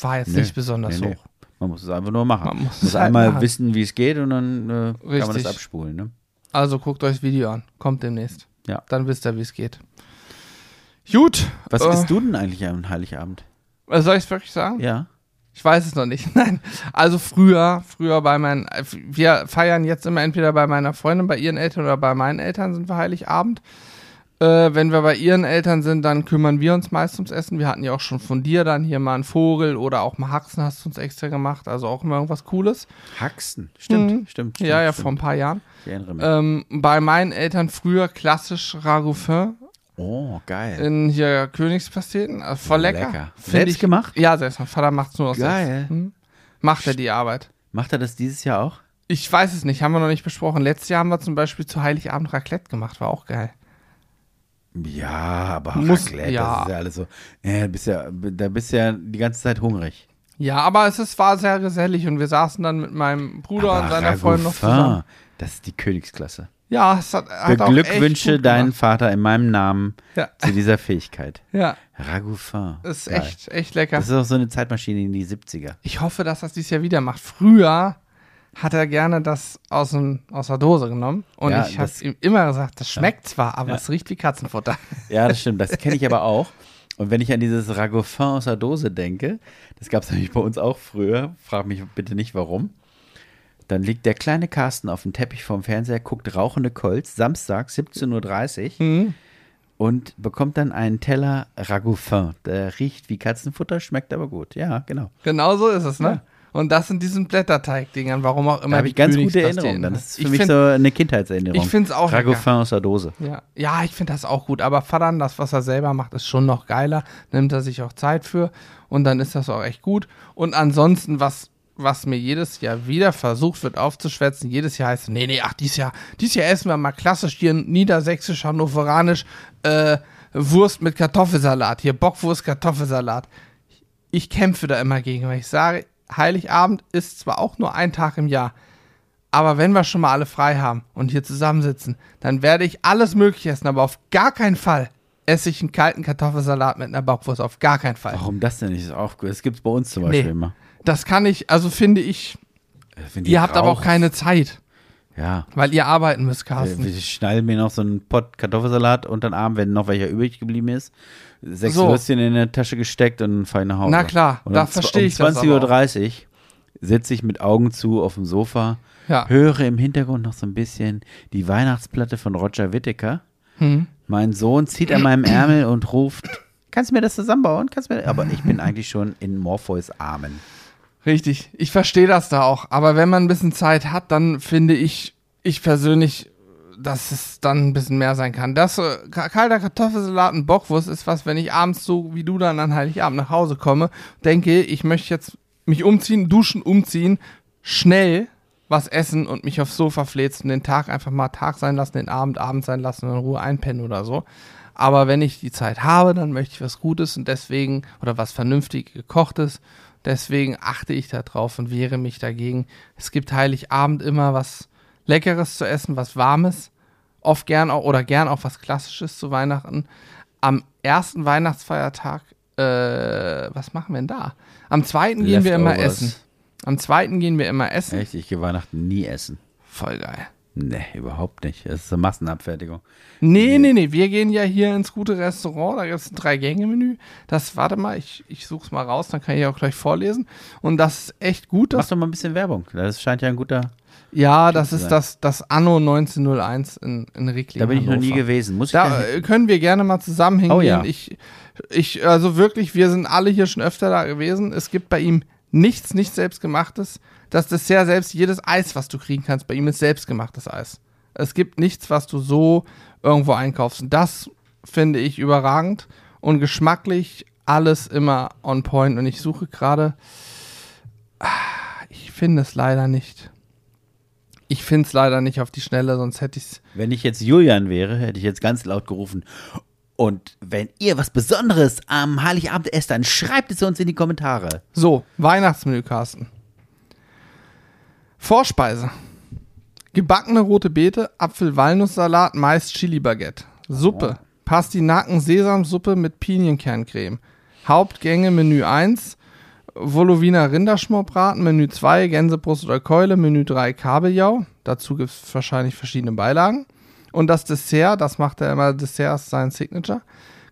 S1: war jetzt
S2: Nee,
S1: nicht besonders
S2: nee, nee.
S1: hoch.
S2: Man muss es einfach nur machen.
S1: Man muss
S2: muss,
S1: es halt
S2: einmal
S1: machen.
S2: wissen, wie es geht und dann äh, kann man das abspulen. Ne?
S1: Also guckt euch das Video an. Kommt demnächst.
S2: Ja.
S1: Dann wisst ihr, wie es geht. Gut.
S2: Was
S1: äh,
S2: isst du denn eigentlich am Heiligabend?
S1: Soll ich es wirklich sagen?
S2: Ja.
S1: Ich weiß es noch nicht. Nein. Also früher, früher bei meinen, äh, wir feiern jetzt immer entweder bei meiner Freundin, bei ihren Eltern oder bei meinen Eltern sind wir Heiligabend. Äh, wenn wir bei ihren Eltern sind, dann kümmern wir uns meist ums Essen. Wir hatten ja auch schon von dir dann hier mal einen Vogel oder auch mal Haxen hast du uns extra gemacht. Also auch immer irgendwas Cooles.
S2: Haxen. Stimmt,
S1: Mhm.
S2: stimmt, stimmt.
S1: ja, ja,
S2: stimmt.
S1: vor ein paar Jahren.
S2: Ich erinnere mich.
S1: Ähm, bei meinen Eltern früher klassisch Ragoufin
S2: oh, geil.
S1: in hier Königspasteten. Also voll lecker.
S2: Lecker. Selbst
S1: ich,
S2: gemacht?
S1: Ja, selbst. Mein Vater macht es nur aus
S2: Geil.
S1: Hm? Macht er die Arbeit.
S2: Macht er das dieses Jahr auch?
S1: Ich weiß es nicht, haben wir noch nicht besprochen. Letztes Jahr haben wir zum Beispiel zu Heiligabend Raclette gemacht, war auch geil.
S2: Ja, aber
S1: Muss-
S2: Raclette,
S1: ja.
S2: das ist ja alles so. Ja, bist ja, da bist ja die ganze Zeit hungrig.
S1: Ja, aber es ist, war sehr gesellig und wir saßen dann mit meinem Bruder
S2: aber
S1: und seiner Freundin noch zusammen.
S2: Das ist die Königsklasse.
S1: Ja, es hat, hat
S2: Beglückwünsche
S1: gut
S2: deinen. Vater in meinem Namen
S1: Ja.
S2: zu dieser Fähigkeit.
S1: Ja,
S2: Ragoufin.
S1: ist
S2: Geil.
S1: echt, echt lecker.
S2: Das ist auch so eine Zeitmaschine in die 70er.
S1: Ich hoffe, dass das dieses Jahr wieder macht. Früher hat er gerne das aus, dem, aus der Dose genommen und
S2: Ja,
S1: ich habe
S2: das-
S1: ihm immer gesagt, das schmeckt zwar, aber es riecht wie Katzenfutter.
S2: Ja, das stimmt. Das kenne ich aber auch. Und wenn ich an dieses Ragoufin aus der Dose denke, das gab es nämlich bei uns auch früher, frag mich bitte nicht warum, dann liegt der kleine Carsten auf dem Teppich vorm Fernseher, guckt Rauchende Kolz, Samstag, 17.30 Uhr
S1: Mhm.
S2: und bekommt dann einen Teller Ragoufin. Der riecht wie Katzenfutter, schmeckt aber gut. Ja, genau.
S1: Genau so ist es, ne?
S2: Ja.
S1: Und das sind diesen Blätterteig-Dingern, warum auch immer.
S2: Da habe ich ganz gute. Erinnerungen. dann. Das ist für
S1: ich
S2: mich
S1: find,
S2: so eine Kindheitserinnerung.
S1: ich find's auch lecker.
S2: Ragoufin aus der Dose.
S1: Ja, ja ich finde das auch gut. Aber Vadan, das, was er selber macht, ist schon noch geiler. Nimmt er sich auch Zeit für. Und dann ist das auch echt gut. Und ansonsten, was, was mir jedes Jahr wieder versucht wird aufzuschwätzen, jedes Jahr heißt, nee, nee, ach, dieses Jahr, dieses Jahr essen wir mal klassisch hier niedersächsisch, hannoveranisch, äh, Wurst mit Kartoffelsalat. Hier Bockwurst, Kartoffelsalat. Ich kämpfe da immer gegen, weil ich sage, Heiligabend ist zwar auch nur ein Tag im Jahr, aber wenn wir schon mal alle frei haben und hier zusammensitzen, dann werde ich alles Mögliche essen, aber auf gar keinen Fall esse ich einen kalten Kartoffelsalat mit einer Bockwurst. Auf gar keinen Fall.
S2: Warum das denn nicht? Ist auch gut. Das gibt es bei uns zum Beispiel
S1: Nee.
S2: immer.
S1: Das kann ich, also finde ich,
S2: Äh, wenn die
S1: ihr habt aber auch keine Zeit,
S2: Ja.
S1: weil ihr arbeiten müsst,
S2: Äh,
S1: Carsten.
S2: Ich schneide mir noch so einen Pott Kartoffelsalat unter den Arm, wenn noch welcher übrig geblieben ist. Sechs
S1: So.
S2: Würstchen in der Tasche gesteckt und fahre nach Hause.
S1: Na klar,
S2: und
S1: da
S2: um
S1: verstehe ich
S2: um
S1: das
S2: 20.30 Uhr sitze ich mit Augen zu auf dem Sofa,
S1: Ja.
S2: höre im Hintergrund noch so ein bisschen die Weihnachtsplatte von Roger Whittaker.
S1: Hm.
S2: Mein Sohn zieht an meinem Ärmel und ruft, kannst du mir das zusammenbauen? Kannst du mir Aber ich bin eigentlich schon in Morpheus Armen.
S1: Richtig, ich verstehe das da auch. Aber wenn man ein bisschen Zeit hat, dann finde ich, ich persönlich, dass es dann ein bisschen mehr sein kann. Das äh, ka- kalter Kartoffelsalat und Bockwurst ist was, wenn ich abends so wie du dann an Heiligabend nach Hause komme, denke, ich möchte jetzt mich umziehen, duschen, umziehen, schnell was essen und mich aufs Sofa fläzen, den Tag einfach mal Tag sein lassen, den Abend Abend sein lassen und in Ruhe einpennen oder so. Aber wenn ich die Zeit habe, dann möchte ich was Gutes und deswegen, oder was vernünftig gekochtes, deswegen achte ich da drauf und wehre mich dagegen. Es gibt Heiligabend immer was Leckeres zu essen, was Warmes, oft gern auch, oder gern auch was Klassisches zu Weihnachten. Am ersten Weihnachtsfeiertag, äh, was machen wir denn da? Am zweiten gehen wir immer
S2: Leftovers.
S1: essen. Am zweiten gehen wir immer essen.
S2: Echt, ich gehe Weihnachten nie essen.
S1: Voll geil.
S2: Nee, überhaupt nicht. Das ist eine Massenabfertigung.
S1: Nee, nee, nee. Wir gehen ja hier ins gute Restaurant. Da gibt es ein Drei-Gänge-Menü. Das, warte mal, ich, ich suche es mal raus, dann kann ich auch gleich vorlesen. Und das ist echt gut.
S2: Mach doch mal ein bisschen Werbung. Das scheint ja ein guter.
S1: ja, das ist das, das Anno 1901 in, in Reckling.
S2: Da bin ich noch nie
S1: Hannover.
S2: gewesen. Muss ich
S1: Da
S2: da,
S1: äh, können wir gerne mal zusammen hingehen.
S2: Oh ja.
S1: Ich, ich, also wirklich, wir sind alle hier schon öfter da gewesen. Es gibt bei ihm nichts, nichts selbstgemachtes. Das Dessert selbst, jedes Eis, was du kriegen kannst, bei ihm ist selbstgemachtes Eis. Es gibt nichts, was du so irgendwo einkaufst. Und das finde ich überragend und geschmacklich alles immer on point. Und ich suche gerade, ich finde es leider nicht. Ich finde es leider nicht auf die Schnelle, sonst hätte ich es
S2: wenn ich jetzt Julian wäre, hätte ich jetzt ganz laut gerufen. Und wenn ihr was Besonderes am Heiligabend esst, dann schreibt es uns in die Kommentare.
S1: So, Weihnachtsmenü, Carsten. Vorspeise. Gebackene rote Beete, Apfel-Walnusssalat, Mais, Chili-Baguette. Suppe. Pastinaken, Sesamsuppe mit Pinienkерncreme. Hauptgänge, Menü 1. Wolowiner Rinderschmorbraten, Menü 2, Gänsebrust oder Keule, Menü 3, Kabeljau. Dazu gibt es wahrscheinlich verschiedene Beilagen. Und das Dessert, das macht er immer, Dessert ist sein Signature.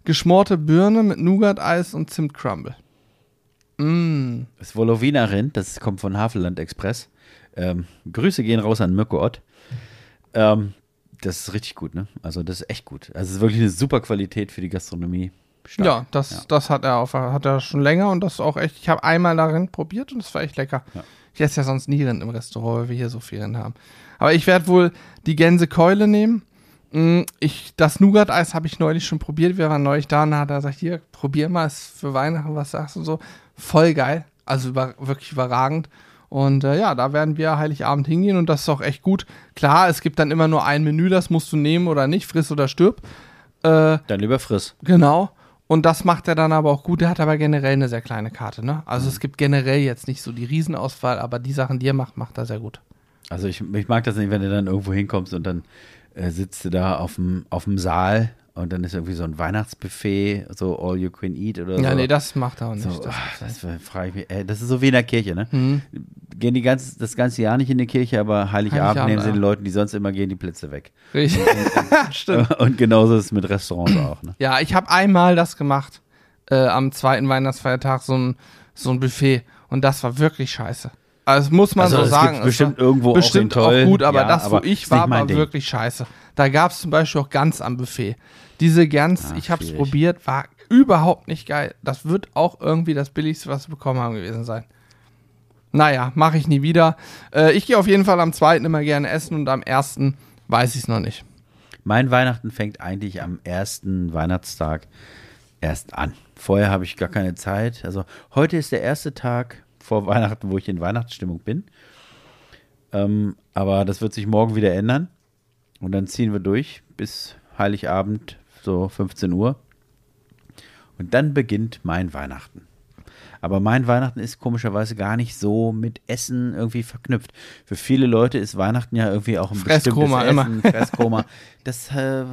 S1: Geschmorte Birne mit Nougat-Eis und Zimtcrumble. Mm.
S2: Das Wolowiner Rind, das kommt von Havelland Express. Ähm, Grüße gehen raus an Mirko Ott. Ähm, das ist richtig gut, ne? Also das ist echt gut. Also es ist wirklich eine super Qualität für die Gastronomie. Stark.
S1: Ja, das, das hat er auf, hat er schon länger und das ist auch echt. Ich habe einmal darin probiert und das war echt lecker.
S2: Ja.
S1: Ich esse ja sonst nie Rind im Restaurant, weil wir hier so viel Rind haben. Aber ich werde wohl die Gänsekeule nehmen. Mm, Ich, das Nougat-Eis habe ich neulich schon probiert. Wir waren neulich da und da hat er gesagt, hier, probier mal, ist für Weihnachten, was sagst du so. Voll geil. Also über, wirklich überragend. Und äh, ja, da werden wir Heiligabend hingehen und das ist auch echt gut. Klar, es gibt dann immer nur ein Menü, das musst du nehmen oder nicht, friss oder stirb. Äh,
S2: Dann lieber friss.
S1: Genau. Und das macht er dann aber auch gut. Er hat aber generell eine sehr kleine Karte, ne? Also es gibt generell jetzt nicht so die Riesenauswahl, aber die Sachen, die er macht, macht er sehr gut.
S2: Also ich, ich mag das nicht, wenn du dann irgendwo hinkommst und dann äh, sitzt du da auf dem, auf dem Saal und dann ist irgendwie so ein Weihnachtsbuffet, so all you can eat oder
S1: Ja,
S2: so.
S1: nee, das macht er auch nicht.
S2: so,
S1: das
S2: ach, das frage ich mich, ey, das ist so wie in der Kirche, ne?
S1: Mhm.
S2: Gehen die ganz, das ganze Jahr nicht in die Kirche, aber Heiligabend,
S1: Heiligabend,
S2: nehmen sie
S1: ja.
S2: den Leuten, die sonst immer gehen, die Plätze weg.
S1: Richtig. Stimmt.
S2: Und genauso ist es mit Restaurants auch, ne?
S1: Ja, ich habe einmal das gemacht, äh, am zweiten Weihnachtsfeiertag, so ein, so ein Buffet. Und das war wirklich scheiße. Also das muss man
S2: Also,
S1: so sagen.
S2: bestimmt irgendwo auch
S1: bestimmt
S2: toll.
S1: auch gut, aber
S2: Ja,
S1: das, wo
S2: aber
S1: ich
S2: ist
S1: war, war
S2: Ding.
S1: wirklich scheiße. Da gab es zum Beispiel auch Gans am Buffet. Diese Gans,
S2: Ah,
S1: ich habe es probiert, war überhaupt nicht geil. Das wird auch irgendwie das billigste, was wir bekommen haben gewesen sein. Naja, mache ich nie wieder. Äh, ich gehe auf jeden Fall am zweiten immer gerne essen und am ersten weiß ich es noch nicht.
S2: Mein Weihnachten fängt eigentlich am ersten Weihnachtstag erst an. Vorher habe ich gar keine Zeit. Also heute ist der erste Tag vor Weihnachten, wo ich in Weihnachtsstimmung bin. Ähm, aber das wird sich morgen wieder ändern. Und dann ziehen wir durch bis Heiligabend, so 15 Uhr. Und dann beginnt mein Weihnachten. Aber mein Weihnachten ist komischerweise gar nicht so mit Essen irgendwie verknüpft. Für viele Leute ist Weihnachten ja irgendwie auch ein
S1: Fresskoma
S2: bestimmtes
S1: immer.
S2: Essen, Fresskoma. Das äh,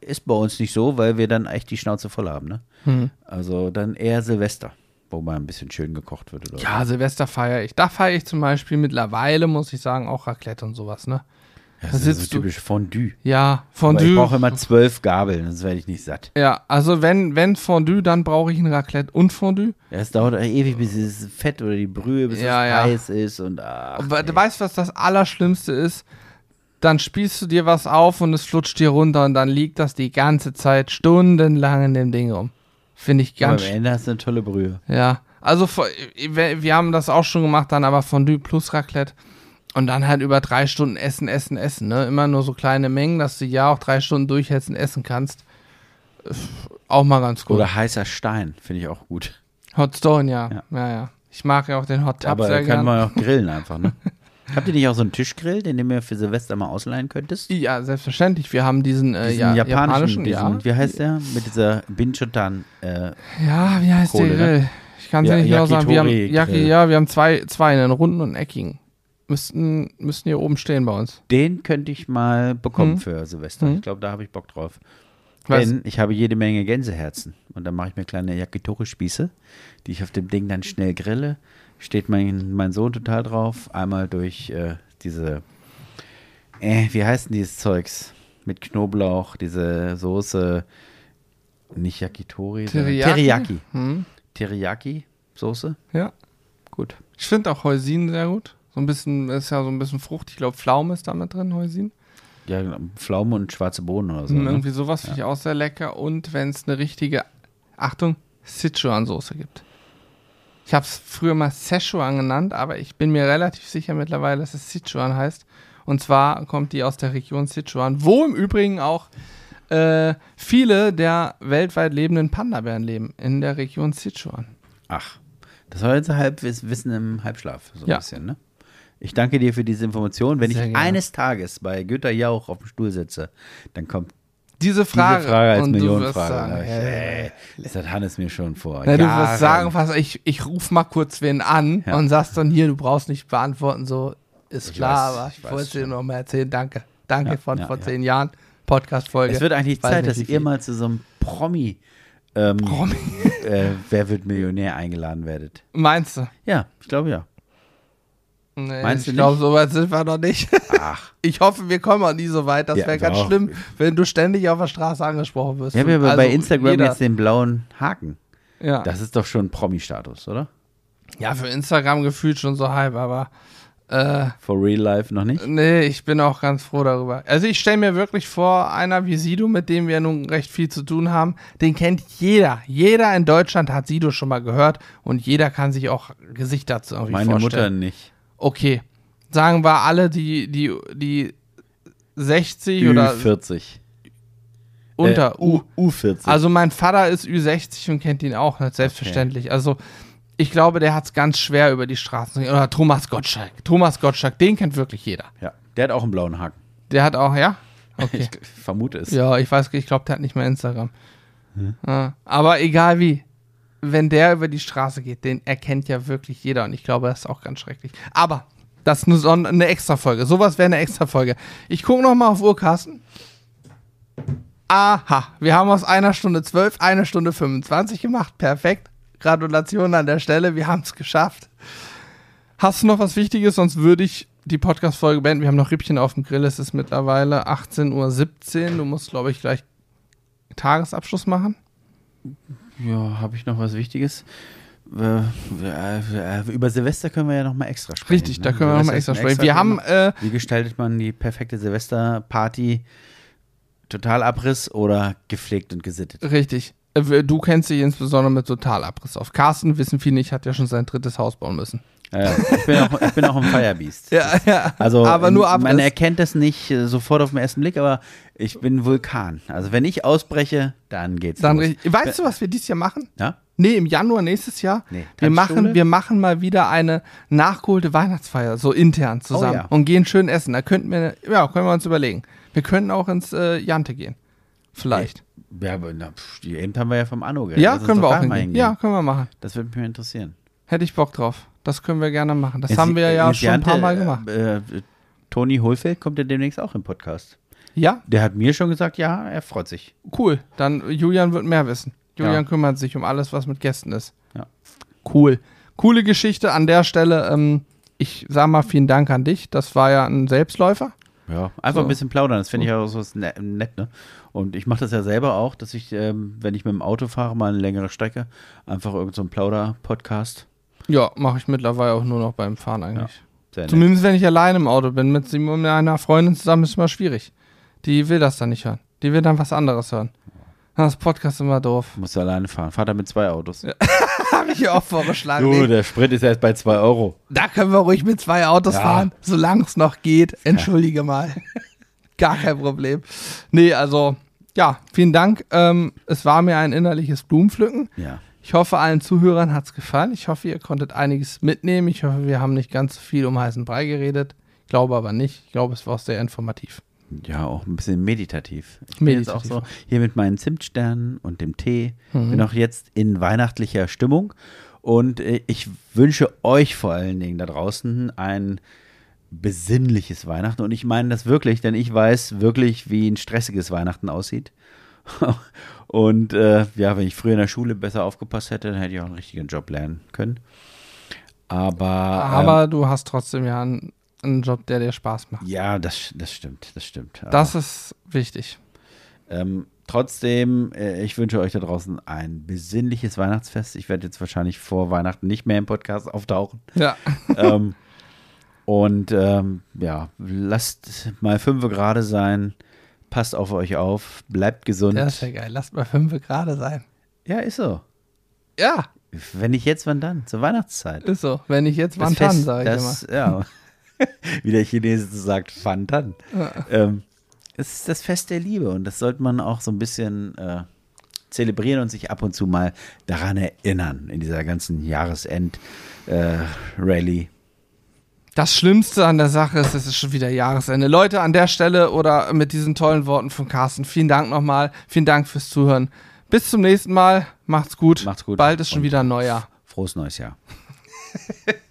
S2: ist bei uns nicht so, weil wir dann echt die Schnauze voll haben. Ne?
S1: Hm.
S2: Also dann eher Silvester, wo mal ein bisschen schön gekocht wird. Oder
S1: Ja, Silvester feiere ich. Da feiere ich zum Beispiel mittlerweile, muss ich sagen, auch Raclette und sowas, ne?
S2: so.
S1: da
S2: das ist so
S1: du-
S2: typisch Fondue.
S1: Ja,
S2: Aber
S1: Fondue.
S2: ich brauche immer zwölf Gabeln, sonst werde ich nicht satt.
S1: ja, also wenn, wenn Fondue, dann brauche ich ein Raclette und Fondue.
S2: Ja, es dauert ewig, bis das Fett oder die Brühe, bis
S1: Ja,
S2: es
S1: ja.
S2: heiß ist und ach,
S1: Aber du weißt, was das Allerschlimmste ist? dann spielst du dir was auf und es flutscht dir runter und dann liegt das die ganze Zeit stundenlang in dem Ding rum. Finde ich
S2: Aber
S1: ganz
S2: am Ende hast du eine tolle Brühe.
S1: Ja, also wir haben das auch schon gemacht, dann aber Fondue plus Raclette. Und dann halt über drei Stunden essen, essen, essen. Ne? Immer nur so kleine Mengen, dass du ja auch drei Stunden durchhältst und essen kannst. Auch mal ganz gut.
S2: Oder heißer Stein, finde ich auch gut.
S1: Hot Stone, ja.
S2: Ja.
S1: ja. Ja, Ich mag ja auch den Hot Tub
S2: Aber
S1: sehr
S2: da können
S1: gern.
S2: wir auch grillen einfach, ne? Habt ihr nicht auch so einen Tischgrill, den du mir für Silvester mal ausleihen könntest?
S1: Ja, selbstverständlich. Wir haben diesen, äh,
S2: Diesen
S1: ja,
S2: japanischen,
S1: japanischen,
S2: diesen, wie heißt der? Mit dieser Binchotan. Äh,
S1: ja. Ja, wie heißt
S2: Kohle,
S1: der
S2: ne?
S1: Grill? Ich kann es
S2: Ja,
S1: nicht genau sagen. Wir haben. Yaki, ja, wir haben zwei, zwei, einen runden und einen eckigen. Müssten, müssten hier oben stehen bei uns.
S2: den könnte ich mal bekommen
S1: Mhm.
S2: für Silvester.
S1: Mhm.
S2: Ich glaube, da habe ich Bock drauf.
S1: Was?
S2: Denn ich habe jede Menge Gänseherzen. Und dann mache ich mir kleine Yakitori-Spieße, die ich auf dem Ding dann schnell grille. Steht mein, mein Sohn total drauf. Einmal durch äh, diese, äh, wie heißt denn dieses Zeugs? Mit Knoblauch, diese Soße, nicht Yakitori,
S1: Teriyaki?
S2: Teriyaki.
S1: Hm?
S2: Teriyaki-Soße.
S1: Ja.
S2: Gut.
S1: Ich finde auch Heusin sehr gut. So ein bisschen, ist ja so ein bisschen Frucht. Ich glaube, Pflaume ist da mit drin, Heusin.
S2: Ja, Pflaume und schwarze Bohnen oder so.
S1: Hm,
S2: Ne?
S1: Irgendwie sowas finde ich auch sehr lecker. Und wenn es eine richtige, Achtung, Sichuan-Soße gibt. Ich habe es früher mal Szechuan genannt, aber ich bin mir relativ sicher mittlerweile, dass es Sichuan heißt. Und zwar kommt die aus der Region Sichuan, wo im Übrigen auch äh, viele der weltweit lebenden Panda-Bären leben. In der Region Sichuan.
S2: Ach, das war jetzt halb Wissen im Halbschlaf, so ein
S1: Ja.
S2: bisschen, ne? Ich danke dir für diese Information. Wenn
S1: Sehr
S2: ich
S1: gerne.
S2: eines Tages bei Günther Jauch auf dem Stuhl sitze, dann kommt
S1: Diese Frage,
S2: diese Frage als
S1: und du wirst
S2: Millionenfrage.
S1: sagen,
S2: das hat Hannes mir schon vor.
S1: Na, du wirst sagen, was, ich, ich ruf mal kurz wen an
S2: Ja.
S1: und sagst dann hier, du brauchst nicht beantworten, so ist
S2: Ich
S1: klar,
S2: weiß,
S1: aber
S2: ich
S1: ich wollte dir noch mal erzählen. Danke. Danke von vor zehn Jahren. Podcast-Folge.
S2: Es wird eigentlich Zeit, dass ihr mal zu so einem Promi, ähm,
S1: Promi.
S2: Äh, Wer wird Millionär eingeladen werdet.
S1: Meinst du?
S2: Ja, ich glaube ja.
S1: Nee,
S2: Meinst du
S1: ich glaube, so weit sind wir noch nicht.
S2: Ach.
S1: Ich hoffe, wir kommen auch nie so weit. Das
S2: Ja,
S1: wäre ganz schlimm, wenn du ständig auf der Straße angesprochen wirst.
S2: Wir haben ja
S1: Also
S2: bei Instagram
S1: jeder-
S2: jetzt den blauen Haken.
S1: Ja.
S2: Das ist doch schon Promi-Status, oder?
S1: ja, für Instagram gefühlt schon so halb, aber äh,
S2: For real life noch nicht?
S1: Nee, ich bin auch ganz froh darüber. Also ich stelle mir wirklich vor, einer wie Sido, mit dem wir nun recht viel zu tun haben, den kennt jeder. Jeder in Deutschland hat Sido schon mal gehört und jeder kann sich auch Gesichter zu irgendwie
S2: Meine Mutter
S1: vorstellen.
S2: nicht.
S1: Okay. Sagen wir alle, die, die, die 60 oder
S2: Ü40.
S1: unter
S2: äh, U, U40.
S1: Also mein Vater ist Ü60 und kennt ihn auch, nicht selbstverständlich. Also ich glaube, der hat es ganz schwer über die Straßen. Oder Thomas Gottschalk. Thomas Gottschalk, den kennt wirklich jeder.
S2: ja, der hat auch einen blauen Haken.
S1: Der hat auch, ja? Okay.
S2: Ich vermute es.
S1: Ja, ich weiß, ich glaube, der hat nicht mehr Instagram.
S2: Hm.
S1: Ja, aber egal wie. Wenn der über die straße geht, den erkennt ja wirklich jeder und ich glaube, das ist auch ganz schrecklich. Aber das ist eine, eine Extra-Folge. Sowas wäre eine Extra-Folge. Ich gucke nochmal auf Uhr, Carsten. Aha, wir haben aus einer Stunde zwölf eine Stunde 25 gemacht. Perfekt. Gratulation an der Stelle, wir haben es geschafft. Hast du noch was Wichtiges? Sonst würde ich die Podcast-Folge beenden. Wir haben noch Rippchen auf dem Grill. Es ist mittlerweile 18.17 Uhr. Du musst, glaube ich, gleich Tagesabschluss machen.
S2: Ja, habe ich noch was Wichtiges? Äh, äh, Über Silvester können wir ja noch mal extra sprechen.
S1: Richtig,
S2: ne?
S1: da können wir noch mal
S2: Silvester
S1: extra sprechen. Wir haben, äh,
S2: Wie gestaltet man die perfekte Silvesterparty? Totalabriss oder gepflegt und gesittet?
S1: richtig, äh, du kennst dich insbesondere mit Totalabriss auf. Carsten, wissen viele nicht, hat ja schon sein drittes Haus bauen müssen.
S2: Ich, bin auch, ich bin auch ein Firebeast.
S1: Ja, ja.
S2: Also,
S1: aber nur Abriss.
S2: man erkennt das nicht äh, sofort auf den ersten Blick, aber ich bin Vulkan. Also, wenn ich ausbreche, dann geht's
S1: Dann
S2: los.
S1: Weißt du, was wir dieses Jahr machen?
S2: Ja?
S1: Nee, im Januar nächstes Jahr.
S2: Nee.
S1: wir, machen, wir machen mal wieder eine nachgeholte Weihnachtsfeier, so intern zusammen.
S2: Oh ja.
S1: Und gehen schön essen. Da könnten wir, ja, können wir uns überlegen. Wir könnten auch ins äh, Jante gehen. Vielleicht.
S2: Ja, aber na, pff, die eben haben wir ja vom Anno, gell?
S1: Ja, können wir auch
S2: mal
S1: hingehen. Ja, können wir machen.
S2: Das würde mich interessieren.
S1: Hätte ich Bock drauf. Das können wir gerne machen. Das
S2: Ins-
S1: haben wir ja
S2: ins
S1: schon ein paar
S2: Jante,
S1: Mal gemacht.
S2: Äh, äh, Toni Hohlfeld kommt ja demnächst auch im Podcast.
S1: Ja,
S2: Der hat mir schon gesagt, ja, er freut sich.
S1: cool. Dann Julian wird mehr wissen. Julian
S2: Ja.
S1: kümmert sich um alles, was mit Gästen ist.
S2: Ja.
S1: Cool. Coole Geschichte an der Stelle. Ähm, ich sag mal vielen Dank an dich. Das war ja ein Selbstläufer.
S2: Ja, einfach
S1: So.
S2: ein bisschen plaudern, das finde ich auch so ne- nett, ne? Und ich mache das ja selber auch, dass ich, ähm, wenn ich mit dem Auto fahre, mal eine längere Strecke, einfach irgend so Plauder-Podcast.
S1: Ja, mache ich mittlerweile auch nur noch beim Fahren eigentlich.
S2: Nett.
S1: Zumindest wenn ich allein im Auto bin. Mit, einer Freundin zusammen ist immer schwierig. Die will das dann nicht hören. Die will dann was anderes hören. Das Podcast ist immer doof.
S2: Musst du alleine fahren. Vater mit zwei Autos.
S1: Habe ich ja auch vorgeschlagen.
S2: Du, der Sprit ist erst bei zwei Euro.
S1: da können wir ruhig mit zwei Autos
S2: Ja.
S1: fahren, solange es noch geht. Entschuldige mal. Gar kein Problem. Nee, also, ja, vielen Dank. Ähm, es war mir ein innerliches Blumenpflücken.
S2: Ja.
S1: Ich hoffe, allen Zuhörern hat es gefallen. Ich hoffe, ihr konntet einiges mitnehmen. Ich hoffe, wir haben nicht ganz so viel um heißen Brei geredet. Ich glaube aber nicht. Ich glaube, es war auch sehr informativ.
S2: Ja, auch ein bisschen meditativ. Ich bin jetzt auch
S1: Meditativ.
S2: so hier mit meinen Zimtsternen und dem Tee.
S1: Mhm.
S2: Bin auch jetzt in weihnachtlicher Stimmung. Und äh, ich wünsche euch vor allen Dingen da draußen ein besinnliches Weihnachten. Und ich meine das wirklich, denn ich weiß wirklich, wie ein stressiges Weihnachten aussieht. Und äh, ja, wenn ich früher in der Schule besser aufgepasst hätte, dann hätte ich auch einen richtigen Job lernen können. Aber,
S1: Aber du hast trotzdem ja einen, einen Job, der dir Spaß macht.
S2: ähm, ja, das, das stimmt, das stimmt.
S1: Das ist wichtig.
S2: Ähm, trotzdem, äh, ich wünsche euch da draußen ein besinnliches Weihnachtsfest. Ich werde jetzt wahrscheinlich vor Weihnachten nicht mehr im Podcast auftauchen.
S1: Ja.
S2: ähm, und ähm, ja, lasst mal fünf gerade sein. Passt auf euch auf. Bleibt gesund.
S1: Das ist ja geil. Lasst mal fünf gerade sein.
S2: ja, ist so.
S1: Ja,
S2: Wenn nicht jetzt, wann dann? Zur Weihnachtszeit.
S1: ist so. Wenn ich jetzt Wantan
S2: Fest,
S1: sage ich
S2: das, Ja. Wie der Chinese sagt, Fantan.
S1: immer. Ja.
S2: Ähm, es ist das Fest der Liebe und das sollte man auch so ein bisschen äh, zelebrieren und sich ab und zu mal daran erinnern in dieser ganzen Jahresend-Rallye.
S1: Das Schlimmste an der Sache ist, es ist schon wieder Jahresende. Leute, an der Stelle oder mit diesen tollen Worten von Carsten, vielen Dank nochmal. Vielen Dank fürs Zuhören. Bis zum nächsten Mal. Macht's gut.
S2: Macht's gut.
S1: Bald ist schon wieder Neujahr.
S2: Frohes neues Jahr.